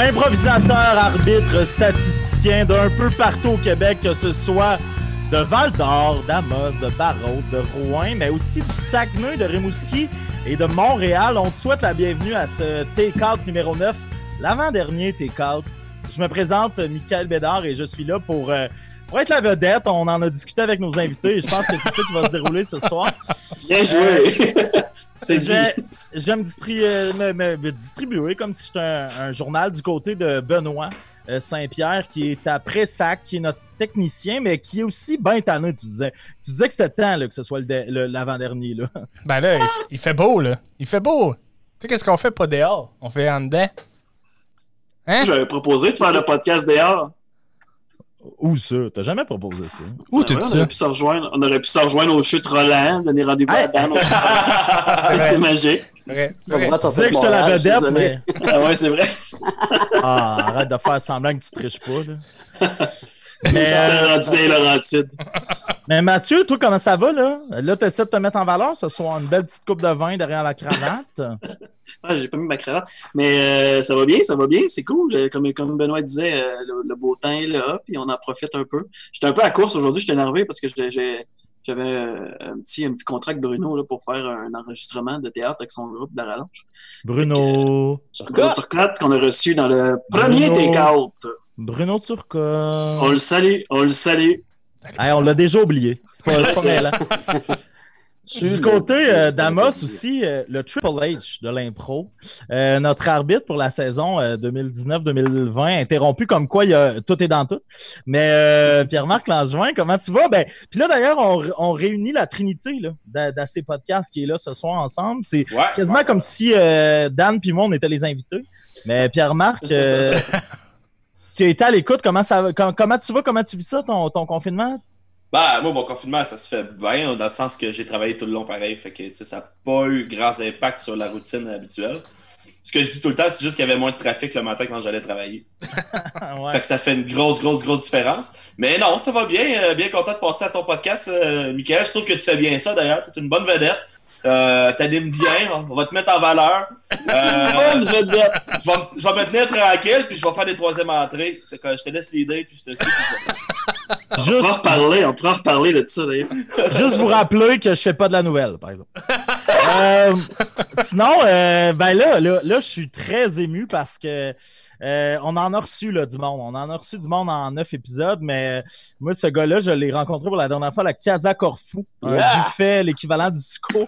Improvisateur, arbitre, statisticien d'un peu partout au Québec, que ce soit de Val d'Or, d'Amos, de Barrault, de Rouen, mais aussi du Saguenay, de Rimouski et de Montréal. On te souhaite la bienvenue à ce Take-Out numéro 9, l'avant-dernier Take-Out. Je me présente, Michael Bédard, et je suis là pour, euh, pour être la vedette. On en a discuté avec nos invités et je pense que c'est ça qui va se dérouler ce soir. Bien joué! C'est je, vais, je vais me, distri- euh, me- me- me distribuer comme si j'étais un, un journal du côté de Benoît euh, Saint-Pierre, qui est après SAC, qui est notre technicien, mais qui est aussi bien tanné, tu disais. Tu disais que c'était temps là, que ce soit le de- le- l'avant-dernier. là. Ben là, il fait beau, là. Il fait beau. Tu sais, qu'est-ce qu'on fait pas dehors? On fait en dedans. Hein? J'avais proposé de faire le podcast dehors. Où ça? T'as jamais proposé ça? Où Ben t'as ouais, dit on, ça? aurait pu se rejoindre, on aurait pu se rejoindre au chute Roland, donner rendez-vous à! Dan. au chute Roland. C'était magique. c'est vrai, Tu disais que j'étais la Montréal, je suis vedette, mais. Ah ouais, c'est vrai. Ah, arrête de faire semblant que tu triches pas. Là. Mais, euh, mais Mathieu, toi, comment ça va? Là, là tu essaies de te mettre en valeur ce soir. Une belle petite coupe de vin derrière la cravate. Ah, j'ai pas mis ma cravate. Mais euh, ça va bien, ça va bien, c'est cool. Euh, Comme, comme Benoît disait, euh, le, le beau temps est là, puis on en profite un peu. J'étais un peu à course aujourd'hui, j'étais énervé parce que j'ai- j'avais un petit, un petit contrat avec Bruno là, pour faire un enregistrement de théâtre avec son groupe de. Bruno. Sur quatre qu'on a reçu dans le premier Bruno. take-out. Bruno Turcot. On le salue, on le salue. Hey, on l'a déjà oublié. C'est pas, pas Du côté euh, d'Amos aussi, euh, le Triple H de l'impro, euh, notre arbitre pour la saison euh, 2019-2020, interrompu comme quoi il y a, tout est dans tout. Mais euh, Pierre-Marc Langevin, comment tu vas? Ben, puis là d'ailleurs, on, on réunit la trinité là, d'a- dans ces podcasts qui est là ce soir ensemble. C'est Ouais, quasiment ouais, comme si euh, Dan puis moi on était les invités. Mais Pierre-Marc, euh, qui été à l'écoute, comment ça comment tu vas? Comment tu vis ça, ton, ton confinement? Bah, moi, mon confinement, ça se fait bien, dans le sens que j'ai travaillé tout le long pareil. Fait que, ça n'a pas eu grand impact sur la routine habituelle. Ce que je dis tout le temps, c'est juste qu'il y avait moins de trafic le matin quand j'allais travailler. Ouais. Fait que ça fait une grosse, grosse, grosse différence. Mais non, ça va bien. euh, bien content de passer à ton podcast, euh, Michael. Je trouve que tu fais bien ça, d'ailleurs. Tu es une bonne vedette. Euh, T'animes bien. On va te mettre en valeur. Euh, je, vais, me- je vais me tenir tranquille, puis je vais faire des troisième entrées. Fait que je te laisse l'idée, puis je te suis. Vais- On pourra Juste, reparler, on pourra reparler de ça d'ailleurs. Juste vous rappeler que je fais pas de la nouvelle, par exemple. Euh, sinon, euh, ben là, là, là, je suis très ému parce que euh, on en a reçu là, du monde. On en a reçu du monde en neuf épisodes, mais moi, ce gars-là, je l'ai rencontré pour la dernière fois à la Casa Corfou, un Yeah! buffet, l'équivalent du SCO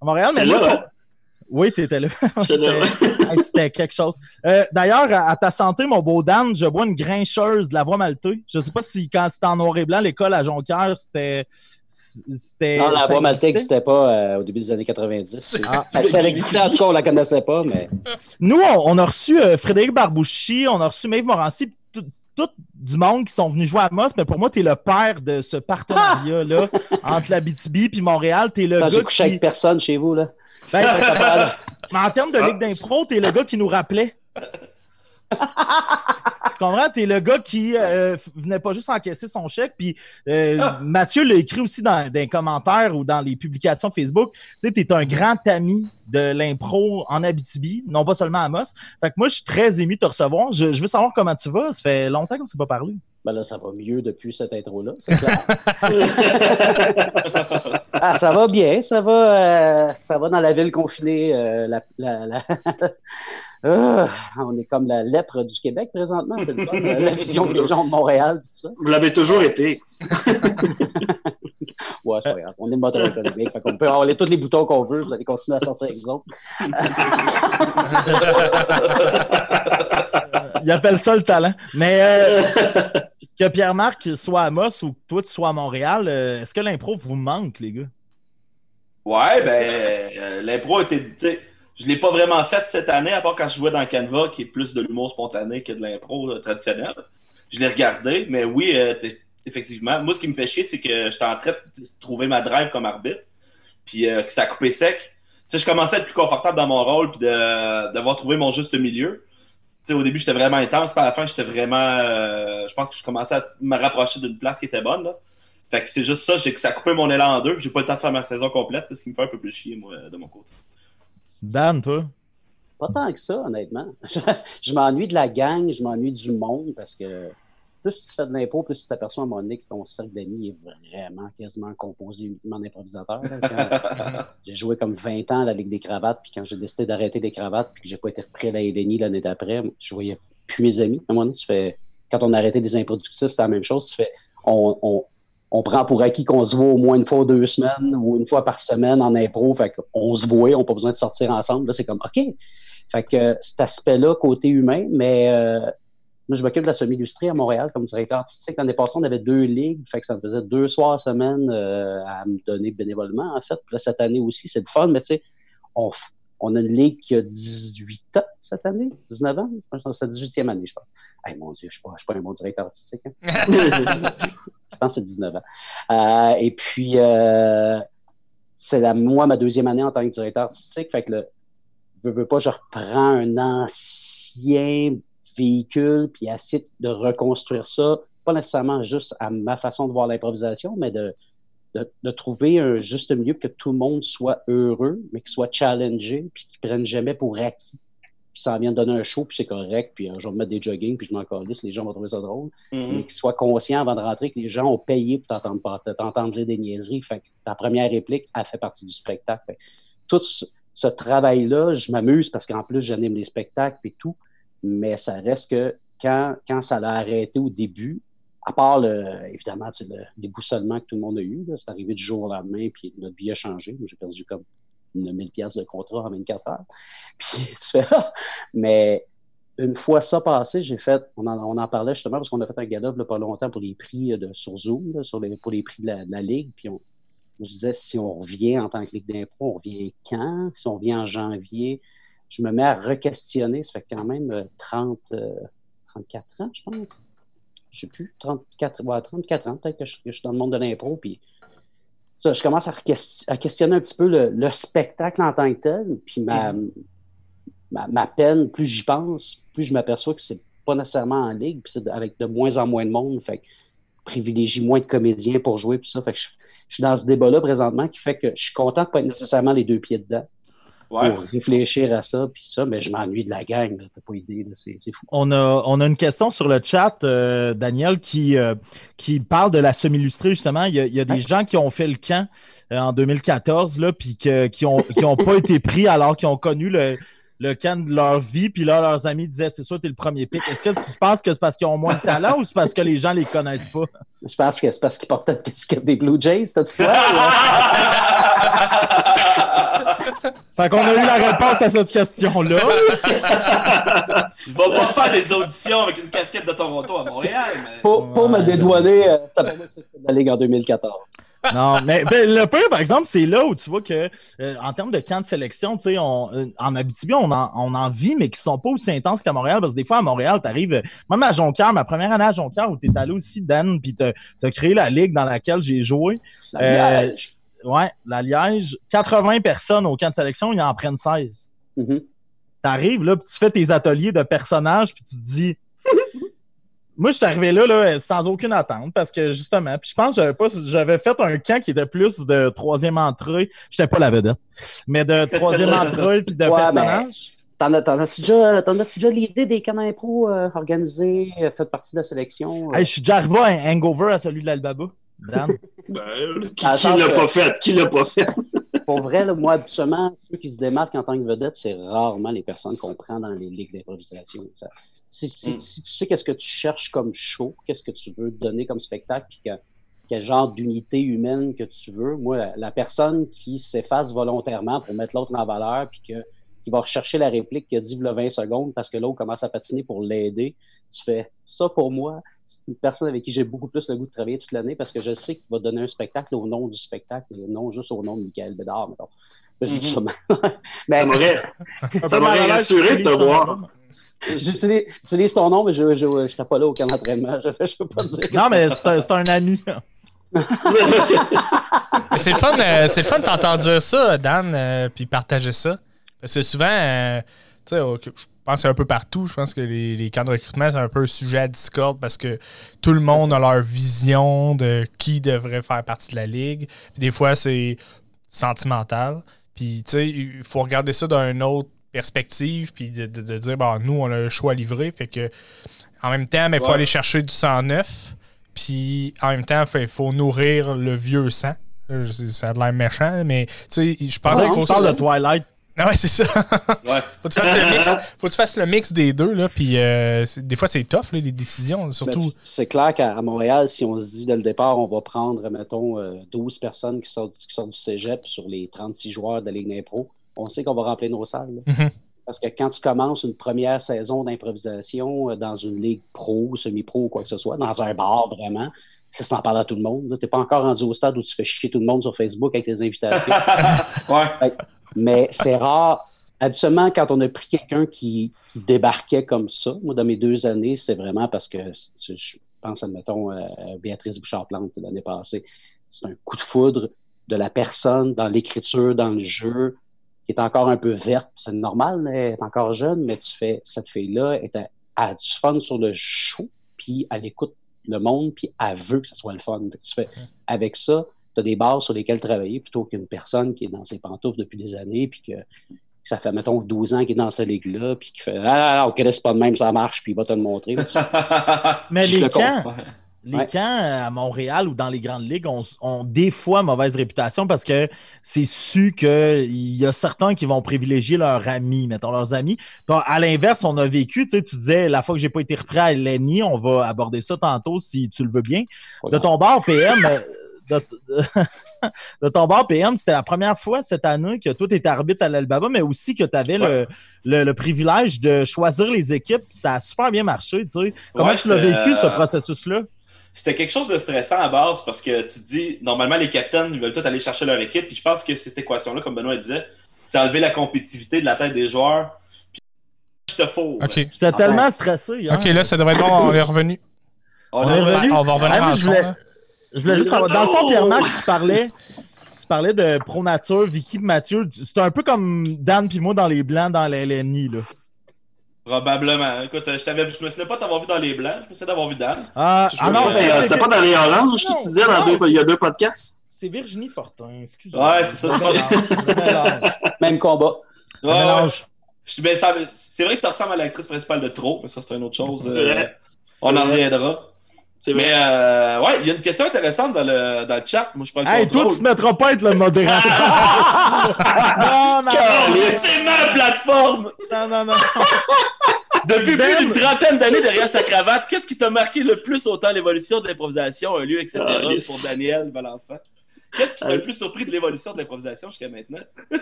à Montréal. Mais là, Oui, t'étais là. J'étais là. C'était quelque chose. Euh, D'ailleurs, à, ta santé, mon beau Dan, je bois une grincheuse de la voie maltée. Je sais pas si quand c'était en noir et blanc, l'école à Jonquière, c'était. Non, la maltais existait? n'existait pas euh, au début des années 90. Ah. Existait, en tout cas, on la connaissait pas, mais Nous, on, on a reçu euh, Frédéric Barbouchi, on a reçu Maeve Morancy, tout, du monde qui sont venus jouer à Moss, mais pour moi, tu es le père de ce partenariat-là entre la BTB puis Montréal. Tu es le quand j'ai gars couché qui. avec personne chez vous, là. Ben, mais en termes de ligue d'impro, tu es le gars qui nous rappelait. tu comprends? T'es le gars qui euh, venait pas juste encaisser son chèque. Puis euh, Ah. Mathieu l'a écrit aussi dans, les commentaires ou dans les publications Facebook. Tu sais, t'es un grand ami de l'impro en Abitibi, non pas seulement à Moss. Fait que moi, je suis très ému de te recevoir. Je, je veux savoir comment tu vas. Ça fait longtemps qu'on ne s'est pas parlé. Ben là, ça va mieux depuis cette intro-là, c'est clair. Ah, ça va bien, ça va, euh, ça va dans la ville confinée. euh, la, la- la- Ah, on est comme la lèpre du Québec présentement, c'est le fun, euh, la vision que les gens de Montréal, tout ça. Vous l'avez toujours été. Ouais, c'est pas grave. On est moteur économique, fait qu'on peut avoir les- tous les boutons qu'on veut, vous allez continuer à sortir avec nous autres. Il appelle ça le talent. Mais euh, que Pierre-Marc soit à Moss ou que toi, tu sois à Montréal, euh, est-ce que l'impro vous manque, les gars? Ouais, ben, euh, l'impro était. Je l'ai pas vraiment faite cette année, à part quand je jouais dans Canva, qui est plus de l'humour spontané que de l'impro euh, traditionnel. Je l'ai regardé, mais oui, effectivement. Moi, ce qui me fait chier, c'est que j'étais en train de trouver ma drive comme arbitre, puis que ça a coupé sec. Tu sais, je commençais à être plus confortable dans mon rôle, puis d'avoir trouvé mon juste milieu. Au début, j'étais vraiment intense, puis à la fin, j'étais vraiment. euh, je pense que je commençais à me rapprocher d'une place qui était bonne. Là. Fait que c'est juste ça, j'ai- ça a coupé mon élan en deux, puis j'ai pas le temps de faire ma saison complète, c'est ce qui me fait un peu plus chier, moi, de mon côté. Dan, toi? pas tant que ça, honnêtement. je m'ennuie de la gang, je m'ennuie du monde parce que plus tu fais de l'impôt, plus tu t'aperçois à un moment donné que ton cercle d'amis est vraiment quasiment composé uniquement d'improvisateurs. j'ai joué comme 20 ans à la Ligue des cravates, puis quand j'ai décidé d'arrêter les cravates, puis que j'ai pas été repris à la LNI l'année d'après, je voyais plus mes amis. À un moment donné, tu fais, quand on a arrêté des improductifs, c'était la même chose. Tu fais, on, on, prend pour acquis qu'on se voit au moins une fois deux semaines ou une fois par semaine en impro. Fait qu'on se voit, on n'a pas besoin de sortir ensemble. Là, c'est comme, OK. Fait que cet aspect-là, côté humain, mais euh, moi, je m'occupe de la semi-industrie à Montréal comme directeur artistique. L'année passée, on avait deux ligues, fait que ça me faisait deux soirs semaine euh, à me donner bénévolement, en fait. Puis là, cette année aussi, c'est le fun, mais tu sais, on, on, a une ligue qui a 18 ans cette année, 19 ans. C'est la 18e année, je pense. Hey, mon Dieu, je ne suis, pas un bon directeur artistique. Hein. je pense que c'est 19 ans. Euh, et puis, euh, c'est moi, ma deuxième année en tant que directeur artistique. Fait que le, veux, veux pas, je reprends un ancien véhicule, puis essayer de reconstruire ça, pas nécessairement juste à ma façon de voir l'improvisation, mais de, de, trouver un juste milieu pour que tout le monde soit heureux, mais qu'il soit challengé, puis qu'il ne prenne jamais pour acquis. Puis ça vient de donner un show, puis c'est correct, puis euh, je vais me mettre des jogging, puis je m'en calisse, les gens vont trouver ça drôle. Mm-hmm. Mais qu'ils soient conscients avant de rentrer que les gens ont payé pour t'entendre dire des niaiseries. Fait que ta première réplique, a fait partie du spectacle. tout ce, travail-là, je m'amuse parce qu'en plus, j'anime les spectacles et tout mais ça reste que quand, quand ça l'a arrêté au début, à part le, évidemment le déboussolement que tout le monde a eu, c'est arrivé du jour au lendemain, puis notre vie a changé. J'ai perdu comme 9000 pièces de contrat en 24 heures. Puis tu fais, mais une fois ça passé, j'ai fait, on en, on en, parlait justement parce qu'on a fait un gala là, pas longtemps pour les prix de, sur Zoom, sur les, pour les prix de la, Ligue. Puis on, je disais, si on revient en tant que Ligue d'impro, on revient quand? Si on revient en janvier, je me mets à re-questionner. Ça fait quand même 30, euh, 34 euh, ans, je pense. Je sais plus, 34, 34 ans, peut-être que, je, suis dans le monde de l'impro. Puis ça, je commence à, à, questionner un petit peu le, spectacle en tant que tel. Puis ma, mm-hmm. ma, peine, plus j'y pense, plus je m'aperçois que c'est pas nécessairement en ligue, puis c'est avec de moins en moins de monde. Fait que privilégie moins de comédiens pour jouer, puis ça. Fait que je, je suis dans ce débat-là présentement qui fait que je suis content de pas être nécessairement les deux pieds dedans pour réfléchir à ça, puis ça, mais je m'ennuie de la gang, t'as pas idée, c'est fou. On a, on a une question sur le chat, euh, Daniel, qui, euh, qui parle de la semi-illustrée, justement. Il y a, des gens qui ont fait le camp euh, en 2014, là, puis qui n'ont qui ont pas été pris alors qu'ils ont connu le, le camp de leur vie, puis là, leurs amis disaient c'est sûr, t'es le premier pic. Est-ce que tu penses que c'est parce qu'ils ont moins de talent ou c'est parce que les gens les connaissent pas? Je pense que c'est parce qu'ils casquette des Blue Jays, t'as-tu Fait qu'on a eu la réponse à cette question-là. tu vas pas faire des auditions avec une casquette de Toronto à Montréal. Mais... Pour, pour me dédouaner, euh, t'as pas de la Ligue en 2014. non, mais ben, le pire, par exemple, c'est là où tu vois que, euh, en termes de camp de sélection, tu sais, euh, en Abitibi, on en, on en vit, mais qui sont pas aussi intenses qu'à Montréal, parce que des fois, à Montréal, tu arrives, même à Jonquière, ma première année à Jonquière, où tu es allé aussi, Dan, puis tu as créé la ligue dans laquelle j'ai joué. Euh, ouais, la Liège. 80 personnes au camp de sélection, ils en prennent 16. Mm-hmm. Tu arrives, là, puis tu fais tes ateliers de personnages, puis tu te dis, moi, je suis arrivé là, là, sans aucune attente parce que justement, puis je pense que j'avais pas, j'avais fait un camp qui était plus de troisième entrée. J'étais pas la vedette, mais de troisième entrée puis de ouais, personnage. T'en as-tu déjà, déjà l'idée des camps d'impro euh, organisés, euh, fait partie de la sélection? Euh? je suis déjà arrivé à un hangover à celui de l'Albaba. Ben, qui, l'a pas fait? Qui l'a pas fait? pour vrai, moi, habituellement, ceux qui se démarquent en tant que vedette, c'est rarement les personnes qu'on prend dans les ligues d'improvisation. Hmm. Si, tu sais qu'est-ce que tu cherches comme show, qu'est-ce que tu veux donner comme spectacle, puis quel genre d'unité humaine que tu veux, moi, la personne qui s'efface volontairement pour mettre l'autre en valeur, puis que, qui va rechercher la réplique qui a dit le 20 secondes parce que l'autre commence à patiner pour l'aider, tu fais ça pour moi. C'est une personne avec qui j'ai beaucoup plus le goût de travailler toute l'année parce que je sais qu'il va donner un spectacle au nom du spectacle, non juste au nom de Michael Bédard, mettons. Mm-hmm. ça m'aurait rassuré de te voir. J'utilise ton nom, mais je ne serai pas là au camp d'entraînement. Je peux pas dire. Non, mais c'est un, ami. c'est le fun, euh, c'est le fun d'entendre dire ça, Dan, euh, puis partager ça. Parce que souvent, euh, tu sais, je pense un peu partout, je pense que les, les camps de recrutement, c'est un peu un sujet à Discord parce que tout le monde a leur vision de qui devrait faire partie de la ligue. Puis des fois, c'est sentimental. Puis, tu sais, il faut regarder ça d'un autre perspective, puis de, de- de dire, bon, nous, on a un choix à livrer. Fait que, en même temps, il faut Ouais. aller chercher du sang neuf, puis en même temps, il faut nourrir le vieux sang. Ça a l'air méchant, mais tu sais, je pense qu'il tu faut. parles de Twilight. Ah ouais, c'est ça. Ouais. faut, que tu fasses le mix, faut que tu fasses le mix des deux, là, puis euh, des fois, c'est tough, là, les décisions, Ben, surtout. c'est clair qu'à Montréal, si on se dit dès le départ, on va prendre, mettons, euh, 12 personnes qui sortent, qui sortent du cégep sur les 36 joueurs de la Ligue d'impro, on sait qu'on va remplir nos salles. Mhm. Parce que quand tu commences une première saison d'improvisation euh, dans une ligue pro, semi-pro ou quoi que ce soit, dans un bar vraiment, tu en parles à tout le monde. Tu n'es pas encore rendu au stade où tu fais chier tout le monde sur Facebook avec les invitations. ouais. Mais c'est rare. Habituellement, quand on a pris quelqu'un qui, qui débarquait comme ça, moi, dans mes deux années, c'est vraiment parce que je pense, admettons, euh, Béatrice Bouchard-Plante l'année passée. C'est un coup de foudre de la personne dans l'écriture, dans le jeu, qui est encore un peu verte. C'est normal, elle est encore jeune, mais tu fais, cette fille-là à- a du fun sur le show, puis elle écoute le monde, puis elle veut que ce soit le fun. Tu fais, avec ça, tu as des bases sur lesquelles travailler plutôt qu'une personne qui est dans ses pantoufles depuis des années, puis que ça fait, mettons, 12 ans qu'il est dans cette ligue-là, puis qui fait Ah, non, ok, là, c'est pas de même, ça marche, puis il va te le montrer. Mais les camps. Les Ouais. camps euh, à Montréal ou dans les grandes ligues ont, ont des fois mauvaise réputation parce que c'est su qu'il y a certains qui vont privilégier leurs amis, mettons leurs amis. Puis, à l'inverse, on a vécu, tu sais, tu disais la fois que j'ai pas été repris à l'ENI, on va aborder ça tantôt si tu le veux bien. De ton bord PM, euh, de, de ton bord PM, c'était la première fois cette année que toi, tu étais arbitre à l'Albaba, mais aussi que tu avais le, le, le privilège de choisir les équipes. Ça a super bien marché, tu sais. Comment Ouais, tu l'as vécu, ce euh, processus-là? C'était quelque chose de stressant à base parce que tu te dis, normalement, les capitaines, ils veulent tous aller chercher leur équipe. Puis je pense que c'est cette équation-là, comme Benoît disait, c'est enlever la compétitivité de la tête des joueurs. Puis je te fous. Ok. J'étais tellement stressé. hier. Ok, là, ça devrait être bon, on est revenu. On, On est revenu. On va revenir Ah, en je voulais- là. Je voulais juste savoir. Dans le fond, Pierre-Marc, tu parlais, tu parlais de Pro Nature, Vicky, Mathieu. C'est un peu comme Dan puis moi dans les Blancs dans la LNI. Là. Probablement. Écoute, je, t'avais, je me souvenais pas t'avoir vu dans les blancs. Je me souvenais d'avoir vu Dan. Ah, Je ah non, Mais, euh, c'est- C'était pas dans les oranges, Non, tu disais, dans non, deux- il y a deux podcasts? c'est Virginie Fortin, excuse-moi. Ouais, c'est ça, c'est Je je mélange. Même combat. Je Ouais, ouais. mélange. Je- ben, ça- c'est vrai que tu ressembles à l'actrice principale de Trop, mais ça, c'est une autre chose. euh, Ouais. on en reviendra. C'est Mais euh, ouais, il y a une question intéressante dans le, dans le chat. Moi, je parle Hey, toi, tu te mettras pas à être le modérateur. non, non, non, C'est ma plateforme! non, non, non. Depuis Ben- plus d'une trentaine d'années derrière sa cravate, qu'est-ce qui t'a marqué le plus autant l'évolution de l'improvisation, un lieu, etc. Yes. pour Daniel Valenfant? Qu'est-ce qui t'a le plus surpris de l'évolution de l'improvisation jusqu'à maintenant?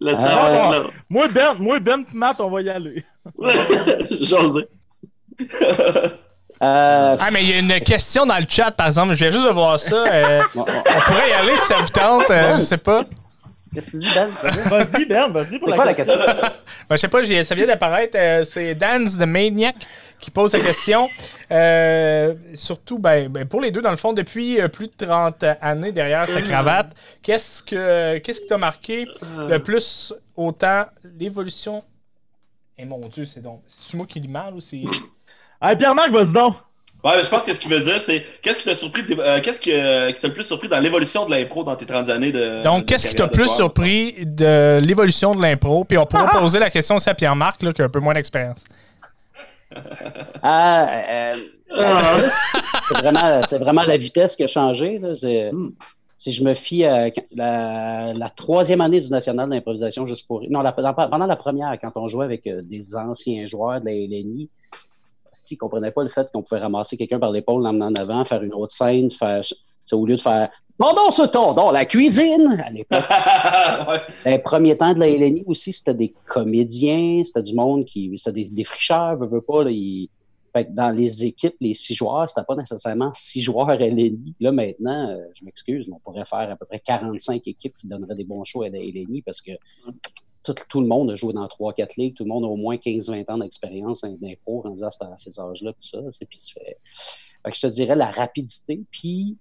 Le Ah. temps, là. Moi, Ben, moi, Ben, Matt, on va y aller. J'osais. Euh, Ah, mais il y a une question dans le chat, par exemple. Je viens juste de voir ça. euh, on- pourrait y aller si ça vous tente. euh, je sais pas. Qu'est-ce que tu dis, Dan? Vas-y, vas-y pour la quoi la question. Ben, je sais pas, j'ai- ça vient d'apparaître. euh, c'est Dance the Maniac qui pose la question. Euh, surtout, ben, ben, pour les deux, dans le fond, depuis euh, plus de 30 années derrière sa cravate, qu'est-ce que qu'est-ce qui t'a marqué le plus autant? L'évolution? Et mon Dieu, c'est donc. C'est moi qui lis mal ou c'est. Hey, Pierre-Marc, vas-y donc. Ouais, mais je pense que ce qu'il veut dire, c'est qu'est-ce qui t'a surpris, de- euh, qu'est-ce qui, euh, qui t'a le plus surpris dans l'évolution de l'impro dans tes 30 années de. Donc, qu'est-ce qui t'a de plus surpris de l'évolution de l'impro? Puis on pourra poser la question aussi à Pierre-Marc, là, qui a un peu moins d'expérience. Ah, euh, Ah, c'est vraiment, c'est vraiment la vitesse qui a changé. là. C'est- Hmm. Si je me fie à la, la troisième année du national d'improvisation, juste pour. Non, la- pendant la première, quand on jouait avec des anciens joueurs de la LNI, s'ils ne comprenaient pas le fait qu'on pouvait ramasser quelqu'un par l'épaule, l'emmener en avant, faire une autre scène, faire. c'est au lieu de faire Pendant ce temps, dans la cuisine, à l'époque. ouais. Les premiers temps de la LNI aussi, c'était des comédiens, c'était du monde qui. C'était des, des fricheurs, veux, veux pas. là, ils- Fait que dans les équipes, les six joueurs, c'était pas nécessairement six joueurs LNI. Là, maintenant, euh, je m'excuse, mais on pourrait faire à peu près 45 équipes qui donneraient des bons shows à la LNI parce que tout, tout le monde a joué dans 3-4 ligues, tout le monde a au moins 15-20 ans d'expérience d'impro rendu à, à ces âges-là. Puis ça, puis fait que je te dirais la rapidité, puis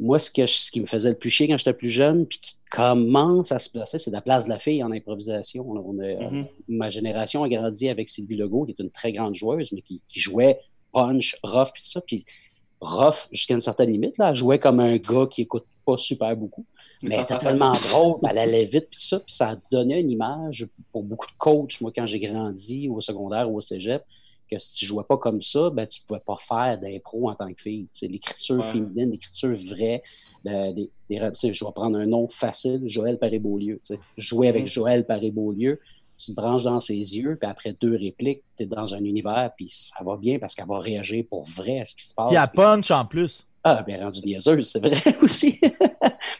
moi, ce, que je- ce qui me faisait le plus chier quand j'étais plus jeune, puis qui commence à se placer, c'est la place de la fille en improvisation. On a- Mhm. ma génération a grandi avec Sylvie Legault, qui est une très grande joueuse, mais qui, qui jouait punch, rough, puis tout ça. Puis rough jusqu'à une certaine limite, là, elle jouait comme un gars qui écoute pas super beaucoup. Mais elle était tellement drôle, elle allait vite, puis ça, puis ça donnait une image pour beaucoup de coachs, moi, quand j'ai grandi au secondaire ou au cégep, que si tu jouais pas comme ça, ben, tu pouvais pas faire d'impro en tant que fille. L'écriture Ouais. féminine, l'écriture vraie, des, je vais prendre un nom facile, Joël Paré-Beaulieu. Jouer avec Mhm. Joël Paré-Beaulieu, tu te branches dans ses yeux, puis après deux répliques, tu es dans un univers, puis ça va bien parce qu'elle va réagir pour vrai à ce qui se passe. Puis Puis- punch en plus. ah, bien rendu niaiseuse, c'est vrai aussi.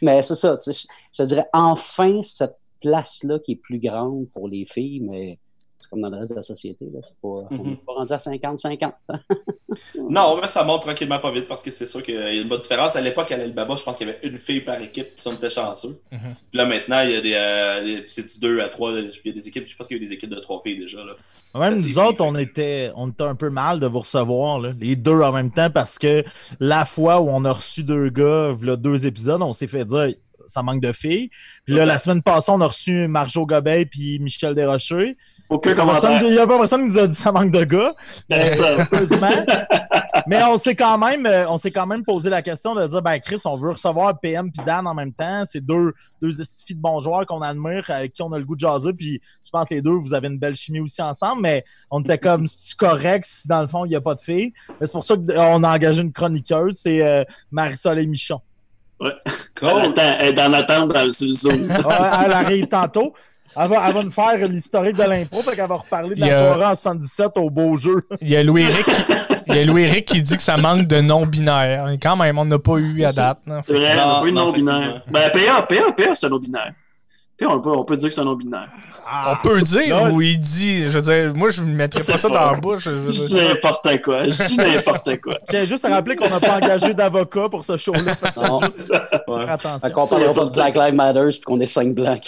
mais c'est ça, tu sais, je te dirais enfin cette place-là qui est plus grande pour les filles, mais c'est comme dans le reste de la société, là, c'est pas, on Mhm. n'est pas rendu à 50-50. hein. Non, mais ça monte tranquillement pas vite parce que c'est sûr qu'il y a une bonne différence. À l'époque, à l'Alibaba, je pense qu'il y avait une fille par équipe, puis on était chanceux. Mhm. Puis là, maintenant, il y a des. euh, c'est deux à trois. Il y a des équipes, je pense qu'il y a des équipes de trois filles déjà. Là. Même Ça, nous autres, fait on était, on était un peu mal de vous recevoir, là, les deux en même temps, parce que la fois où on a reçu deux gars, là, deux épisodes, on s'est fait dire ça manque de filles. Puis là, la semaine passée, on a reçu Marjo Gobeil puis Michel Desrochers. Aucun commentaire. Il y a pas personne qui nous a dit ça manque de gars. Personne. heureusement. Mais on s'est quand même, euh, on s'est quand même posé la question de dire, ben Chris, on veut recevoir PM puis Dan en même temps. C'est deux, deux estifis de bons joueurs qu'on admire, avec qui on a le goût de jaser. Puis je pense que les deux, vous avez une belle chimie aussi ensemble. Mais on était comme, c'est correct si dans le fond il n'y a pas de filles? Mais c'est pour ça qu'on a engagé une chroniqueuse, c'est euh, Marie-Soleil Michon. Elle, Cool. attend- elle est dans l'attente dans le Zoom. Ouais, elle arrive tantôt. Elle va, elle va nous faire l'historique de l'impro, fait qu'elle va reparler de la a- soirée en 77 au beau jeu. Il y a Louis-Éric il y a Louis-Éric qui dit que ça manque de non-binaire. Et Quand même, on n'a pas eu à date. C'est vrai, Non, on pas eu de non, non-binaire. Ben, PA, PA, PA, c'est un non-binaire. PA, on peut, on peut dire que c'est un non-binaire. On peut dire ou il dit. Je veux dire, moi, je ne mettrais pas ça dans la bouche. je dis n'importe quoi. Je dis n'importe quoi. Tiens juste à rappeler qu'on n'a pas engagé d'avocat pour ce show-là. Non. juste Ouais. faire attention. Fait qu'on parlera pas de Black Lives Matter puis qu'on est cinq blancs.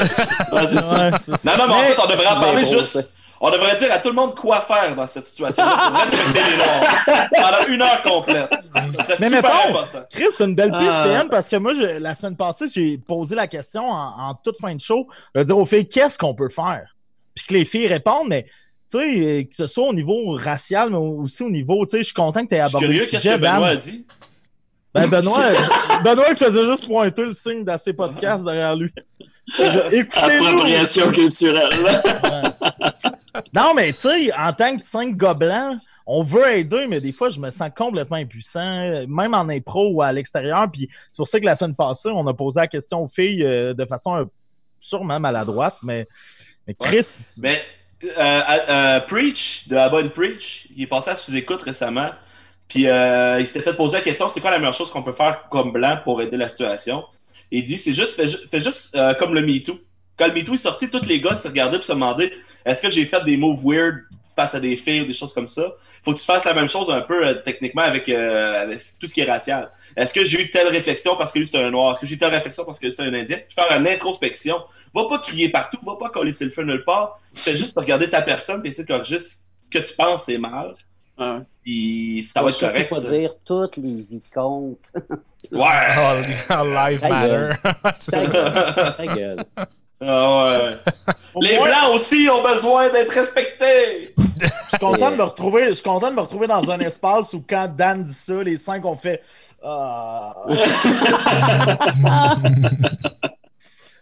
Ouais, c'est ça. Ouais, c'est ça. Non, non, mais en fait, on devrait en parler juste. On devrait dire à tout le monde quoi faire dans cette situation-là pour respecter les Noirs pendant une heure complète. C'est Mais super mettons- important. Chris, c'est une belle piste. PM, parce que moi, je- la semaine passée, j'ai posé la question en, en toute fin de show, de dire aux filles qu'est-ce qu'on peut faire? Puis que les filles répondent, mais tu sais, euh, que ce soit au niveau racial, mais aussi au niveau, tu sais, je suis content que tu aies abordé curieux, le qu'est-ce sujet, que Benoît a dit? Ben, Benoît, Benoît, il faisait juste pointer le signe d'assez podcast derrière lui. Appropriation culturelle. Non, mais tu sais, en tant que cinq gars blancs, on veut aider, mais des fois, je me sens complètement impuissant, même en impro ou à l'extérieur. Puis c'est pour ça que la semaine passée, on a posé la question aux filles euh, de façon euh, sûrement maladroite, mais, mais Chris. Mais euh, euh, Preach, de Abba and Preach, il est passé à sous-écoute récemment. Puis euh, il s'était fait poser la question c'est quoi la meilleure chose qu'on peut faire comme blanc pour aider la situation? Il dit c'est juste, fais, ju- fais juste euh, comme le MeToo. Quand le MeToo est sorti, tous les gars se regardaient et se demandaient est-ce que j'ai fait des moves weird face à des filles ou des choses comme ça? Faut que tu fasses la même chose un peu euh, techniquement avec, euh, avec tout ce qui est racial. Est-ce que j'ai eu telle réflexion parce que lui c'est un noir? Est-ce que j'ai eu telle réflexion parce que c'est un indien? Puis faire une introspection. Va pas crier partout, va pas coller le feu nulle part. Fais juste regarder ta personne et essayer de corriger ce que tu penses est mal. Ouais. Puis ça va être correct. pas dire toutes les. Oh, Ouais! live Ta matter. Ta gueule. Ta gueule. Ah ouais. Les blancs aussi ont besoin d'être respectés! Je suis content de me retrouver. Je suis content de me retrouver dans un espace où quand Dan dit ça, les cinq ont fait. Ah.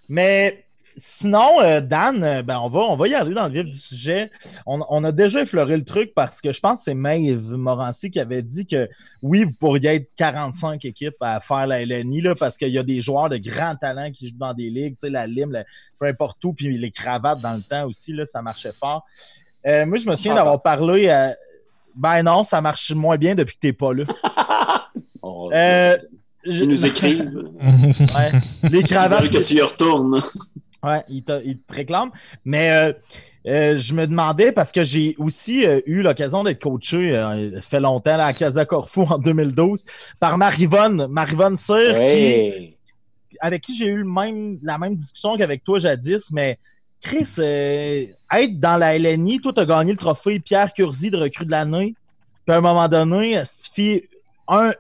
Mais sinon, euh, Dan, euh, ben on va, on va y aller dans le vif du sujet. On, on a déjà effleuré le truc parce que je pense que c'est Maeve Morancy qui avait dit que oui, vous pourriez être 45 équipes à faire la LNI là, parce qu'il y a des joueurs de grand talent qui jouent dans des ligues, tu sais, la lime, la- peu importe où, puis les cravates dans le temps aussi, là, ça marchait fort. Euh, moi, je me souviens d'avoir parlé. à- Ben non, ça marche moins bien depuis que t'es pas là. Oh, Euh, Ils nous écrivent. Ouais. Les cravates. que tu y retournes. Ouais, ils te, réclament. Mais euh, euh, je me demandais, parce que j'ai aussi euh, eu l'occasion d'être coaché, ça fait longtemps, là, à Casa Corfu en 2012, par Marivonne, Marivonne Cyr, qui, avec qui j'ai eu le même, la même discussion qu'avec toi jadis, mais Chris, être dans la LNI, toi, tu as gagné le trophée Pierre Curzi de recrue de l'année. Puis à un moment donné, fais un,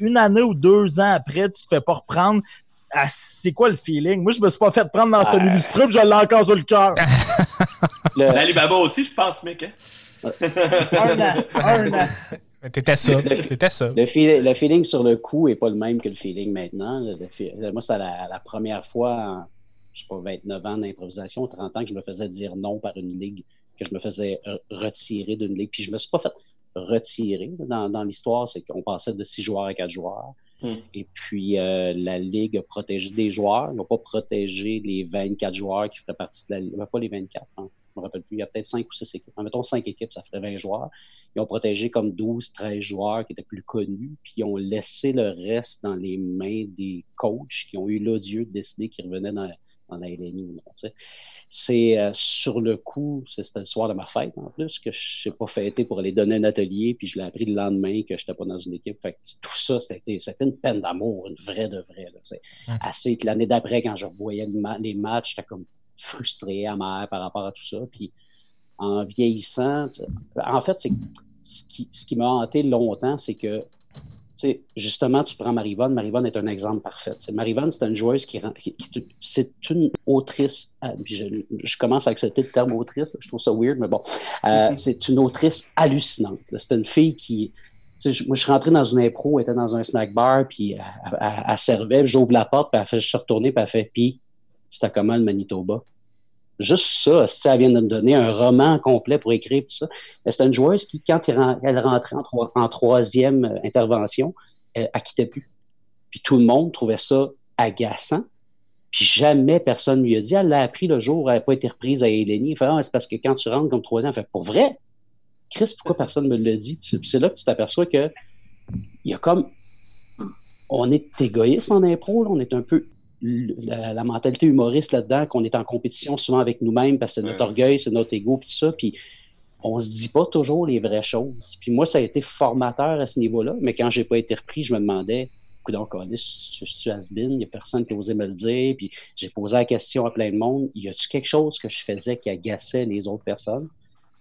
une année ou deux ans après, tu te fais pas reprendre. Ah, C'est quoi le feeling? Moi, je me suis pas fait prendre dans ce Ouais. illustré, puis je l'ai encore sur le cœur. Le- L'Alibaba aussi, je pense, mec. hein? Un an. Un an. Mais T'étais ça. Le- T'étais ça. Le, feel- le feeling sur le coup n'est pas le même que le feeling maintenant. Le moi, c'était la, la première fois, en, je sais pas, 29 ans d'improvisation, 30 ans, que je me faisais dire non par une ligue, que je me faisais euh, retirer d'une ligue. Puis je me suis pas fait retirer dans, dans l'histoire, c'est qu'on passait de 6 joueurs à 4 joueurs. Hmm. Et puis, euh, la Ligue a protégé des joueurs. Ils n'ont pas protégé les 24 joueurs qui feraient partie de la Ligue. Pas les 24, hein. je me rappelle plus. Il y a peut-être 5 ou 6 équipes. En mettons 5 équipes, ça ferait 20 joueurs. Ils ont protégé comme 12, 13 joueurs qui étaient plus connus. Puis, ils ont laissé le reste dans les mains des coachs qui ont eu l'odieux de décider qu'ils revenaient dans, sais. C'est euh, sur le coup, c'était le soir de ma fête en plus, que je n'ai pas fêté pour aller donner un atelier, puis je l'ai appris le lendemain que je n'étais pas dans une équipe. Fait que tout ça, c'était une peine d'amour, une vraie de vraie. C'est assez que l'année d'après, quand je revoyais le ma- les matchs, j'étais comme frustré, amer par rapport à tout ça. Puis en vieillissant, sais, en fait, c'est ce qui, ce qui m'a hanté longtemps, c'est que justement, tu prends Marivonne. Marivonne est un exemple parfait. Marivonne, c'est une joueuse qui, rend- qui- qui- c'est une autrice. puis Je, je commence à accepter le terme autrice. Je trouve ça weird, mais bon. Euh, Mhm. C'est une autrice hallucinante. C'est une fille qui. je- moi, je suis rentré dans une impro, elle était dans un snack bar, puis elle, elle- elle servait, j'ouvre la porte, puis elle fait, je suis retourné, puis elle fait, puis c'était comment le Manitoba? Juste ça, elle vient de me donner un roman complet pour écrire tout ça. C'était une joueuse qui, quand elle ren- elle rentrait en, troi- en troisième euh, intervention, elle, elle quittait plus. Puis tout le monde trouvait ça agaçant. Puis jamais personne lui a dit. Elle l'a appris le jour elle n'a pas été reprise à. Elle fait Ah, c'est parce que quand tu rentres comme troisième, elle fait Pour vrai? Chris, pourquoi personne ne me l'a dit? C'est là que tu t'aperçois que il y a comme. On est égoïste en impro, là. on est un peu la, la mentalité humoriste là-dedans, qu'on est en compétition souvent avec nous-mêmes parce que c'est notre Ouais. orgueil, c'est notre ego, puis tout ça. Puis on se dit pas toujours les vraies choses. Puis moi, ça a été formateur à ce niveau-là, mais quand j'ai pas été repris, je me demandais, donc, je suis has-been, il n'y a personne qui osait me le dire, puis j'ai posé la question à plein de monde, y a-tu quelque chose que je faisais qui agaçait les autres personnes?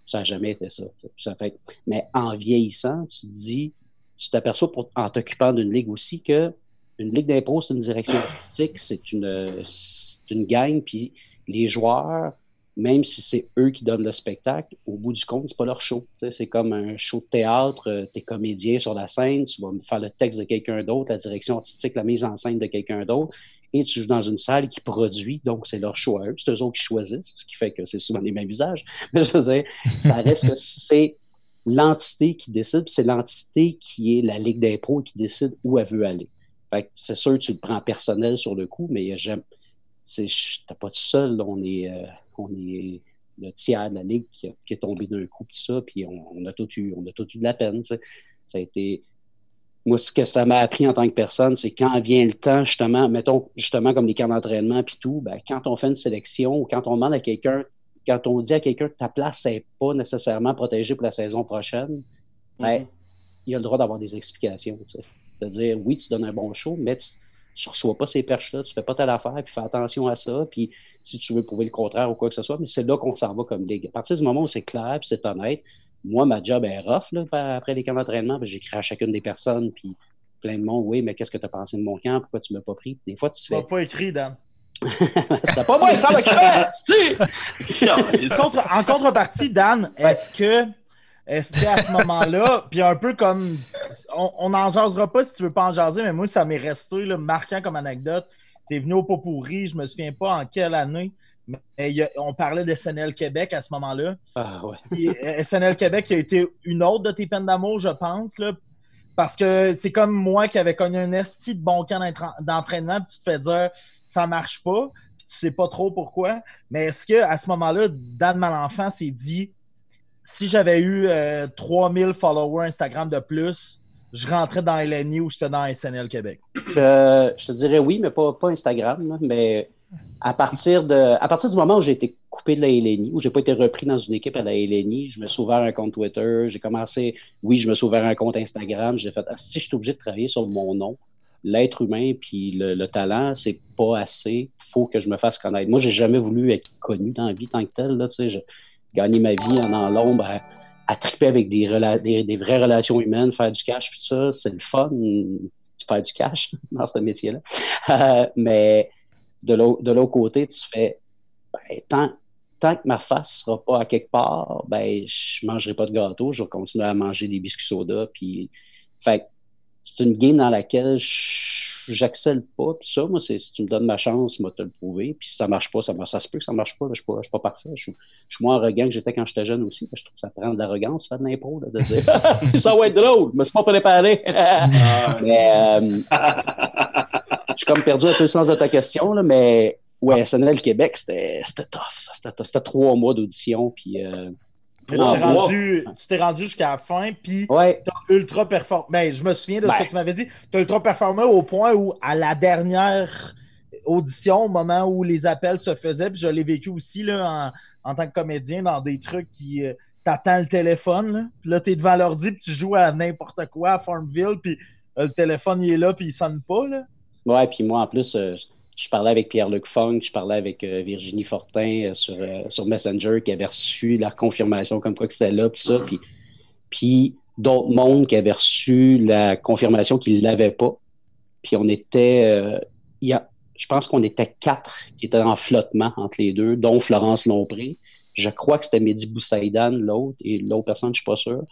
Ça n'a jamais été ça. fait... Mais en vieillissant, tu te dis, tu t'aperçois en t'occupant d'une ligue aussi que une ligue d'impro, c'est une direction artistique, c'est une, une gang, puis les joueurs, même si c'est eux qui donnent le spectacle, au bout du compte, c'est pas leur show. C'est comme un show de théâtre, tu es comédien sur la scène, tu vas faire le texte de quelqu'un d'autre, la direction artistique, la mise en scène de quelqu'un d'autre, et tu joues dans une salle qui produit, donc c'est leur choix à eux, c'est eux autres qui choisissent, ce qui fait que c'est souvent les mêmes visages. Mais je veux dire, ça reste que c'est l'entité qui décide, c'est l'entité qui est la Ligue d'impro qui décide où elle veut aller. Fait que c'est sûr que tu le prends personnel sur le coup, mais j'aime. Tu pas tout seul, là, on est, euh, on est le tiers de la Ligue qui, est tombé d'un coup, puis ça, puis on, on a tout eu, on a tout eu de la peine. Ça a été. Moi, ce que ça m'a appris en tant que personne, c'est quand vient le temps, justement, mettons, justement, comme les camps d'entraînement puis tout, ben, quand on fait une sélection ou quand on demande à quelqu'un, quand on dit à quelqu'un que ta place n'est pas nécessairement protégée pour la saison prochaine, ben, il a le droit d'avoir des explications. De dire, oui, tu donnes un bon show, mais tu ne reçois pas ces perches-là, tu ne fais pas telle affaire, puis fais attention à ça, puis si tu veux prouver le contraire ou quoi que ce soit, mais c'est là qu'on s'en va comme ligue. À partir du moment où c'est clair, puis c'est honnête, moi, ma job est rough là, après les camps d'entraînement, puis j'écris à chacune des personnes, puis plein de monde, oui, mais qu'est-ce que tu as pensé de mon camp, pourquoi tu ne m'as pas pris? Des fois, tu te Tu fais, pas écrit, Dan. c'était pas moi, ça! Contre- en contrepartie, Dan, est-ce que est-ce qu'à ce moment-là, puis un peu comme on n'en jasera pas si tu veux pas en jaser, mais moi ça m'est resté là, marquant comme anecdote. T'es venu au pot pourri, je me souviens pas en quelle année, mais a- on parlait de SNL Québec à ce moment-là. Ah, ouais. Puis, euh, SNL Québec qui a été une autre de tes peines d'amour, je pense, là, parce que c'est comme moi qui avait connu un esti de bon camp d'entra- d'entraînement, puis tu te fais dire ça marche pas, puis tu sais pas trop pourquoi. Mais est-ce que à ce moment-là, Dan Malenfant s'est dit si j'avais eu euh, 3000 followers Instagram de plus, je rentrais dans LNI ou j'étais dans SNL Québec? Je, te dirais oui, mais pas, Instagram. mais à partir, de, à partir du moment où j'ai été coupé de la LNI, où j'ai pas été repris dans une équipe à la LNI, je me suis ouvert un compte Twitter, j'ai commencé, oui, je me suis ouvert un compte Instagram, j'ai fait, ah, si je suis obligé de travailler sur mon nom, l'être humain puis le, le talent, c'est pas assez, faut que je me fasse connaître. Moi, j'ai jamais voulu être connu dans la vie tant que tel, là, gagner ma vie en, en l'ombre à, à triper avec des, vraies relations humaines, faire du cash, tout ça, c'est le fun, faire du cash dans ce métier-là. Euh, mais de l'autre de côté, tu fais, ben, tant, que ma face sera pas à quelque part, ben, je mangerai pas de gâteau, je vais continuer à manger des biscuits soda. Puis, fait c'est une game dans laquelle j'accèle pas. Puis ça, moi, si tu me donnes ma chance, moi, te le prouver. Puis si ça marche pas, ça, mar- ça se peut que ça marche pas. Je suis pas, suis pas parfait. Je suis, moins arrogant que j'étais quand j'étais jeune aussi. Je trouve que ça prend de l'arrogance, faire de l'impro, de dire ça va être drôle, mais c'est pas préparé. mais euh, je suis comme perdu un peu le sens de ta question, là, mais ouais, SNL Québec. C'était tough. C'était trois mois d'audition. Puis euh, Tu t'es rendu, tu t'es rendu jusqu'à la fin, puis ouais, t'as ultra performé. Ben, je me souviens de ce Ben. que tu m'avais dit. T'as ultra performé au point où, à la dernière audition, au moment où les appels se faisaient, puis je l'ai vécu aussi là, en, en tant que comédien dans des trucs qui. euh, T'attends le téléphone, là, puis là, t'es devant l'ordi, puis tu joues à n'importe quoi, à Farmville, puis euh, le téléphone, il est là, puis il sonne pas, là. Ouais, puis moi, en plus, euh, je parlais avec Pierre-Luc Funk, je parlais avec euh, Virginie Fortin euh, sur, euh, sur Messenger qui avait reçu la confirmation comme quoi que c'était là, puis ça, puis, puis d'autres mondes qui avaient reçu la confirmation qu'ils ne l'avaient pas. Puis on était, y a, je pense qu'on était quatre qui étaient en flottement entre les deux, dont Florence Lompré. Je crois que c'était Mehdi Boussaïdan, l'autre, et l'autre personne, je ne suis pas sûr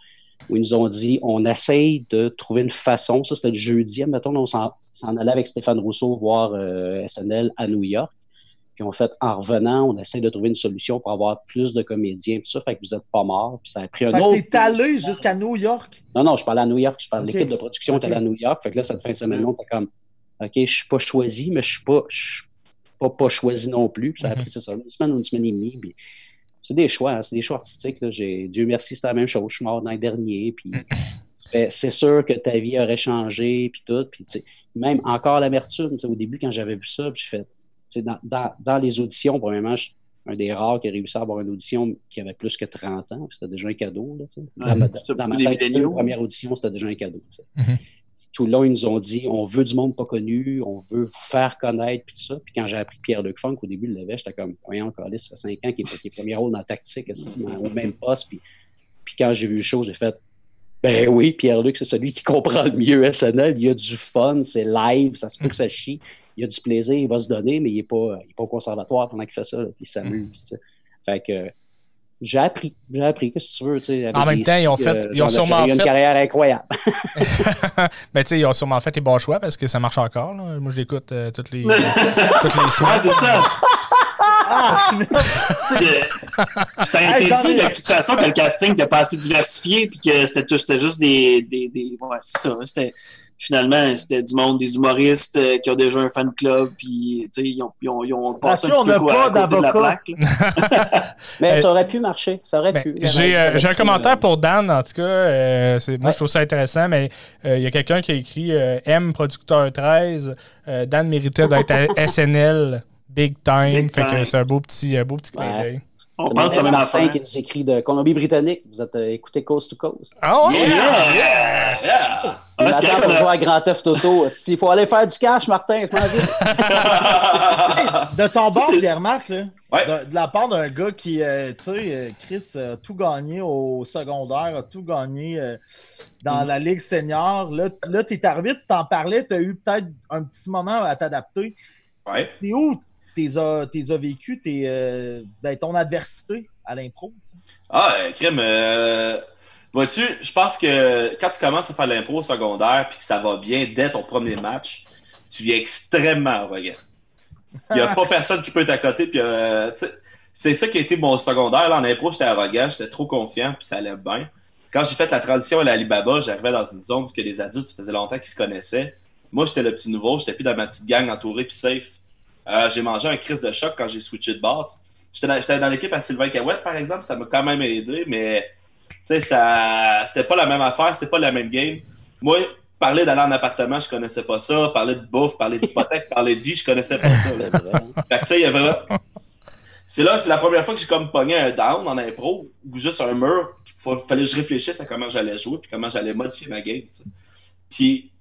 où ils nous ont dit on essaye de trouver une façon. Ça, c'était le jeudi. Mettons, on s'en allait avec Stéphane Rousseau voir euh, SNL à New York. Puis on fait en revenant, on essaie de trouver une solution pour avoir plus de comédiens. Puis ça fait que vous n'êtes pas mort. Puis ça a pris un Fait autre. t'es allé jusqu'à New York? Non, non, je parlais à New York. Je parle de Ok. l'équipe de production Ok. était à New York. Fait que là, cette fin de semaine, on était comme OK, je suis pas choisi, mais je suis pas, je suis pas, pas choisi non plus. Puis ça a Mhm. pris ça, une semaine ou une semaine et demie. Puis c'est des choix, hein, c'est des choix artistiques. Là. Dieu merci, c'était la même chose. Je suis mort l'an dernier. Puis fait, c'est sûr que ta vie aurait changé. Puis tout. Puis même encore l'amertume. Au début, quand j'avais vu ça, j'ai fait, dans, dans, dans les auditions, premièrement, je- un des rares qui a réussi à avoir une audition qui avait plus que 30 ans. puis C'était déjà un cadeau. Là. Ouais, dans ma, c'est dans tête, une première audition, c'était déjà un cadeau. sais. Tout le long, ils nous ont dit on veut du monde pas connu, on veut faire connaître, puis tout ça. Puis quand j'ai appris Pierre-Luc Funk, au début, il l'avait, j'étais comme voyons, Calis, ça fait 5 ans qu'il est, qu'il est premier rôle dans Tactique, esti, dans- au même poste? Puis, puis quand j'ai vu le show, j'ai fait ben oui, Pierre-Luc, c'est celui qui comprend le mieux SNL. Il y a du fun, c'est live, ça se peut que ça chie. Il y a du plaisir, il va se donner, mais il n'est pas, pas au conservatoire pendant qu'il fait ça, là, il s'amuse. Fait que j'ai appris, j'ai appris, qu'est-ce que tu veux. tu sais, avec En même temps, ils ont fait- euh, ils ont sûrement eu une fait- carrière incroyable. Mais tu sais, ils ont sûrement fait les bons choix parce que ça marche encore. là. Moi, je l'écoute euh, toutes les, toutes les Ouais, semaines. c'est ça. Ah! Ça a été dit de toute façon que le casting n'était pas assez diversifié puis que c'était tout- c'était juste des. des, des ouais, c'est ça. C'était, finalement, c'était du monde, des humoristes euh, qui ont déjà un fan club puis tu sais, ils ont, ils ont, ils ont passé un petit on peu n'a à pas côté de la d'avocat? plaque. Mais Euh, ça aurait pu marcher. Ça aurait Ben, pu. J'ai euh, j'ai un commentaire pour Dan, en tout cas. euh, c'est- moi, Ouais. je trouve ça intéressant, mais euh, il y a quelqu'un qui a écrit euh, M, producteur 13. euh, Dan méritait d'être à SNL big time. Big fait que time. c'est un beau petit, un beau petit clin Ouais, d'œil. On C'est pense la même Martin affaire. qui nous écrit de Colombie-Britannique. Vous êtes euh, écouté Coast to Coast. Ah ouais? Yeah! yeah, yeah. Il Ah, c'est m'attend correct, pour on jouer à Grand Theft Auto. Il faut aller faire du cash, Martin? Je m'en vais. De ton bord, c'est- Pierre-Marc, Ouais. de, de la part d'un gars qui, euh, tu sais, euh, Chris a tout gagné au secondaire, a tout gagné euh, dans la Ligue senior. Là, là t'es arbitre, t'en parlais, t'as eu peut-être un petit moment à t'adapter. Ouais. C'est où t'es as, t'es as vécu tes, euh, ben, ton adversité à l'impro? Ah, euh, crime. Euh... Vois-tu, je pense que quand tu commences à faire l'impro au secondaire puis que ça va bien dès ton premier match, tu viens extrêmement arrogant. Il n'y a pas personne qui peut t'accoter. Puis, euh, c'est ça qui a été mon secondaire. Là, en impro, j'étais arrogant, j'étais trop confiant, puis ça allait bien. Quand j'ai fait la transition à l'Alibaba, j'arrivais dans une zone où que les adultes, ça faisait longtemps qu'ils se connaissaient. Moi, j'étais le petit nouveau, j'étais plus dans ma petite gang entourée puis safe. Euh, j'ai mangé un crise de choc quand j'ai switché de base. J'étais dans, l'équipe à Sylvain Cahouette, par exemple, ça m'a quand même aidé, mais tu sais, ça, c'était pas la même affaire, c'était pas la même game. Moi, parler d'aller en appartement, je connaissais pas ça. Parler de bouffe, parler d'hypothèque, parler de vie, je connaissais pas ça. là. C'est. Fait que, tu sais, il y avait. C'est là, c'est la première fois que j'ai comme pogné un down en impro, ou juste un mur. Il fallait que je réfléchisse à comment j'allais jouer, puis comment j'allais modifier ma game. tu sais. Puis,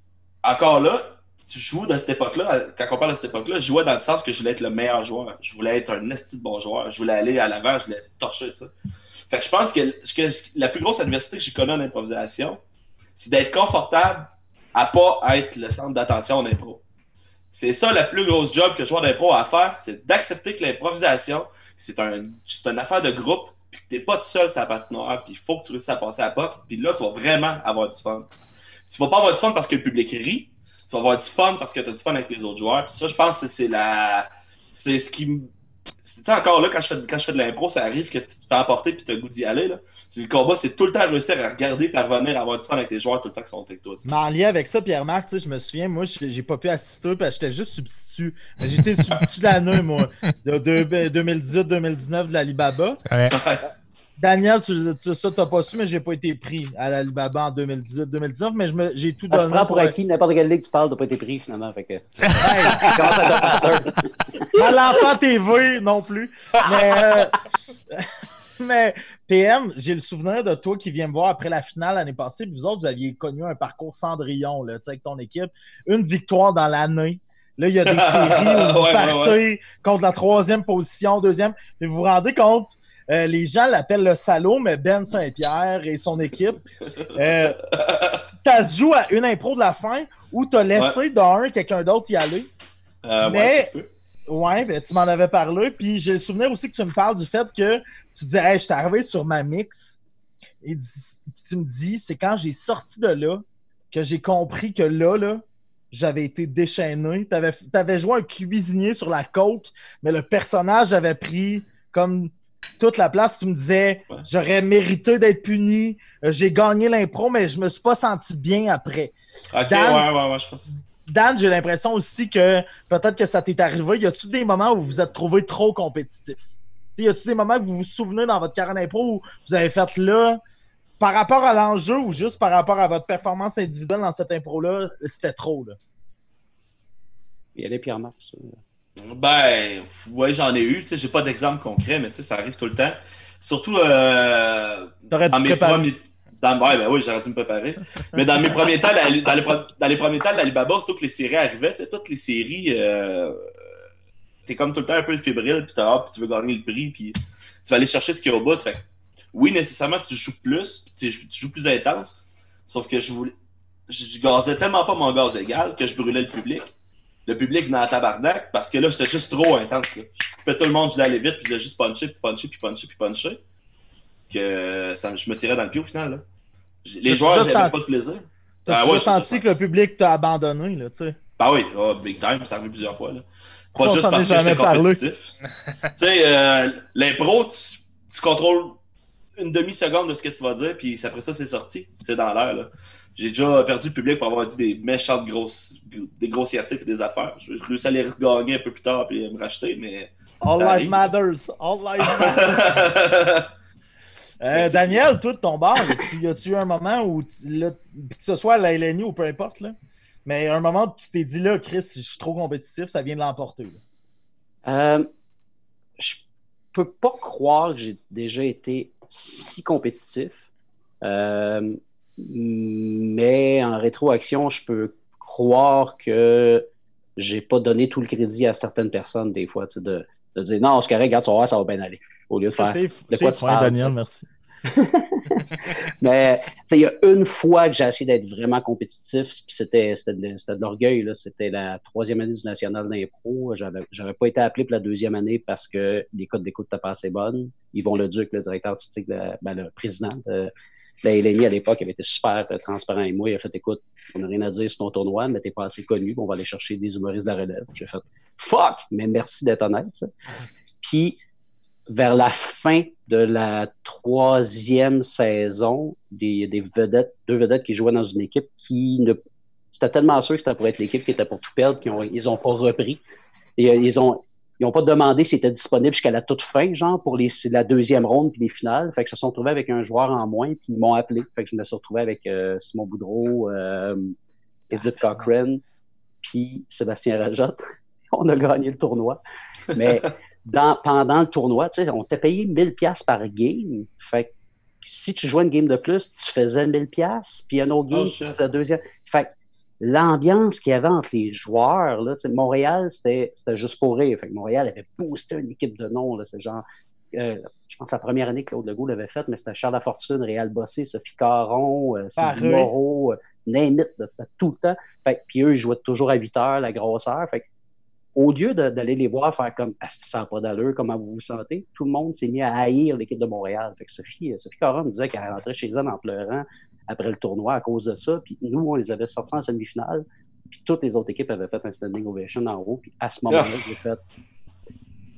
encore là, tu joues dans cette époque-là, quand on parle de cette époque-là, je jouais dans le sens que je voulais être le meilleur joueur. Je voulais être un esti de bon joueur. Je voulais aller à l'avant, je voulais torcher, sais. Fait que je pense que, la plus grosse adversité que j'ai connue en improvisation, c'est d'être confortable à pas être le centre d'attention en impro. C'est ça la plus grosse job que le joueur d'impro a à faire, c'est d'accepter que l'improvisation, c'est un, une affaire de groupe, puis que t'es pas tout seul sur la patinoire, puis il faut que tu réussisses à passer à POC, puis là, tu vas vraiment avoir du fun. Tu vas pas avoir du fun parce que le public rit, tu vas avoir du fun parce que tu as du fun avec les autres joueurs. Puis ça, je pense que c'est la. C'est ce qui me. Tu sais, encore là, quand je, fais, quand je fais de l'impro, ça arrive que tu te fais apporter puis tu as le goût d'y aller. Là. Puis le combat, c'est tout le temps réussir à regarder et à avoir du fun avec les joueurs tout le temps qui sont avec toi. Mais en lien avec ça, Pierre-Marc, tu sais, je me souviens, moi, j'ai pas pu assister parce que j'étais juste substitut. Mais J'étais substitut de l'année, moi, de, de- 2018-2019 de l'Alibaba. Ouais. Daniel, tu, tu- ça, t'as pas su, mais j'ai pas été pris à l'Alibaba en 2018-2019, mais j'ai tout Ah, je donné. prends pour pour- acquis n'importe quelle ligue que tu parles, t'as pas été pris finalement. Fait que... Hey, l'enfant TV non plus. Mais, euh, mais PM, j'ai le souvenir de toi qui viens me voir après la finale l'année passée. Puis vous autres, vous aviez connu un parcours Cendrillon là, tu sais, avec ton équipe. Une victoire dans l'année. Là, il y a des séries où vous Ouais, ouais, partez contre la troisième position, deuxième. Puis vous vous rendez compte, euh, les gens l'appellent le salaud, mais Ben Saint-Pierre et son équipe, euh, ça se joue à une impro de la fin où tu as laissé d'un quelqu'un d'autre y aller. Euh, Mais- ouais. Ouais, ben, tu m'en avais parlé. Puis j'ai le souvenir aussi que tu me parles du fait que tu dis, hey, je suis arrivé sur ma mix. Et tu me dis, c'est quand j'ai sorti de là que j'ai compris que là, là, j'avais été déchaîné. T'avais, t'avais joué un cuisinier sur la coke, mais le personnage avait pris comme toute la place. Tu me disais, Ouais. j'aurais mérité d'être puni. Euh, J'ai gagné l'impro, mais je me suis pas senti bien après. Ok, Dan- ouais, ouais, ouais, je pense. Dan, j'ai l'impression aussi que peut-être que ça t'est arrivé. Y a-tu des moments où vous vous êtes trouvé trop compétitif? T'sais, y a-tu des moments que vous vous souvenez dans votre carrière d'impro où vous avez fait là, par rapport à l'enjeu ou juste par rapport à votre performance individuelle dans cette impro-là, c'était trop, là? Il y a les Pierre-Marc. ça. Ben, ouais, j'en ai eu. Tu sais, j'ai pas d'exemple concret, mais tu sais, ça arrive tout le temps. Surtout euh, dans mes premiers. Dans, ouais, ben oui, j'aurais dû me préparer. Mais dans mes premiers temps, la- dans, les, pro- dans les premiers temps surtout que les séries arrivaient, tu sais, toutes les séries, euh, t'es comme tout le temps un peu fébrile, puis t'as hâte, puis tu veux gagner le prix, puis tu vas aller chercher ce qu'il y a au bout. Fait oui, nécessairement, tu joues plus, puis tu, tu joues plus intense. Sauf que je voulais. Je gazais tellement pas mon gaz égal que je brûlais le public. Le public venait en tabarnak parce que là, j'étais juste trop intense. Là. Je coupais tout le monde, je aller vite, puis je juste puncher, puis puncher, puis puncher, puis puncher. Que ça, je me tirais dans le pied au final. Là. Les joueurs, j'avais senti- pas de plaisir. T'as Ah ouais, senti que le public t'a abandonné, là, tu sais? bah oui, ah, big time, ça arrivé plusieurs fois. Là. Pas On juste parce que j'étais compétitif. tu sais, euh, l'impro, tu, tu contrôles une demi-seconde de ce que tu vas dire, puis après ça, c'est sorti. C'est dans l'air. là. J'ai déjà perdu le public pour avoir dit des méchantes grosses, des grossièretés et des affaires. Je réussi à les regagner un peu plus tard et me racheter, mais. All life arrive. matters. All life matters. Euh, Daniel, toi, de ton bord, y a-tu- un moment où, tu- là, que ce soit à la LNI ou peu importe, là, mais un moment où tu t'es dit, là, Chris, je suis trop compétitif, ça vient de l'emporter. Euh, je peux pas croire que j'ai déjà été si compétitif. Euh, mais en rétroaction, je peux croire que j'ai pas donné tout le crédit à certaines personnes des fois, de, de dire non, c'est correct, regarde, tu vas voir, ça va bien aller. Au lieu de faire. T'es- de t'es quoi tu fin, parles, Daniel, merci. Mais il y a une fois que j'ai essayé d'être vraiment compétitif, puis c'était de, l'orgueil. C'était la troisième année du national d'impro. J'avais pas été appelé pour la deuxième année parce que les codes d'écoute n'étaient pas assez bonnes. Yvon Leduc, le directeur artistique, de ben, le président de la LNI à l'époque, avait été super euh, transparent avec moi. Il a fait écoute, on n'a rien à dire sur ton tournoi, mais t'es pas assez connu. On va aller chercher des humoristes de la relève. J'ai fait fuck, mais merci d'être honnête. ça. Puis vers la fin de la troisième saison, des, des vedettes, deux vedettes qui jouaient dans une équipe qui ne. C'était tellement sûr que c'était pour être l'équipe qui était pour tout perdre qu'ils ont, ils ont pas repris. Et, euh, ils ont. Ils n'ont pas demandé si c'était disponible jusqu'à la toute fin, genre, pour les, la deuxième ronde puis les finales. Fait que se sont retrouvés avec un joueur en moins, puis ils m'ont appelé. Fait que je me suis retrouvé avec euh, Simon Boudreau, euh, Edith Cochrane, puis Sébastien Rajotte. On a gagné le tournoi. Mais dans, pendant le tournoi, tu sais, on t'a payé 1000 pièces par game. Fait que si tu jouais une game de plus, tu faisais 1000 pièces, puis un autre game, Oh, tu faisais la deuxième. Fait que l'ambiance qu'il y avait entre les joueurs, là, Montréal, c'était juste pour rire. Fait que Montréal avait boosté une équipe de noms. là, C'est genre, euh, je pense que la première année que Claude Legault l'avait faite, mais c'était Charles Lafortune, Réal Bossé, Sophie Caron, euh, Sylvie. Moreau. euh, name it, là, c'était tout le temps. Fait, puis eux, ils jouaient toujours à 8 heures, la grosseur. Fait, au lieu d'aller les voir faire comme ah, ça pas d'allure, comment vous vous sentez, tout le monde s'est mis à haïr l'équipe de Montréal. Fait que Sophie, euh, Sophie Caron me disait qu'elle rentrait chez elle en pleurant après le tournoi à cause de ça. Puis nous, on les avait sortis en semi-finale. Puis toutes les autres équipes avaient fait un standing ovation en haut. Puis à ce moment-là, j'ai fait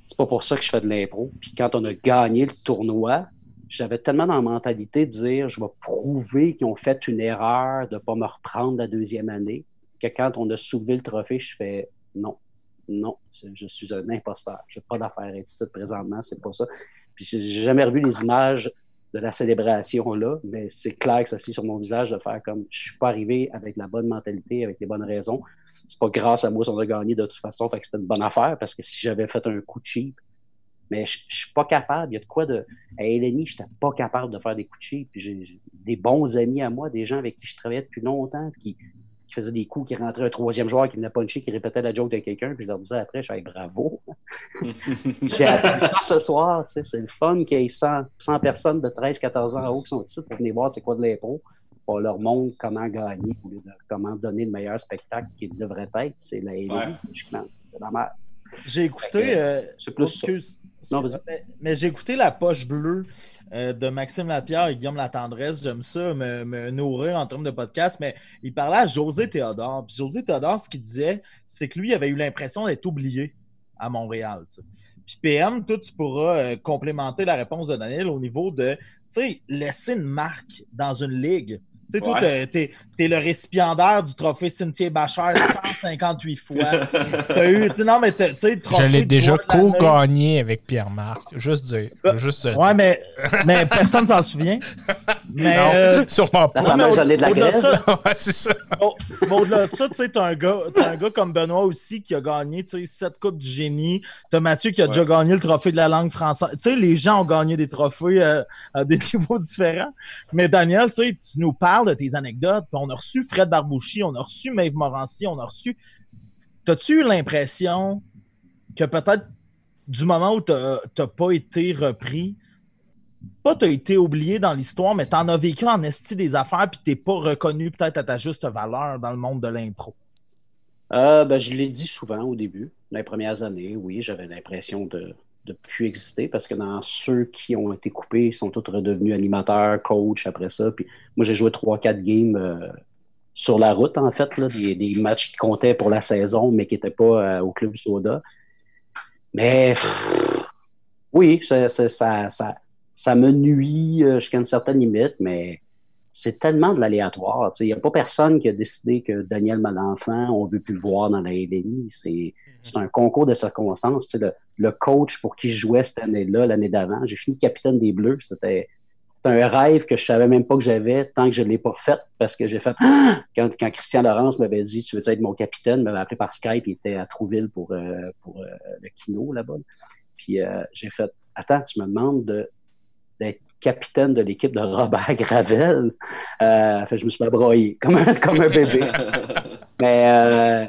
c'est pas pour ça que je fais de l'impro. Puis quand on a gagné le tournoi, j'avais tellement dans la mentalité de dire je vais prouver qu'ils ont fait une erreur de ne pas me reprendre la deuxième année que quand on a soulevé le trophée, je fais non, non, je suis un imposteur. Je n'ai pas d'affaire à être ici présentement, c'est pas ça. Puis j'ai jamais revu les images de la célébration là, mais c'est clair que ça c'est sur mon visage de faire comme je suis pas arrivé avec la bonne mentalité, avec les bonnes raisons. C'est pas grâce à moi si on a gagné de toute façon, fait que c'était une bonne affaire parce que si j'avais fait un coup de cheap, mais je, je suis pas capable. Il y a de quoi de. À Eleni, je n'étais pas capable de faire des coups de cheap. J'ai des bons amis à moi, des gens avec qui je travaillais depuis longtemps, qui, qui faisaient des coups, qui rentraient un troisième joueur, qui venait puncher, qui répétait la joke de quelqu'un, puis je leur disais après, je suis bravo. J'ai appris ça ce soir, tu sais, c'est le fun qu'il y ait 100, 100 personnes de 13-14 ans en haut qui sont ici pour venir voir c'est quoi de l'impro. On leur montre comment gagner, au lieu de comment donner le meilleur spectacle qu'il devrait être. C'est la Ouais. logiquement. C'est la merde. J'ai écouté. Euh, c'est plus ça. excuse. Non, mais mais j'ai écouté La Poche Bleue euh, de Maxime Lapierre et Guillaume Latendresse. J'aime ça, me, me nourrir en termes de podcast. Mais il parlait à José Théodore. Puis José Théodore, ce qu'il disait, c'est que lui, il avait eu l'impression d'être oublié à Montréal. Puis PM, toi, tu pourras euh, complémenter la réponse de Daniel au niveau de, tu sais, laisser une marque dans une ligue. Tu sais, toi, Ouais. t'es, t'es le récipiendaire du trophée Cynthia Bachar 158 fois. T'as eu, non, mais t'as- tu sais, le Je trophée l'ai du déjà co-gagné avec Pierre-Marc. Juste dire. Euh, Juste dire. Ouais, mais, mais personne s'en souvient. Mais, Non, euh, sûrement pas. mais au- année de la au-delà de grève. ça, ouais, c'est ça. au- mais au-delà de ça, tu sais, t'as un gars, un gars comme Benoît aussi qui a gagné, tu sais, sept coupes du génie. T'as Mathieu qui a Ouais. déjà gagné le trophée de la langue française. Tu sais, les gens ont gagné des trophées euh, à des niveaux différents. Mais Daniel, tu sais, tu nous parles de tes anecdotes. Puis on a reçu Fred Barbouchi, on a reçu Maeve Morancy, on a reçu. T'as-tu eu l'impression que peut-être du moment où t'as pas été repris, pas t'as été oublié dans l'histoire, mais t'en as vécu en esti des affaires puis t'es pas reconnu peut-être à ta juste valeur dans le monde de l'impro? Euh, ben, je l'ai dit souvent au début, les premières années, oui, j'avais l'impression de ne plus exister parce que dans ceux qui ont été coupés, ils sont tous redevenus animateurs, coach après ça. Puis moi, j'ai joué 3-4 games euh, sur la route, en fait, là, des, des matchs qui comptaient pour la saison, mais qui n'étaient pas euh, au Club Soda. Mais oui, ça, ça, ça, ça, ça me nuit euh, jusqu'à une certaine limite, mais c'est tellement de l'aléatoire. Il n'y a pas personne qui a décidé que Daniel Malenfant, on ne veut plus le voir dans la LNI. C'est c'est un concours de circonstances. Tu sais, Le, le coach pour qui je jouais cette année-là, l'année d'avant, j'ai fini capitaine des Bleus. C'était un rêve que je savais même pas que j'avais tant que je ne l'ai pas fait parce que j'ai fait quand, quand Christian Laurence m'avait dit Tu veux être mon capitaine, il m'avait appelé par Skype, il était à Trouville pour, euh, pour euh, le kino là-bas. Puis euh, j'ai fait Attends, tu me demandes de- d'être capitaine de l'équipe de Robert Gravel. Euh, fait, je me suis pas broyé comme un, comme un bébé. Mais euh,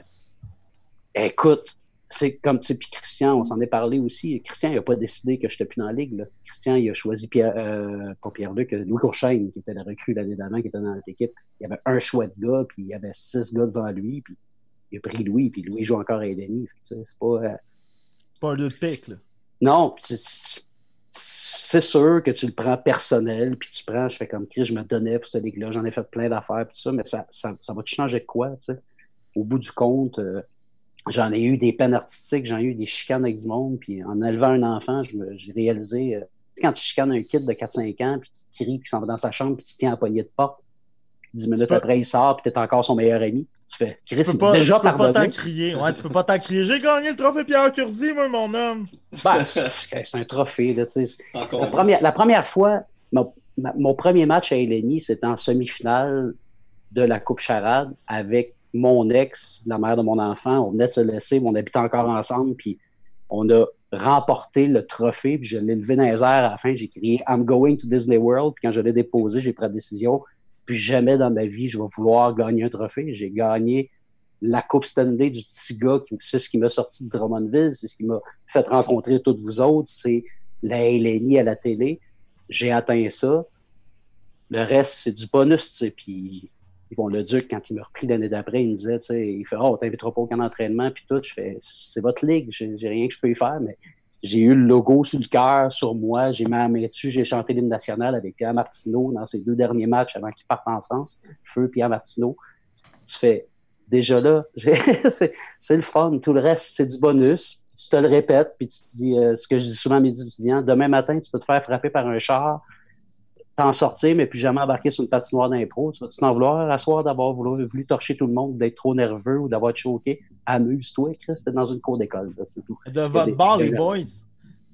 écoute, c'est comme tu sais, puis Christian, on s'en est parlé aussi. Christian, il n'a pas décidé que je n'étais plus dans la ligue. là. Christian, il a choisi Pierre, euh, pas Pierre-Luc, euh, Louis Courchaine, qui était le recrue l'année d'avant, qui était dans notre équipe. Il y avait un choix de gars, puis il y avait six gars devant lui, puis il a pris Louis, puis Louis joue encore à sais, C'est pas. euh, Pas de pique, là. non, c'est- c'est sûr que tu le prends personnel, puis tu prends, je fais comme Chris, je me donnais pour cette ligue-là, j'en ai fait plein d'affaires, puis tout ça, mais ça, ça, ça va te changer de quoi, tu sais? Au bout du compte, euh, j'en ai eu des peines artistiques, j'en ai eu des chicanes avec du monde, puis en élevant un enfant, j'ai réalisé, euh, quand tu chicanes un kid de 4-5 ans, puis qui crie, puis qui s'en va dans sa chambre, puis tu tiens en poignée de porte, puis 10 minutes après, il sort, puis t'es encore son meilleur ami, tu fais, Chris, Tu peux pas, déjà tu peux pas pardonné. t'en crier. Ouais, tu peux pas t'en crier. J'ai gagné le trophée Pierre Curzi, moi, mon homme. Ben, c'est un trophée, là, tu sais. La première, la première fois, mon, ma- mon premier match à Eleni, c'était en semi-finale de la Coupe Charade avec mon ex, la mère de mon enfant. On venait de se laisser, on habitait encore ensemble, puis on a remporté le trophée, puis je l'ai levé dans les airs à la fin. J'ai crié I'm going to Disney World, puis quand je l'ai déposé, j'ai pris la décision. Jamais dans ma vie, je vais vouloir gagner un trophée. J'ai gagné la Coupe Stanley du petit gars, c'est ce qui m'a sorti de Drummondville, c'est ce qui m'a fait rencontrer toutes vous autres, c'est la LNI à la télé. J'ai atteint ça. Le reste, c'est du bonus, tu sais. Puis Yvon Leduc, quand il m'a repris l'année d'après, il me disait, tu sais, il fait, oh, t'inviteras pas aucun entraînement, puis tout. Je fais, c'est votre ligue, j'ai rien que je peux y faire, mais j'ai eu le logo sur le cœur, sur moi, j'ai mis main dessus, j'ai chanté l'hymne national avec Pierre Martineau dans ses deux derniers matchs avant qu'il parte en France, Feu Pierre Martineau. Tu fais, déjà là, c'est le fun, tout le reste, c'est du bonus. Tu te le répètes, puis tu te dis, euh, ce que je dis souvent à mes étudiants, demain matin, tu peux te faire frapper par un char, t'en sortir, mais plus jamais embarquer sur une patinoire d'impro. Tu vas t'en vouloir à soir d'avoir voulu, voulu torcher tout le monde, d'être trop nerveux ou d'avoir choqué? Amuse-toi, Chris, t'es dans une cour d'école, c'est tout. De votre bord, les boys.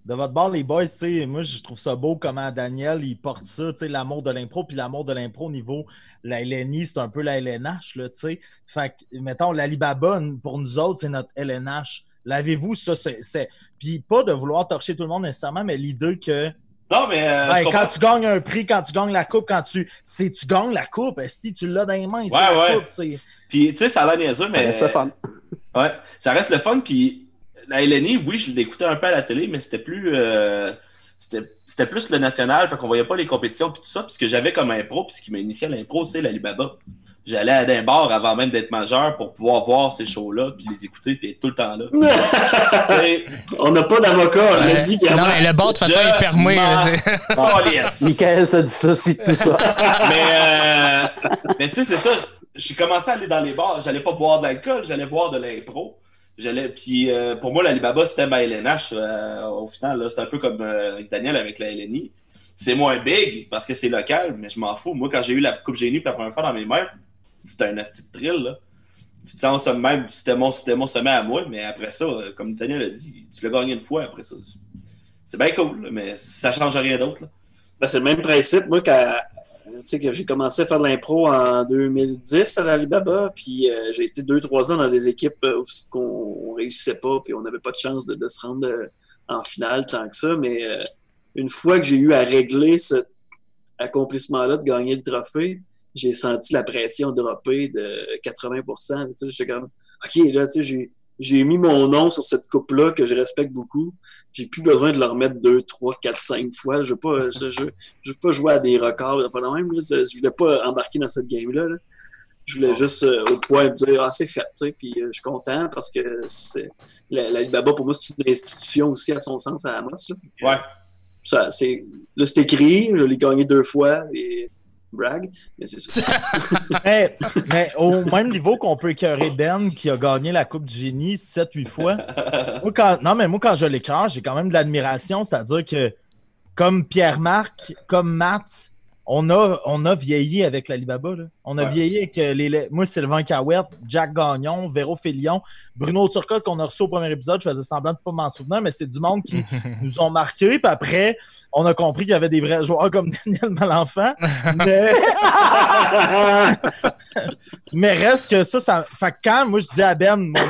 De votre bord, les boys, tu sais, moi, je trouve ça beau comment Daniel, il porte ça, tu sais, l'amour de l'impro, puis l'amour de l'impro au niveau la LNI, c'est un peu la LNH, là, tu sais. Fait que, mettons, l'Alibaba, pour nous autres, c'est notre LNH. L'avez-vous, ça, c'est- Puis pas de vouloir torcher tout le monde nécessairement, mais l'idée que... Non, mais. euh, Ouais, quand tu gagnes un prix, quand tu gagnes la coupe, quand tu... C'est tu gagnes la coupe, si tu l'as dans les mains, c'est Ouais, la ouais. coupe, c'est... Puis, tu sais, ça a l'air niaiseux, mais. C'est fun. Ouais, ça reste le fun. Puis la LNI, oui, je l'écoutais un peu à la télé, mais c'était plus. euh, c'était c'était plus le national, fait qu'on voyait pas les compétitions puis tout ça. Puis ce que j'avais comme impro, puis ce qui m'a initié à l'impro, c'est l'Alibaba. J'allais à un bar avant même d'être majeur pour pouvoir voir ces shows-là, puis les écouter, puis être tout le temps là. On n'a pas d'avocat, on l'a dit Non, le bar, de toute façon, est fermé. Oh, yes! Michael se dissocie de tout ça. mais euh, mais tu sais, c'est ça. J'ai commencé à aller dans les bars. J'allais pas boire d'alcool, j'allais voir de l'impro. J'allais, puis euh, pour moi, l'Alibaba, c'était ma LNH. euh, au final, là, c'est un peu comme euh, avec Daniel avec la LNI. C'est moins big parce que c'est local, mais je m'en fous. Moi, quand j'ai eu la Coupe Génie pour la première fois dans mes mains, c'était un asti de. Là. Tu te sens au sommet, c'était mon, mon sommet à moi, mais après ça, euh, comme Daniel a dit, tu l'as gagné une fois après ça. C'est bien cool, mais ça change rien d'autre. Ben, c'est le même principe. Moi, que j'ai commencé à faire de l'impro en 2010 à l'Alibaba, puis euh, j'ai été deux, trois ans dans des équipes euh, où qu'on réussissait pas, puis on n'avait pas de chance de, se rendre en finale tant que ça. Mais une fois que j'ai eu à régler cet accomplissement-là de gagner le trophée, j'ai senti la pression dropper de 80 Tu sais, J'étais comme, OK, là, tu sais, j'ai j'ai mis mon nom sur cette coupe-là que je respecte beaucoup. J'ai plus besoin de le remettre deux, trois, quatre, cinq fois. Je veux pas, je, je, je veux pas jouer à des records. Enfin, de même, là, je voulais pas embarquer dans cette game-là. là. Je voulais juste euh, au point de dire ah c'est fait, tu sais, puis euh, je suis content parce que c'est la, la Alibaba pour moi c'est une institution aussi à son sens à Amos. Là. Ouais. Ça, c'est là c'est écrit, je l'ai gagné deux fois et brag, mais c'est ça. Mais, mais au même niveau qu'on peut écœurer Ben qui a gagné la Coupe du Génie 7-8 fois. Moi, quand, non, mais moi, quand je l'écœure, j'ai quand même de l'admiration. C'est-à-dire que, comme Pierre-Marc, comme Matt, on a, on a vieilli avec l'Alibaba. là. On a Ouais. vieilli avec euh, les, moi, Sylvain Cahouette, Jack Gagnon, Véro Félion, Bruno Turcotte qu'on a reçu au premier épisode. Je faisais semblant de ne pas m'en souvenir, mais c'est du monde qui nous ont marqué. Puis après, on a compris qu'il y avait des vrais joueurs comme Daniel Malenfant. Mais. Mais reste que ça, ça. Fait que quand moi je dis à Ben, mon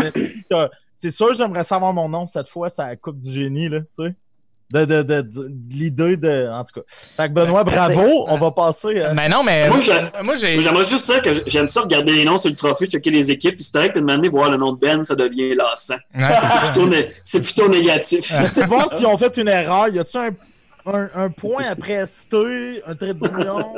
c'est sûr j'aimerais savoir mon nom cette fois, la Coupe du Génie, là, tu sais. De, de, de, de- de l'idée de. En tout cas. Fait que Benoît, bravo. On va passer. à- Mais non, mais. Moi, j'ai- Moi, j'ai. Moi, J'aimerais juste ça, que j'aime ça regarder les noms sur le trophée, checker les équipes, puis c'est vrai que de m'amener voir le nom de Ben, ça devient lassant. Ouais, c'est ça. Plutôt né- C'est plutôt négatif. C'est voir si on fait une erreur. Y a-tu un, un, un point après citer, un trait Benoît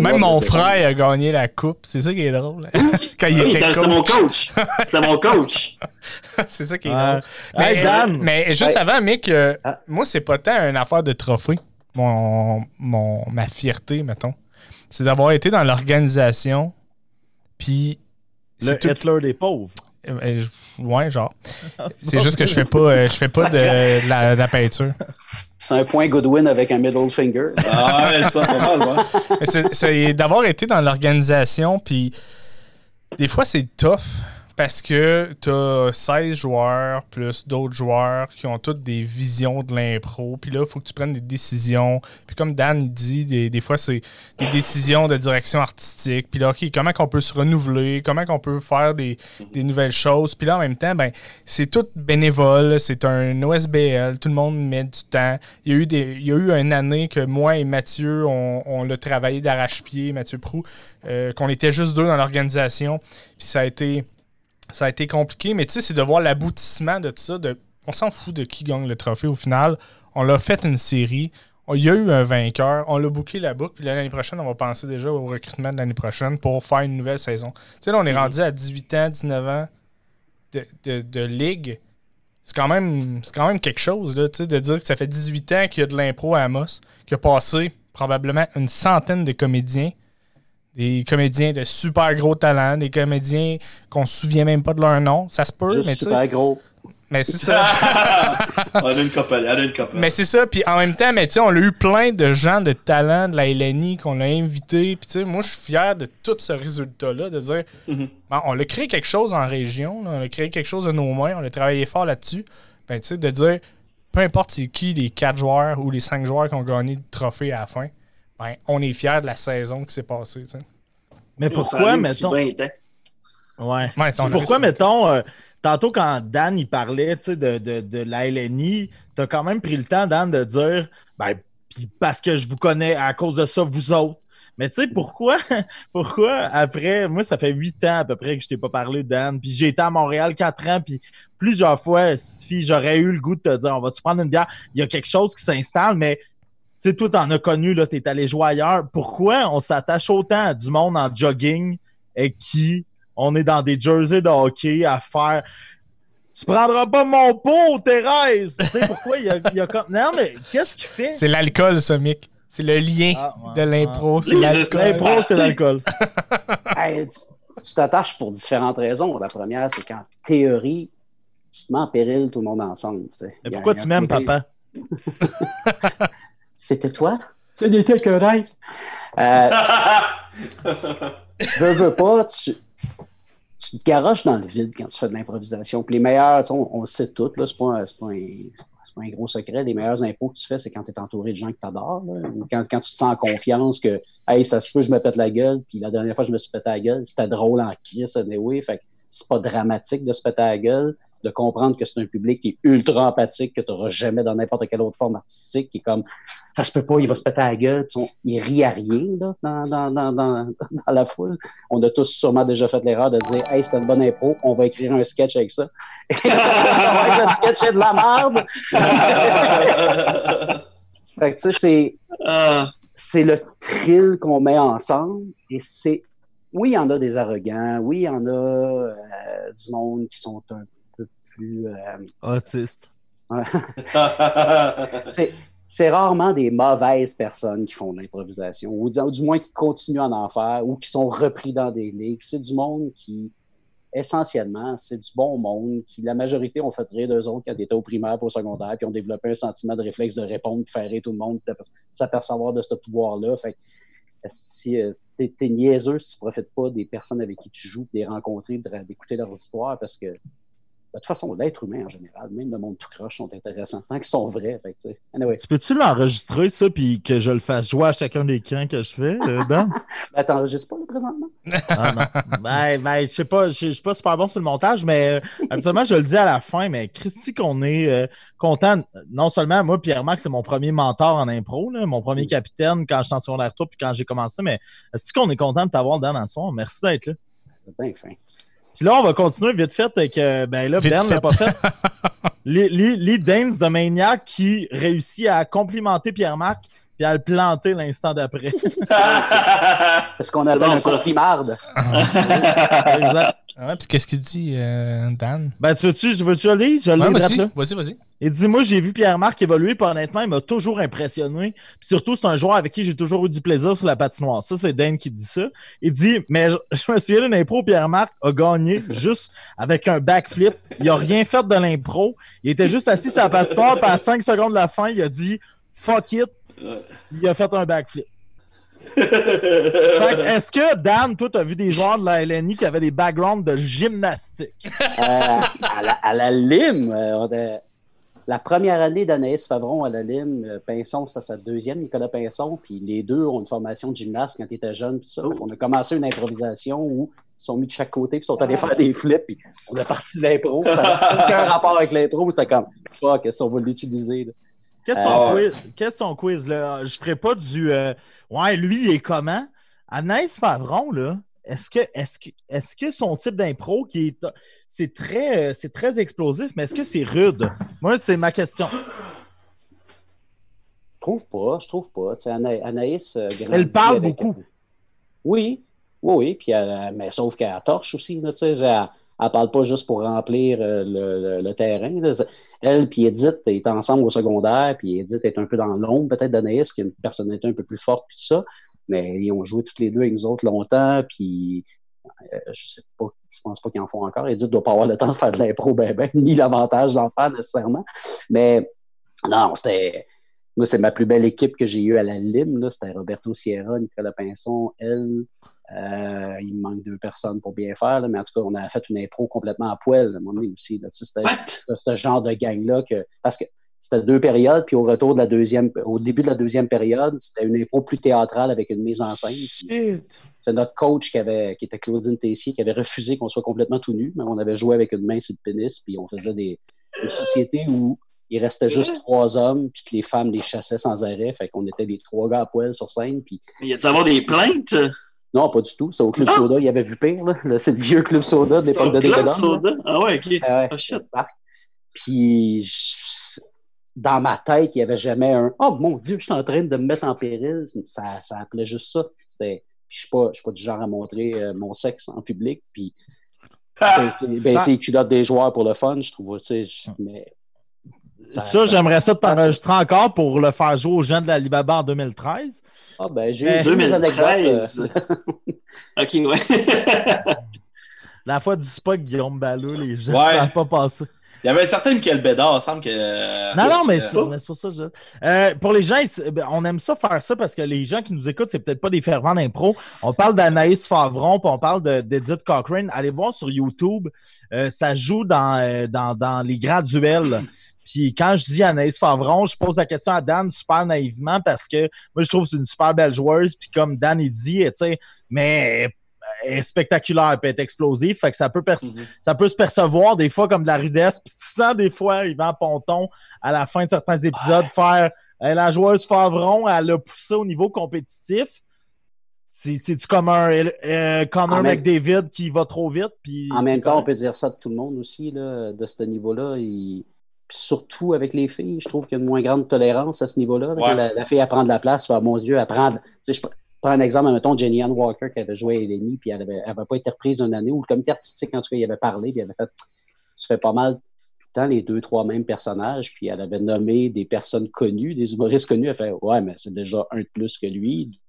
Même mon frère a gagné la coupe. C'est ça qui est drôle. Quand il Oui, était coach. mon coach. C'était mon coach. c'est ça qui est Ouais. drôle. Mais, Hey, Dan! mais juste avant, Mick, euh, Ah. moi, c'est pas tant une affaire de trophée. Mon, mon, ma fierté, mettons. C'est d'avoir été dans l'organisation. Puis. Le tout- Hitler des pauvres. euh, je- ouais, genre. C'est juste que je fais pas, euh, je fais pas de, de la, de la peinture. C'est un point Goodwin avec un middle finger. Ah, ouais, ça, pas mal, ouais. Mais c'est- c'est d'avoir été dans l'organisation, puis des fois, c'est tough parce que tu as 16 joueurs plus d'autres joueurs qui ont toutes des visions de l'impro. Puis là, il faut que tu prennes des décisions. Puis comme Dan dit, des, des fois, c'est des décisions de direction artistique. Puis là, OK, comment qu'on peut se renouveler? Comment qu'on peut faire des, des nouvelles choses? Puis là, en même temps, ben, c'est tout bénévole. C'est un OSBL. Tout le monde met du temps. Il y a eu, des, il y a eu une année que moi et Mathieu, on, on l'a travaillé d'arrache-pied, Mathieu Prou, euh, qu'on était juste deux dans l'organisation. Puis ça a été ça a été compliqué, mais tu sais, c'est de voir l'aboutissement de tout ça. De, on s'en fout de qui gagne le trophée au final. On l'a fait une série. il y a eu un vainqueur. On l'a booké la boucle. Puis l'année prochaine, on va penser déjà au recrutement de l'année prochaine pour faire une nouvelle saison. Tu sais, là, on est rendu à 18 ans, 19 ans de, de, de ligue. C'est quand, même, c'est quand même quelque chose là, tu sais, de dire que ça fait 18 ans qu'il y a de l'impro à Amos, qu'il a passé probablement une centaine de comédiens. Des comédiens de super gros talent, des comédiens qu'on se souvient même pas de leur nom. Ça se peut, Juste mais tu sais. super gros. Mais c'est ça. on a une couple, on a une couple. Mais c'est ça, puis en même temps, mais tu sais, on a eu plein de gens de talent de la LNI qu'on a invités. Puis tu sais, moi, je suis fier de tout ce résultat-là, de dire, Mhm. ben, on a créé quelque chose en région, là, on a créé quelque chose de nos mains, on a travaillé fort là-dessus. Ben tu sais, de dire, peu importe c'est qui les quatre joueurs ou les cinq joueurs qui ont gagné le trophée à la fin, ben on est fier de la saison qui s'est passée, tu sais. Mais pourquoi, mettons. Ouais. Pourquoi, mettons, euh, tantôt quand Dan il parlait tu de, de, de la LNI, t'as quand même pris le temps, Dan, de dire ben, puis parce que je vous connais à cause de ça, vous autres. Mais tu sais, pourquoi, pourquoi après, moi, ça fait huit ans à peu près que je t'ai pas parlé, Dan, puis j'ai été à Montréal quatre ans, puis plusieurs fois, j'aurais eu le goût de te dire, on va-tu prendre une bière? Il y a quelque chose qui s'installe, mais tu sais, toi, t'en as connu, là, t'es allé jouer ailleurs. Pourquoi on s'attache autant à du monde en jogging et qui on est dans des jerseys de hockey à faire. Tu prendras pas mon pot, Thérèse! Tu sais, pourquoi il y a, il y a comme. Non, mais qu'est-ce qu'il fait? C'est l'alcool, ça, Mick. C'est le lien Ah, ouais, de l'impro, c'est l'alcool. L'impro, c'est l'alcool. Hey, tu tu t'attaches pour différentes raisons. La première, c'est qu'en théorie, tu te mets en péril tout le monde ensemble. tu sais. Mais pourquoi tu m'aimes, côté- papa? C'était toi? Ce n'était que rêve. Euh, veux, veux pas, tu, tu te garoches dans le vide quand tu fais de l'improvisation. Puis les meilleurs, tu on, on le sait tout, là, c'est pas, un- c'est pas, un- c'est pas un gros secret. Les meilleurs impôts que tu fais, c'est quand tu es entouré de gens que tu adores. Ou quand, quand tu te sens en confiance que, hey, ça se peut, je me pète la gueule. Puis la dernière fois, je me suis pété la gueule. C'était drôle en crise, anyway. Fait c'est pas dramatique de se péter la gueule, de comprendre que c'est un public qui est ultra empathique, que tu n'auras jamais dans n'importe quelle autre forme artistique, qui est comme ça se peut pas, il va se péter la gueule. Tu sais, il rit à rien là, dans, dans, dans, dans, dans la foule. On a tous sûrement déjà fait l'erreur de dire Hey, c'était une bonne impro, on va écrire un sketch avec ça. Le sketch est de la merde. fait que tu sais, c'est Ah, c'est le thrill qu'on met ensemble et c'est oui, il y en a des arrogants, oui, il y en a euh, du monde qui sont un peu plus euh, Autiste. c'est c'est rarement des mauvaises personnes qui font de l'improvisation, ou, du- ou du moins qui continuent à en faire, ou qui sont repris dans des ligues. C'est du monde qui, essentiellement, c'est du bon monde, qui la majorité ont fait rire d'eux autres quand ils étaient au primaire pour au secondaire, puis ont développé un sentiment de réflexe de répondre, de faire rire tout le monde, de s'apercevoir de ce pouvoir-là. Fait que, si euh, t'es niaiseux si tu profites pas des personnes avec qui tu joues, de les rencontrer, d'écouter leurs histoires, parce que de toute façon, l'être humain en général, même le monde tout croche, sont intéressants tant qu'ils sont vrais. Fait tu sais, anyway, Tu peux-tu l'enregistrer, ça, puis que je le fasse jouer à chacun des camps que je fais, euh, Dan? ben, t'enregistres pas là, présentement? Ah non. Ben, ben je sais pas, je suis pas super bon sur le montage, mais euh, habituellement, je le dis à la fin, mais Christy, qu'on est euh, content. Non seulement, moi, Pierre-Marc, c'est mon premier mentor en impro, là, mon premier capitaine quand j'étais en secondaire 3 puis quand j'ai commencé, mais est-ce qu'on est content de t'avoir, Dan, en soir? Merci d'être là. C'est bien fin. Puis là, on va continuer vite fait avec, euh, ben là, Vite Ben l'a pas fait. les, les, les Danes de Maniac qui réussit à complimenter Pierre-Marc puis à le planter l'instant d'après. C'est ce qu'on appelle bon, un complimarde. exact. Ouais, puis qu'est-ce qu'il dit, euh, Dan? Ben, tu veux-tu, je veux-tu le lire? Je le Ouais, vas-y, là. vas-y, vas-y. Il dit Moi, j'ai vu Pierre-Marc évoluer, puis honnêtement, il m'a toujours impressionné. Puis surtout, c'est un joueur avec qui j'ai toujours eu du plaisir sur la patinoire. Ça, c'est Dan qui dit ça. Il dit Mais je, je me souviens d'une impro, Pierre-Marc a gagné juste avec un backflip. Il a rien fait de l'impro. Il était juste assis sur la patinoire, puis à 5 secondes de la fin, il a dit Fuck it. Il a fait un backflip. Est-ce que, Dan, toi, t'as vu des joueurs de la LNI qui avaient des backgrounds de gymnastique? Euh, à, la, à la Lime, euh, on a- la première année d'Anaïs Favron à la Lime, euh, Pinson, c'était sa deuxième, Nicolas Pinson, puis les deux ont une formation de gymnaste quand ils étaient jeunes. Puis ça. Qu'on a commencé une improvisation où ils sont mis de chaque côté, puis sont allés faire des flips, puis on a parti de l'impro. Ça n'a aucun rapport avec l'impro, c'était comme, fuck, est-ce qu'on va l'utiliser? Qu'est-ce ton Euh, quiz? Qu'est-ce ton quiz, là? Je ferai pas du. euh, Ouais, lui, il est comment? Anaïs Favron, là, est-ce que, est-ce que, est-ce que son type d'impro qui est. C'est très, euh, c'est très explosif, mais est-ce que c'est rude? Moi, c'est ma question. trouve pas, je trouve pas. Tu sais, Ana- Anaïs. Elle parle avec- beaucoup. Oui, oui, oui. Puis elle- mais sauf qu'elle torche aussi. Là, tu sais, elle parle pas juste pour remplir euh, le, terrain. Elle puis Edith étaient ensemble au secondaire, puis Edith est un peu dans l'ombre peut-être d'Anaïs, qui a une personnalité un peu plus forte, puis ça. Mais ils ont joué toutes les deux avec nous autres longtemps, puis euh, je sais pas, je pense pas qu'ils en font encore. Edith doit pas avoir le temps de faire de l'impro, ben, ben, ni l'avantage d'en faire nécessairement. Mais non, c'était. Moi, c'est ma plus belle équipe que j'ai eue à la Lime. C'était Roberto Sierra, Nicolas Pinson, elle. Euh, il me manque deux personnes pour bien faire, là, mais en tout cas, on a fait une impro complètement à poil à un moment donné aussi. C'était ce genre de gang-là que. Parce que c'était deux périodes, puis au retour de la deuxième, au début de la deuxième période, c'était une impro plus théâtrale avec une mise en scène. c'est notre coach qui, avait, qui était Claudine Tessier qui avait refusé qu'on soit complètement tout nu, mais on avait joué avec une main sur le pénis, puis on faisait des, des sociétés où il restait juste trois hommes, puis que les femmes les chassaient sans arrêt. Fait qu'on était les trois gars à poil sur scène. Puis Il y a-tu avoir des plaintes? Non, pas du tout. C'était au Club Ah! Soda. Il y avait vu pire. Là. C'est le vieux Club Soda de C'est l'époque de club soda? Ah ouais, ok. Ah ouais, Oh, shit. le parc. Puis je- dans ma tête, il n'y avait jamais un Oh mon Dieu, je suis en train de me mettre en péril. Ça, ça appelait juste ça. C'était. puis Je ne suis pas du genre à montrer euh, mon sexe en public. Puis Ah! baisser baisser les culottes des joueurs pour le fun, je trouve. je- Mais Ça, Ça- j'aimerais ça t'enregistrer encore pour le faire jouer aux gens de l'Alibaba en 2013. ah, ben, j'ai anecdotes. 2013. euh, ok, ouais. La fois du pas Guillaume Ballot, les gens Ouais. ne savent pas passer. Il y avait un certain Michael Bédard, il semble que. euh, Non, non, mais c'est pour ça je... Euh, pour les gens, ben, on aime ça faire ça parce que les gens qui nous écoutent, c'est peut-être pas des fervents d'impro. On parle d'Anaïs Favron, puis on parle de- d'Edith Cochrane. Allez voir sur YouTube. Euh, ça joue dans, dans, dans les grands duels. Puis quand je dis Anaïs Favron, je pose la question à Dan super naïvement parce que moi, je trouve que c'est une super belle joueuse. Puis comme Dan, il dit, tu sais, mais est spectaculaire, elle peut être explosive. Fait que ça peut, Mhm. ça peut se percevoir des fois comme de la rudesse. Puis tu sens des fois Yvan Ponton à la fin de certains épisodes faire euh, la joueuse Favron, elle a poussé au niveau compétitif. C'est- C'est-tu comme un euh, Connor En même- McDavid qui va trop vite? Puis En même temps, on peut dire ça de tout le monde aussi, là, de ce niveau-là. Il- Puis surtout avec les filles, je trouve qu'il y a une moins grande tolérance à ce niveau-là. Ouais. La, la fille, elle prend de la place, fait, mon Dieu, elle prend. de- prends un exemple, mettons, Jenny Ann Walker qui avait joué à Eleni, puis elle n'avait pas été reprise une année, ou le comité artistique, en tout cas, il avait parlé, puis il avait fait Tu fais pas mal tout le temps les deux, trois mêmes personnages, puis elle avait nommé des personnes connues, des humoristes connus. Elle fait Ouais, mais c'est déjà un de plus que lui.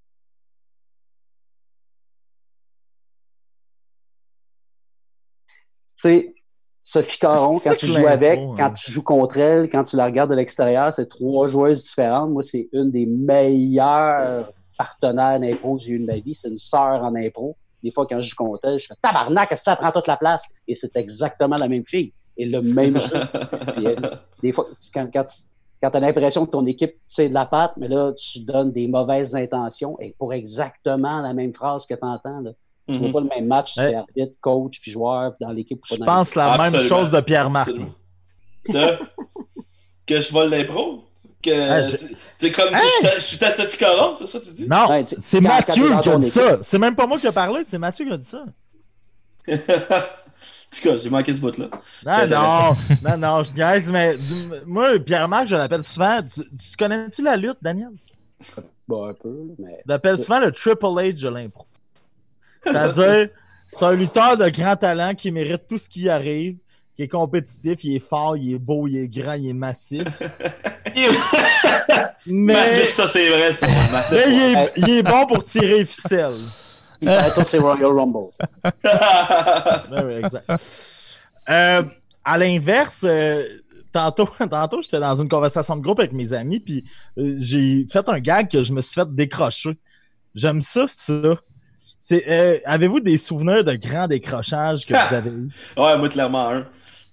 Tu sais, Sophie Caron, quand tu joues avec, hein. quand tu joues contre elle, quand tu la regardes de l'extérieur, c'est trois joueuses différentes. Moi, c'est une des meilleures partenaires d'impro que j'ai eu de ma vie. C'est une sœur en impro. Des fois, quand je elle, je fais tabarnak, ça prend toute la place? Et c'est exactement la même fille. Et le même jeu. Puis, euh, des fois, tu- quand, quand, tu as l'impression que ton équipe tire de la patte, mais là, tu donnes des mauvaises intentions et pour exactement la même phrase que tu entends. Là. Tu vois mhm. pas le même match c'est arbitre, coach, puis joueur, puis dans l'équipe. Je pense la même chose de Pierre-Marc. De- Que je vole l'impro? Que, Ah, je- tu tu sais, comme je suis ta- je suis ta Sophie Caron, c'est ça que tu dis? Non, Ouais, c'est Mathieu qui a dit ça. C'est même pas moi qui ai parlé, c'est Mathieu qui a dit ça. en tout cas, j'ai manqué ce bout-là. Non, non, intéressant. non, non, je niaise, mais moi, Pierre-Marc, je l'appelle souvent. Tu, tu connais-tu la lutte, Daniel? Bon, un peu, mais. Je l'appelle souvent le Triple H de l'impro. C'est-à-dire, c'est un lutteur de grand talent qui mérite tout ce qui arrive, qui est compétitif, il est fort, il est beau, il est grand, il est massif. mais, Massif, ça c'est vrai, ça. Massif. mais il, est, il est bon pour tirer les ficelles. Il ses Royal Rumbles. Ouais, ouais, exact. Euh, à l'inverse, euh, tantôt, tantôt j'étais dans une conversation de groupe avec mes amis, puis euh, j'ai fait un gag que je me suis fait décrocher. J'aime ça, ça. C'est, euh, avez-vous des souvenirs de grands décrochages que vous avez eu? ouais, moi, clairement, un.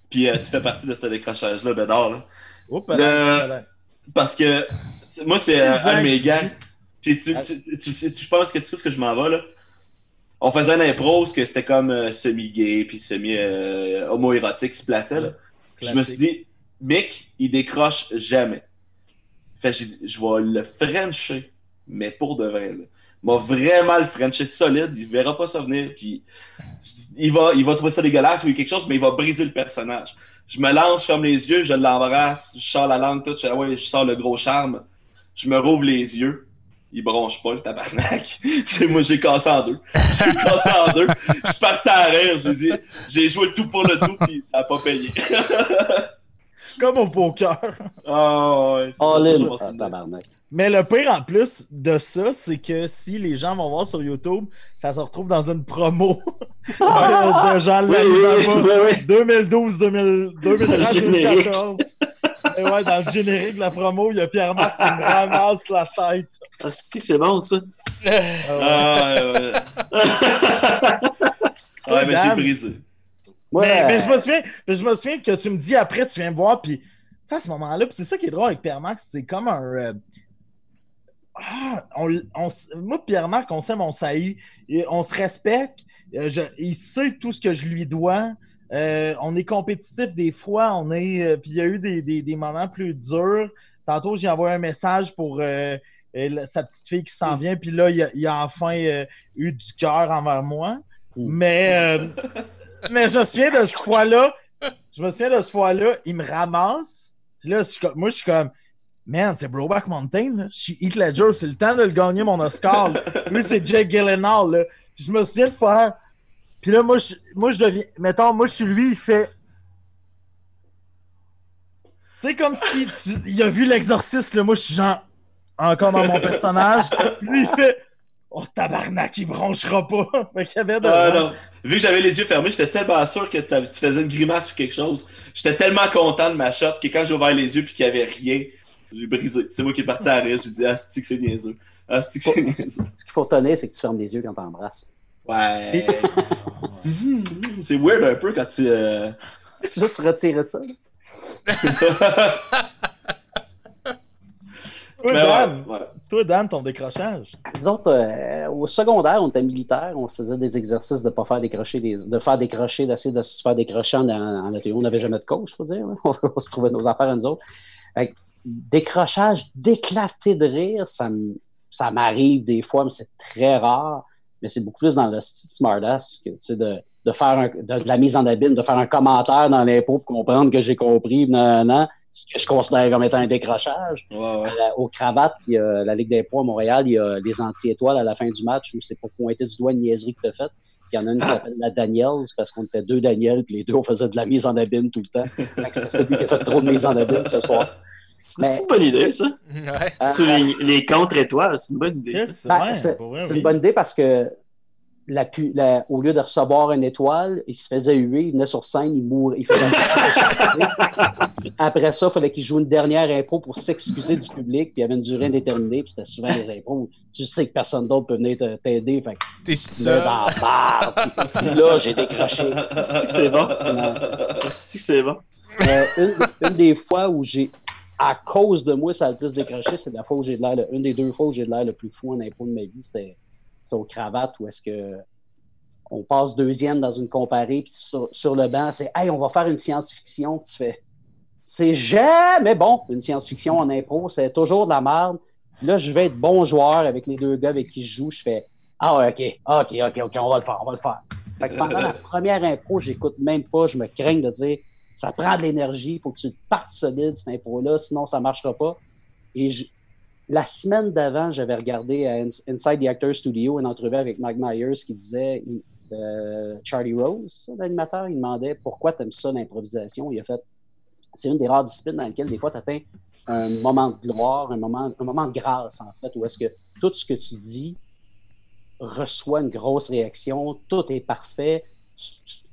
Puis euh, tu fais partie de ce décrochage-là, Bédard. Là. Oups, Le-. Parce que moi, c'est euh, un de mes gars. Puis tu, tu, tu, tu sais, tu- je pense que tu sais ce que je m'en vais, là. On faisait un impro, que c'était comme euh, semi-gay, puis semi-homo-érotique qui se plaçait, là. Je me suis dit, Mick, il décroche jamais. Fait que j'ai dit, je vais le frencher, mais pour de vrai, là. Il m'a vraiment le frencher solide, il verra pas ça venir, puis il va, il va trouver ça dégueulasse ou quelque chose, mais il va briser le personnage. Je me lance, je ferme les yeux, je l'embrasse, je sors la langue, tout, je, ah ouais, je sors le gros charme. je me rouvre les yeux. Il bronche pas, le tabarnak. C'est moi, j'ai cassé en deux. J'ai cassé en deux. Je suis parti à rire. J'ai dit, j'ai joué le tout pour le tout, puis ça a pas payé. Comme au poker. Ah ouais, c'est in. toujours. Mais le pire en plus de ça, c'est que si les gens vont voir sur YouTube, ça se retrouve dans une promo de, de Jean Oui, oui, oui, oui. 2012, 2000, 2013, Générique. 2014. Et ouais, dans le générique de la promo, il y a Pierre-Marc qui me ramasse la tête. Ah, si, c'est bon, ça. Ah, ouais, ouais. ouais, mais j'ai brisé. Moi, mais, mais je me souviens, mais je me souviens que tu me dis après, tu viens me voir, puis tu sais, à ce moment-là, puis c'est ça qui est drôle avec Pierre-Marc, c'est comme un. euh, ah, on, moi, Pierre-Marc, on s'aime, on on se respecte, euh, je- il sait tout ce que je lui dois. euh, on est compétitif des fois, on est. euh, puis il y a eu des, des- des moments plus durs. Tantôt, j'ai envoyé un message pour euh, sa petite fille qui s'en vient, puis là, il a, il a enfin eu du cœur envers moi. Mm. Mais, mais je me souviens de ce fois-là. Je me souviens de ce fois-là, il me ramasse. Puis là, je moi, je suis comme, man, c'est Broback Mountain. Là. Je suis Heath Ledger, c'est le temps de le gagner, mon Oscar. là. Lui, c'est Jake Gyllenhaal. Là. Puis je me souviens de faire. Puis là, moi, je, moi, je deviens. Mettons, moi, je suis lui, il fait. Tu sais, comme si tu- il a vu l'exorciste, là. Moi, je suis genre. Encore dans mon personnage. Puis lui, il fait. Oh, tabarnak, il bronchera pas. fait qu'il avait de. Ah non. Vu que j'avais les yeux fermés, j'étais tellement sûr que tu faisais une grimace ou quelque chose. J'étais tellement content de ma shot que quand j'ai ouvert les yeux puis qu'il y avait rien, j'ai brisé. C'est moi qui est parti à rire. J'ai dit, ah, c'est que c'est niaiseux? Ah, c'est niaiseux? Ce qu'il faut retenir, c'est que tu fermes les yeux quand t'embrasses. Ouais. c'est weird un peu quand tu. euh, Juste retirer ça. Toi, Mais Dan, ouais, ouais. toi, Dan, ton décrochage. Nous autres, euh, au secondaire, on était militaire, on se faisait des exercices de ne pas faire décrocher, des, de faire décrocher, d'essayer de se faire décrocher en, en atelier. On n'avait jamais de coach, faut dire. On, se trouvait nos affaires à nous autres. Décrochage, d'éclater de rire, ça, m'arrive des fois, mais c'est très rare. Mais c'est beaucoup plus dans le style smartass que tu sais, de, de faire un- de, de la mise en abîme, de faire un commentaire dans l'impôt pour comprendre que j'ai compris, non, non, ce que je considère comme étant un décrochage. Ouais, ouais. Euh, au cravate, il y a la Ligue des points à Montréal, il y a les anti-étoiles à la fin du match où c'est pour pointer du doigt une niaiserie que tu as faite. Il y en a une qui s'appelle la Daniels parce qu'on était deux Daniels puis les deux on faisait de la mise en abîme tout le temps. C'était celui qui a fait trop de mise en abîme ce soir. C'est Mais- une bonne idée, ça. Ouais. Euh, Sur les, les contre-étoiles, c'est une bonne idée. Ben, ouais, c'est oui. une bonne idée parce que la, pu- la- au lieu de recevoir une étoile, il se faisait huer, il venait sur scène, il mourait. il faisait- Après ça, il fallait qu'il joue une dernière impro pour s'excuser du public, puis il y avait une durée indéterminée, puis c'était souvent des impros où tu sais que personne d'autre peut venir te- t'aider. Fait T'es seul. là, j'ai décroché. C'est que c'est bon. Non, C'est bon. Euh, une, une des fois où j'ai, à cause de moi, ça a le plus décroché, c'est la fois où j'ai de l'air, une des deux fois où j'ai de l'air le plus fou en impro de ma vie, c'était, c'était au cravate où est-ce que on passe deuxième dans une comparée, puis sur, le banc, c'est Hey, on va faire une science-fiction. Tu fais C'est jamais bon, une science-fiction en impro, c'est toujours de la merde. Là, je vais être bon joueur avec les deux gars avec qui je joue. Je fais Ah, OK, OK, OK, OK, on va le faire, on va le faire. Fait que pendant la première impro, j'écoute même pas, je me crains de dire ça prend de l'énergie, il faut que tu partes solide, cette impro-là, sinon ça ne marchera pas. Et la semaine d'avant, j'avais regardé à Ins- Inside the Actor Studio une entrevue avec Mike Myers qui disait euh, Charlie Rose, l'animateur, il demandait pourquoi tu aimes ça l'improvisation. Il a fait c'est une des rares disciplines dans lesquelles des fois tu atteins un moment de gloire, un moment, un moment de grâce en fait, où est-ce que tout ce que tu dis reçoit une grosse réaction, tout est parfait,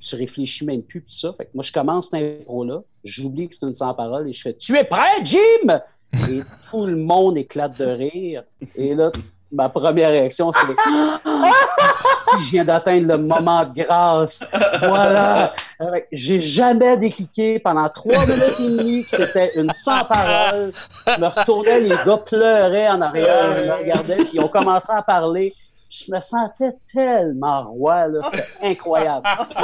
tu, réfléchis même plus, puis ça. Fait que moi, je commence cette impro-là, j'oublie que c'est une sans-parole et je fais Tu es prêt, Jim? Et tout le monde éclate de rire. Et là, ma première réaction, c'est Je viens d'atteindre le moment de grâce. Voilà. J'ai jamais décliqué pendant trois minutes et demie que c'était une sans-parole. Je me retournais, les gars pleuraient en arrière, ils me regardaient, puis ils ont commencé à parler. Je me sentais tellement roi, là. C'était incroyable.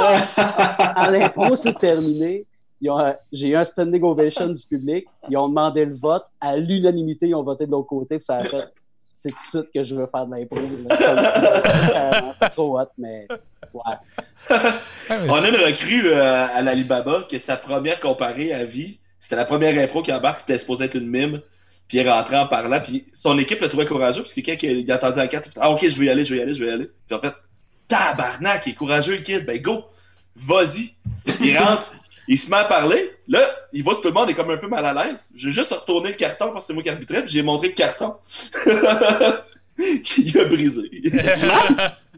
À l'impro, c'est terminé. Ils ont, J'ai eu un standing ovation du public. Ils ont demandé le vote. À l'unanimité, ils ont voté de l'autre côté. Puis ça a fait c'est tout de suite que je veux faire de l'impro. C'était- C'était trop hot, mais ouais. On a une recrue euh, à l'Alibaba que sa première comparée à vie, c'était la première impro qui embarque, c'était supposé être une mime. Puis il est rentré en parlant. Puis son équipe le trouvait courageux. Parce que quand il a entendu la carte, il fait Ah, ok, je vais y aller, je vais y aller, je vais y aller. Puis en fait, tabarnak, il est courageux, le kid. Ben go, vas-y. Il rentre, il se met à parler. Là, il voit que tout le monde est comme un peu mal à l'aise. J'ai juste retourné le carton parce que c'est moi qui arbitrais. Puis j'ai montré le carton. il a brisé.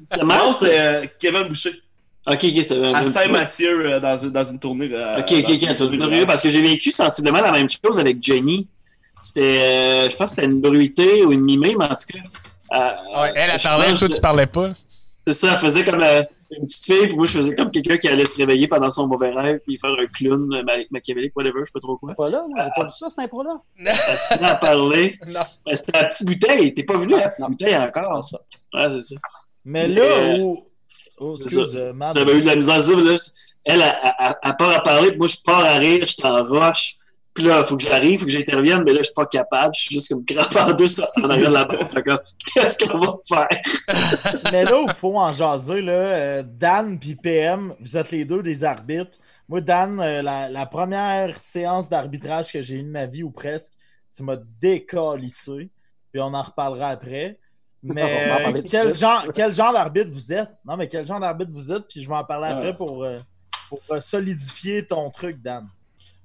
C'était Non, c'était euh, Kevin Boucher. Ok, ok, c'était À un Saint-Mathieu, euh, dans, une- dans une tournée. euh, Ok, ok, ok, un tournée parce que j'ai vécu sensiblement la même chose avec Jenny. C'était, euh, je pense que c'était une bruitée ou une mimée, mais en tout cas. euh, Ouais, elle parlé, pense toi, tu parlais pas. C'est ça, elle faisait comme euh, une petite fille, puis moi, je faisais comme quelqu'un qui allait se réveiller pendant son mauvais rêve, puis faire un clown ma- machiavélique, whatever, je sais pas trop quoi. Pas là, moi, j'ai pas vu ça, cette impro-là. Elle se met à parler. Non. Ben, c'était la petite bouteille, t'es pas venu à la petite Non. bouteille encore. Ouais, c'est ça. Mais là Euh, où. Oh, euh, Matt. J'avais eu de la misère mais là, elle, elle, elle, elle part à parler, puis moi, je pars à rire, je suis en roche. Puis là, il faut que j'arrive, il faut que j'intervienne, mais là, je suis pas capable. Je suis juste comme crampé en deux sur- en arrière de la que, Qu'est-ce qu'on va faire? Mais là où il faut en jaser, là, euh, Dan puis PM, vous êtes les deux des arbitres. Moi, Dan, euh, la, la première séance d'arbitrage que j'ai eue de ma vie, ou presque, tu m'as décalissé. Puis on en reparlera après. On va Mais euh, quel, genre, quel genre d'arbitre vous êtes? Non, mais quel genre d'arbitre vous êtes? Puis je vais en parler Ah. après pour, euh, pour solidifier ton truc, Dan.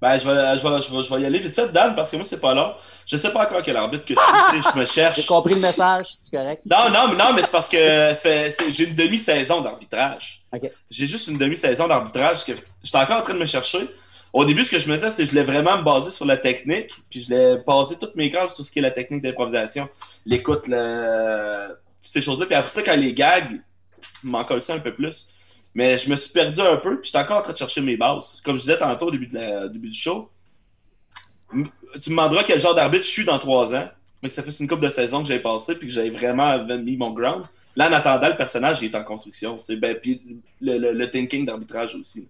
Ben, je vais, je, vais, je, vais, je vais y aller vite fait, Dan, parce que moi, c'est pas long. Je sais pas encore quel arbitre que je suis. Je me J'ai cherche. compris le message, c'est correct. Non, non, mais non, mais c'est parce que j'ai une demi-saison d'arbitrage. Ok. J'ai juste une demi-saison d'arbitrage. que J'étais encore en train de me chercher. Au début, ce que je me disais, c'est que je voulais vraiment me baser sur la technique, puis je voulais baser toutes mes cartes sur ce qui est la technique d'improvisation, l'écoute, le... ces choses-là. Puis après ça, quand les gags, je m'en ça un peu plus. Mais je me suis perdu un peu, puis j'étais encore en train de chercher mes bases. Comme je disais tantôt au début, début du show, tu me demanderas quel genre d'arbitre je suis dans trois ans. Mais que ça fait une couple de saisons que j'ai passé, puis que j'avais vraiment mis mon ground. Là, en attendant, le personnage il est en construction. Ben, puis le, le- le thinking d'arbitrage aussi.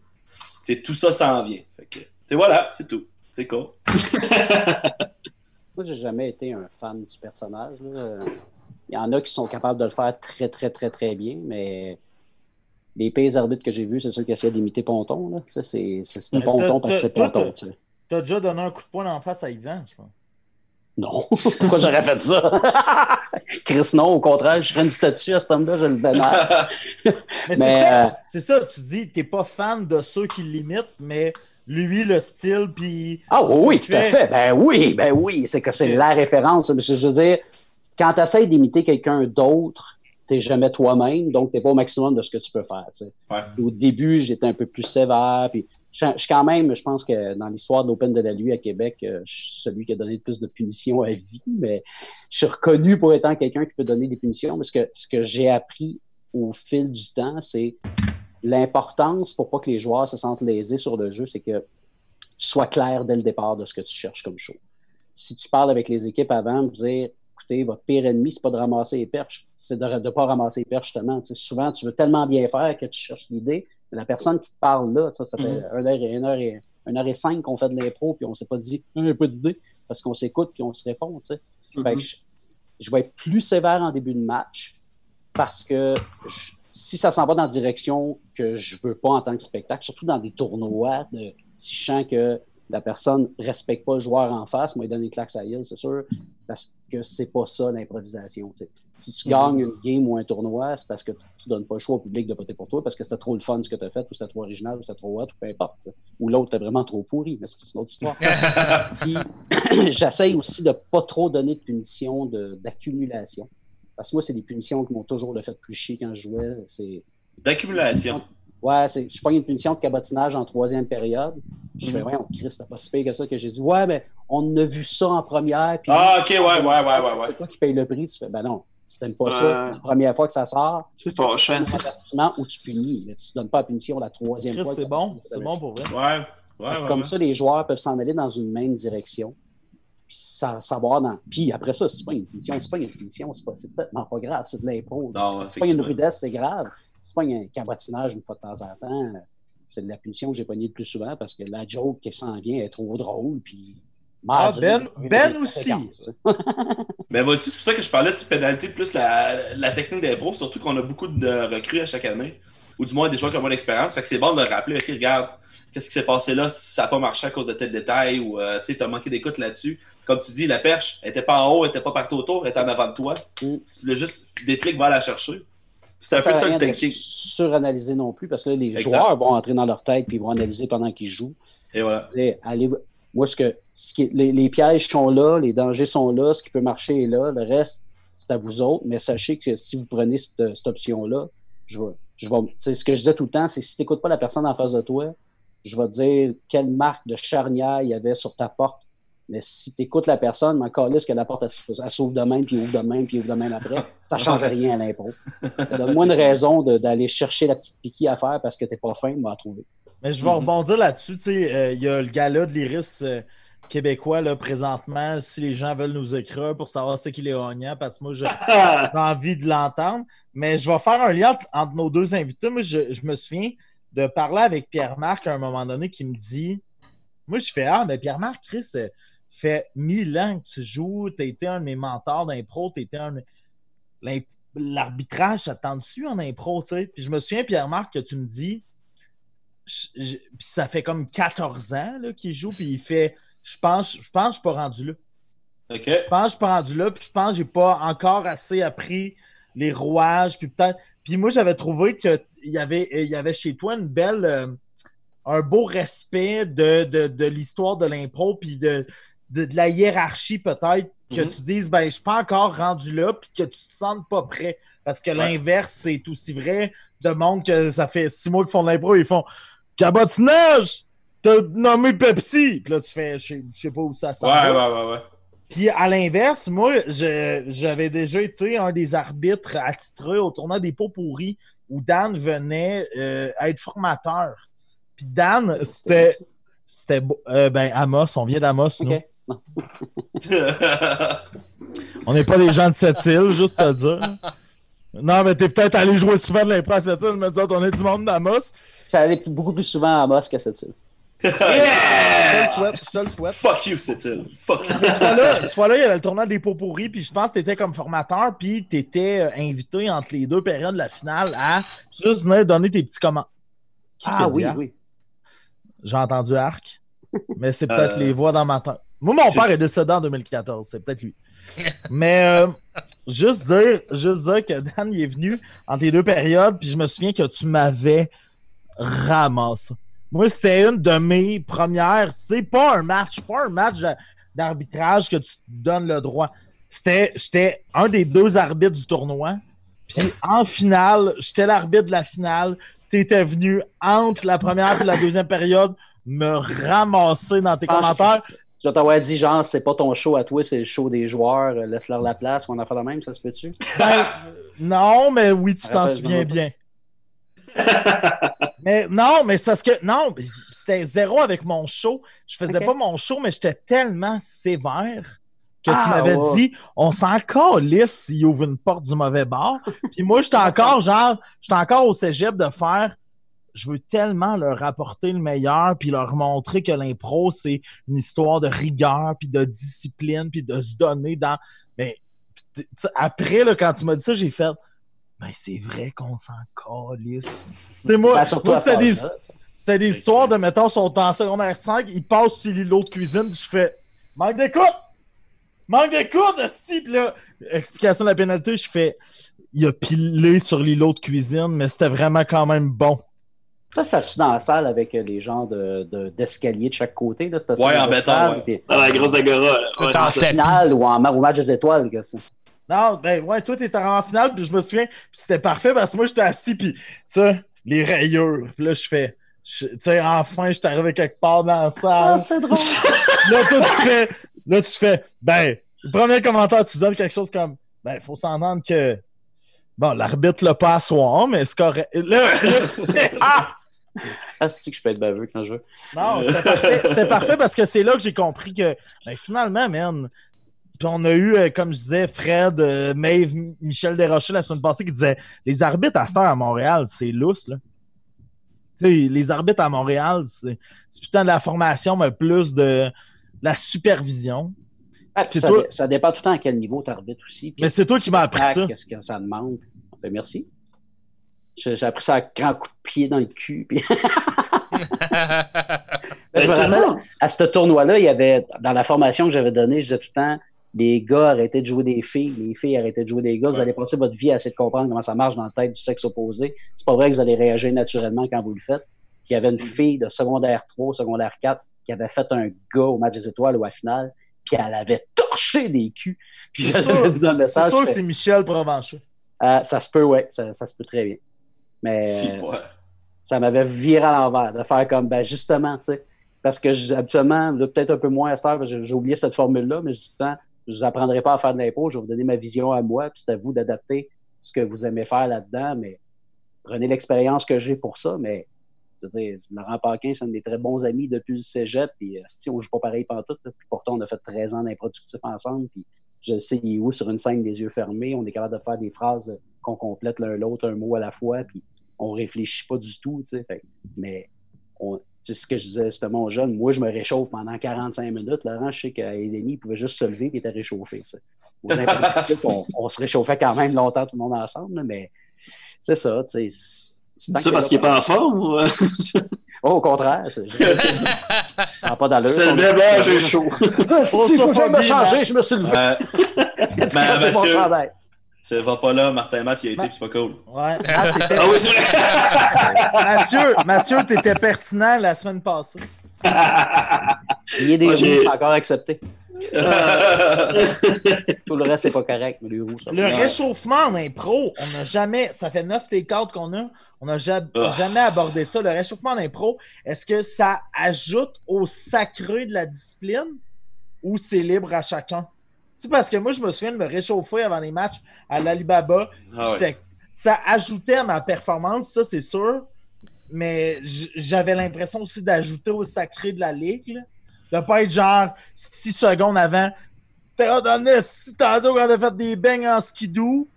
Tout ça vient. Que, tu sais, voilà, c'est tout. C'est cool. Moi, j'ai jamais été un fan du personnage. Il y en a qui sont capables de le faire très, très, très, très bien, mais les pires arbitres que j'ai vus, c'est ceux qui essaient d'imiter Ponton. Là. Ça, c'est, c'est, Ponton parce que c'est Ponton. t'as- tu. T'as déjà donné un coup de poing en face à Yvan, je pense. Non. Pourquoi j'aurais fait ça? Chris, non, au contraire, je ferais une statue à cet homme-là, je le vénère. Mais, Mais, c'est ça, euh, c'est ça, tu dis, t'es pas fan de ceux qui l'imitent, mais lui, le style, puis. Ah oui, tout à fait. Ben oui, ben oui, c'est que c'est la référence. Je veux dire, quand tu essaies d'imiter quelqu'un d'autre, t'es jamais toi-même, donc t'es pas au maximum de ce que tu peux faire. Ouais. Au début, j'étais un peu plus sévère, puis je je suis quand même, je pense que dans l'histoire de l'Open de la Lui à Québec, euh, je suis celui qui a donné le plus de punitions à vie, mais je suis reconnu pour étant quelqu'un qui peut donner des punitions, parce que ce que j'ai appris au fil du temps, c'est l'importance pour pas que les joueurs se sentent lésés sur le jeu, c'est que tu sois clair dès le départ de ce que tu cherches comme show. Si tu parles avec les équipes avant, de dire écoutez, votre pire ennemi, c'est pas de ramasser les perches, c'est de ne pas ramasser les perches, justement. Souvent, tu veux tellement bien faire que tu cherches l'idée, mais la personne qui te parle là, ça, fait Mhm. une, heure et, une, heure et, une heure et cinq qu'on fait de l'impro, puis on s'est pas dit, on n'a pas d'idée, parce qu'on s'écoute, puis on se répond. Fait que je, je vais être plus sévère en début de match parce que je- si ça s'en va dans la direction que je veux pas en tant que spectacle, surtout dans des tournois, de, si je sens que la personne respecte pas le joueur en face, moi, il donne une claque à gueule, c'est sûr, parce que c'est pas ça l'improvisation. tu sais. Si tu gagnes une game ou un tournoi, c'est parce que tu donnes pas le choix au public de voter pour toi, parce que c'était trop le fun ce que tu as fait, ou c'était trop original, ou c'était trop hot, ou peu importe. Ou l'autre était vraiment trop pourri, mais c'est une autre histoire. Puis j'essaye aussi de pas trop donner de punitions de- d'accumulation. Parce que moi, c'est des punitions qui m'ont toujours le fait plus chier quand je jouais. C'est D'accumulation. Ouais, c'est, je prends une punition de cabotinage en troisième période. Je fais, ouais, on Christ, c'était pas si pire que ça que j'ai dit, ouais, mais on a vu ça en première. Puis Ah, ok, ouais, ouais, ouais, ouais, ouais. C'est toi qui payes le prix. Tu fais, ben non, si t'aimes pas Ouais. ça, la première fois que ça sort, C'est un où tu punis. Mais tu donnes pas la punition la troisième Chris, fois. c'est bon, c'est bon pour vrai. Ouais, ouais, ouais. Comme ouais. ça, les joueurs peuvent s'en aller dans une même direction. Puis sa- savoir dans. Puis après ça, c'est pas une punition, c'est pas une punition, c'est pas, c'est tellement pas grave, c'est de Si c'est pas une rudesse, c'est grave. C'est pas un cabotinage une fois de temps en temps. euh, C'est de la punition que j'ai pognée le plus souvent parce que la joke qui s'en vient est trop drôle. Puis. Ah, Ben- Ben des aussi. Mais vois-tu, c'est pour ça que je parlais de pénalité plus la, la technique d'impro, surtout qu'on a beaucoup de recrues à chaque année. ou du moins des joueurs qui ont moins d'expérience. Fait que c'est bon de rappeler, OK, regarde, qu'est-ce qui s'est passé là, ça n'a pas marché à cause de tel détail, ou euh, tu as manqué d'écoute là-dessus. Comme tu dis, la perche, elle était pas en haut, elle était pas partout autour, elle était en avant de toi. Mm. Tu l'as juste des clics, va la chercher. C'est un peu sert à ça le thinking. suranalyser non plus parce que là, les Exact. joueurs vont entrer dans leur tête puis ils vont analyser pendant qu'ils jouent. Et voilà. Allez, moi, ce que, ce qui les, les pièges sont là, les dangers sont là, ce qui peut marcher est là. Le reste, c'est à vous autres. Mais sachez que si vous prenez cette, cette option-là, je vais, je vais, ce que je disais tout le temps, c'est si tu n'écoutes pas la personne en face de toi, je vais te dire quelle marque de charnière il y avait sur ta porte. Mais si tu écoutes la personne, mais encore là, que la porte, elle, elle s'ouvre de même, puis ouvre de même, puis ouvre de même après, ça ne change rien à l'impro. Donne-moi une raison de- d'aller chercher la petite piquille à faire parce que tu n'es pas fin, va la trouver. Mais je vais Mhm. rebondir là-dessus. tu sais, euh, Il y a le gala de l'Iris euh, québécois là, présentement. Si les gens veulent nous écrire pour savoir ce qu'il est gagnant, parce que moi, j'ai envie de l'entendre. Mais je vais faire un lien entre nos deux invités. Moi, je, je me souviens de parler avec Pierre-Marc à un moment donné qui me dit Moi, je fais Ah, mais Pierre-Marc, Chris, euh, fait mille ans que tu joues, tu as été un de mes mentors d'impro, tu été un. L'arbitrage, ça te tente dessus en impro, tu sais? Puis je me souviens, Pierre-Marc, que tu me dis je- je- puis ça fait comme 14 ans qu'il joue, puis il fait Je pense, je pense que je suis pas rendu là. OK. Je pense que je suis pas rendu là, puis je pense que j'ai pas encore assez appris les rouages, puis peut-être. Puis moi, j'avais trouvé qu'il y avait, il y avait chez toi une belle. euh, un beau respect de, de, de l'histoire de l'impro, puis de, de, de la hiérarchie, peut-être, que Mhm. tu dises, ben, je suis pas encore rendu là, puis que tu te sentes pas prêt. Parce que l'inverse, c'est aussi vrai de monde que ça fait six mois qu'ils font de l'impro, ils font cabotinage! T'as nommé Pepsi! Puis là, tu fais, je sais- pas où ça s'en Ouais, va. ouais, ouais, ouais. Puis à l'inverse, moi, je- j'avais déjà été un des arbitres attitrés au tournoi des pots pourris où Dan venait euh, être formateur. Puis Dan, c'était. C'était. euh, ben, Amos, on vient d'Amos, nous. On n'est pas des gens de cette île, juste te dire. Non, mais t'es peut-être allé jouer souvent de l'impro à cette île, mais disons, on est du monde d'Amos. Ça allait beaucoup plus souvent à Moss qu'à cette île. Je te le souhaite, je te le souhaite. Fuck you, c'est-il. Fuck you. Mais ce fois-là, il y avait le tournoi des pots pourris, puis je pense que tu étais comme formateur, puis tu étais invité entre les deux périodes de la finale à juste venir donner tes petits commentaires. Ah dit oui, oui. J'ai entendu arc, mais c'est peut-être Euh, les voix dans ma tête. Moi, mon c'est- père est décédé en 2014, c'est peut-être lui. mais euh, juste, dire, juste dire que Dan il est venu entre les deux périodes, puis je me souviens que tu m'avais ramassé. Moi, c'était une de mes premières, tu sais, pas un match, pas un match d'arbitrage que tu te donnes le droit. C'était, j'étais un des deux arbitres du tournoi. Puis en finale, j'étais l'arbitre de la finale. T'étais venu entre la première et la deuxième période me ramasser dans tes Ah, commentaires. Je t'avoir dit, genre, c'est pas ton show à toi, c'est le show des joueurs, euh, laisse-leur la place, on en fait de même, ça se peut-tu? Ben, non, mais oui, tu t'en souviens bien. mais non, mais c'est parce que non, c'était zéro avec mon show. Je faisais pas mon show, mais j'étais tellement sévère que Ah, tu m'avais ouais. dit on s'en calisse s'il ouvre une porte du mauvais bord. Puis moi, j'étais encore genre, j'étais encore au cégep de faire je veux tellement leur apporter le meilleur puis leur montrer que l'impro c'est une histoire de rigueur puis de discipline puis de se donner dans mais après là, quand tu m'as dit ça j'ai fait ben c'est vrai qu'on s'en calisse. C'est moi, Ben, moi, c'était des, c'était des histoires de mettons sont en secondaire 5 ils passent sur l'îlot de cuisine puis je fais manque d'écoute! Manque d'écoute puis là explication de la pénalité je fais il a pilé sur l'îlot de cuisine mais c'était vraiment quand même bon Ça, c'était-tu dans la salle avec euh, les genres de, de- d'escalier de chaque côté? Là, c'était Ouais, en béton, ouais. Dans la grosse agora. Ouais, en. Finale ou en, au match des étoiles, que ça. Non, ben ouais, toi, t'étais en finale, puis je me souviens, puis c'était parfait parce que moi, j'étais assis, puis tu sais, les rayures. Puis là, je fais, tu sais, enfin, je suis arrivé quelque part dans la Ah, salle. c'est drôle! là, toi, tu fais, là, tu fais, ben, le premier commentaire, tu donnes quelque chose comme, ben, il faut s'entendre que, bon, l'arbitre l'a pas à soir, mais c'est correct. Là, là, ah! Ah, que je peux être baveux quand je veux? Non, c'était parfait. C'était parfait parce que c'est là que j'ai compris que ben, finalement, man. Puis on a eu, euh, comme je disais, Fred, euh, Maeve, Michel Desrochers la semaine passée qui disait les arbitres à cette heure à Montréal, c'est lousse, là. Les arbitres à Montréal, c'est putain de la formation, mais plus de la supervision. Ah, ça, toi- ça dépend tout le temps à quel niveau tu arbitres aussi. Mais c'est toi qui m'as appris ça. Qu'est-ce que ça demande? Ben, merci. J'ai appris ça à grand coup de pied dans le cul. puis- Ben, je me rappelle, à ce tournoi-là, il y avait, dans la formation que j'avais donnée, je disais tout le temps, les gars arrêtaient de jouer des filles, les filles arrêtaient de jouer des gars. Vous allez passer votre vie à essayer de comprendre comment ça marche dans la tête du sexe opposé. C'est pas vrai que vous allez réagir naturellement quand vous le faites. Puis il y avait une fille de secondaire 3, secondaire 4, qui avait fait un gars au match des étoiles ou à la finale, puis elle avait torché des culs. Puis C'est j'avais sûr. dit dans le C'est message, sûr que c'est Michel Provencher. Ah, ça se peut, ouais, ça, ça se peut très bien. Mais euh, ça m'avait viré à l'envers de faire comme, ben justement, tu sais, parce que habituellement, peut-être un peu moins à cette heure, parce que j'ai oublié cette formule-là, mais je dis tout le temps, je vous apprendrai pas à faire de l'impôt, je vais vous donner ma vision à moi, puis c'est à vous d'adapter ce que vous aimez faire là-dedans, mais prenez l'expérience que j'ai pour ça, mais je veux dire, Laurent Paquin, c'est un des très bons amis depuis le cégep, puis euh, si on joue pas pareil pantoute, là, puis pourtant on a fait 13 ans d'improductif ensemble, puis je sais il est où sur une scène des yeux fermés, on est capable de faire des phrases qu'on complète l'un l'autre, un mot à la fois, puis on réfléchit pas du tout, tu sais. Fait mais on- c'est ce que je disais justement aux jeunes. Moi, je me réchauffe pendant 45 minutes. Laurent, je sais qu'Eleni, pouvait juste se lever et était réchauffé. Aux on, on se réchauffait quand même longtemps, tout le monde ensemble, mais c'est ça, tu dis ça parce qu'il n'est pas en forme? Oh, au contraire, n'a pas d'allure. C'est le On- même, ah, j'ai chaud. Ah, si, que je me changer, je me suis levé. Euh, ben, Mathieu. travail? ça va pas là, Martin Matt, il a été, puis c'est pas cool. Ouais. Ah, Ah oui, c'est vrai. Mathieu, Mathieu, t'étais pertinent la semaine passée. Il y a des roues, encore accepté. Tout le reste, c'est pas correct, mais les roues, ça Le réchauffement en impro, on n'a jamais, ça fait 9 take qu'on a, on n'a ja- Ah. jamais abordé ça. Le réchauffement en impro, est-ce que ça ajoute au sacré de la discipline ou c'est libre à chacun? C'est parce que moi, je me souviens de me réchauffer avant les matchs à l'Alibaba. Ah ouais. Ça ajoutait à ma performance, ça, c'est sûr. Mais j'avais l'impression aussi d'ajouter au sacré de la ligue. là. De pas être genre 6 secondes avant. T'es donné si tantôt quand on a fait des beignes en skidoo.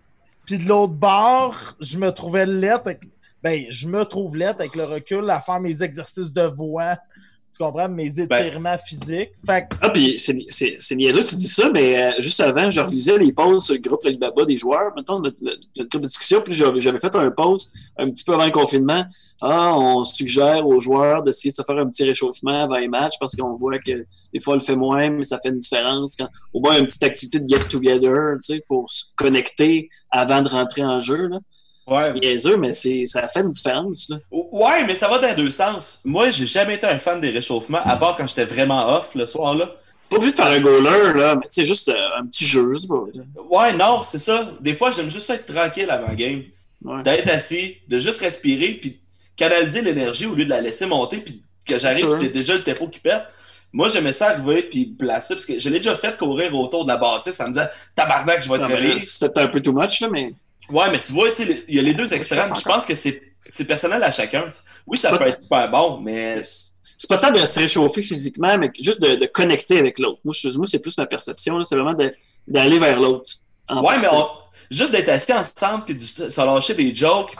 Puis de l'autre bord, je me trouvais lettre. avec- Ben, je me trouve lettre avec le recul à faire mes exercices de voix. Tu comprends? Mes étirements physiques. Fait que Ah, puis c'est niaiseux, tu dis ça, mais euh, juste avant, je relisais les posts sur le groupe Alibaba des joueurs, mettons, notre, le- notre groupe de discussion, puis j'avais j'avais fait un post un petit peu avant le confinement. Ah, on suggère aux joueurs d'essayer de se faire un petit réchauffement avant les matchs parce qu'on voit que des fois, on le fait moins, mais ça fait une différence. Quand, au moins, une petite activité de get-together, tu sais, pour se connecter avant de rentrer en jeu. là. C'est niaiseux, mais c'est- ça fait une différence. Là. ouais, mais ça va dans les deux sens. Moi, j'ai jamais été un fan des réchauffements, à part quand j'étais vraiment off le soir là. Pas obligé de faire un goaler, là, mais sais, juste euh, un petit jeu, c'est. Ouais, non, c'est ça. Des fois, j'aime juste être tranquille avant game. Ouais. D'être assis, de juste respirer, puis canaliser l'énergie au lieu de la laisser monter, puis que j'arrive, c'est déjà le tempo qui pète. Moi, j'aimais ça arriver, puis placer, parce que je l'ai déjà fait courir autour de la bâtisse en me disant Tabarnak, je vais réveiller. C'était un peu too much, là, mais. Ouais, mais tu vois, tu sais, les- il y a les deux je extrêmes. Je pense que c'est c'est personnel à chacun. Oui, ça peut être super bon, mais c'est pas tant de se réchauffer physiquement, mais juste de, de connecter avec l'autre. Moi, je- moi c'est plus ma perception. C'est vraiment d'aller vers l'autre. Ouais, mais on- juste d'être assis ensemble puis de se lâcher des jokes,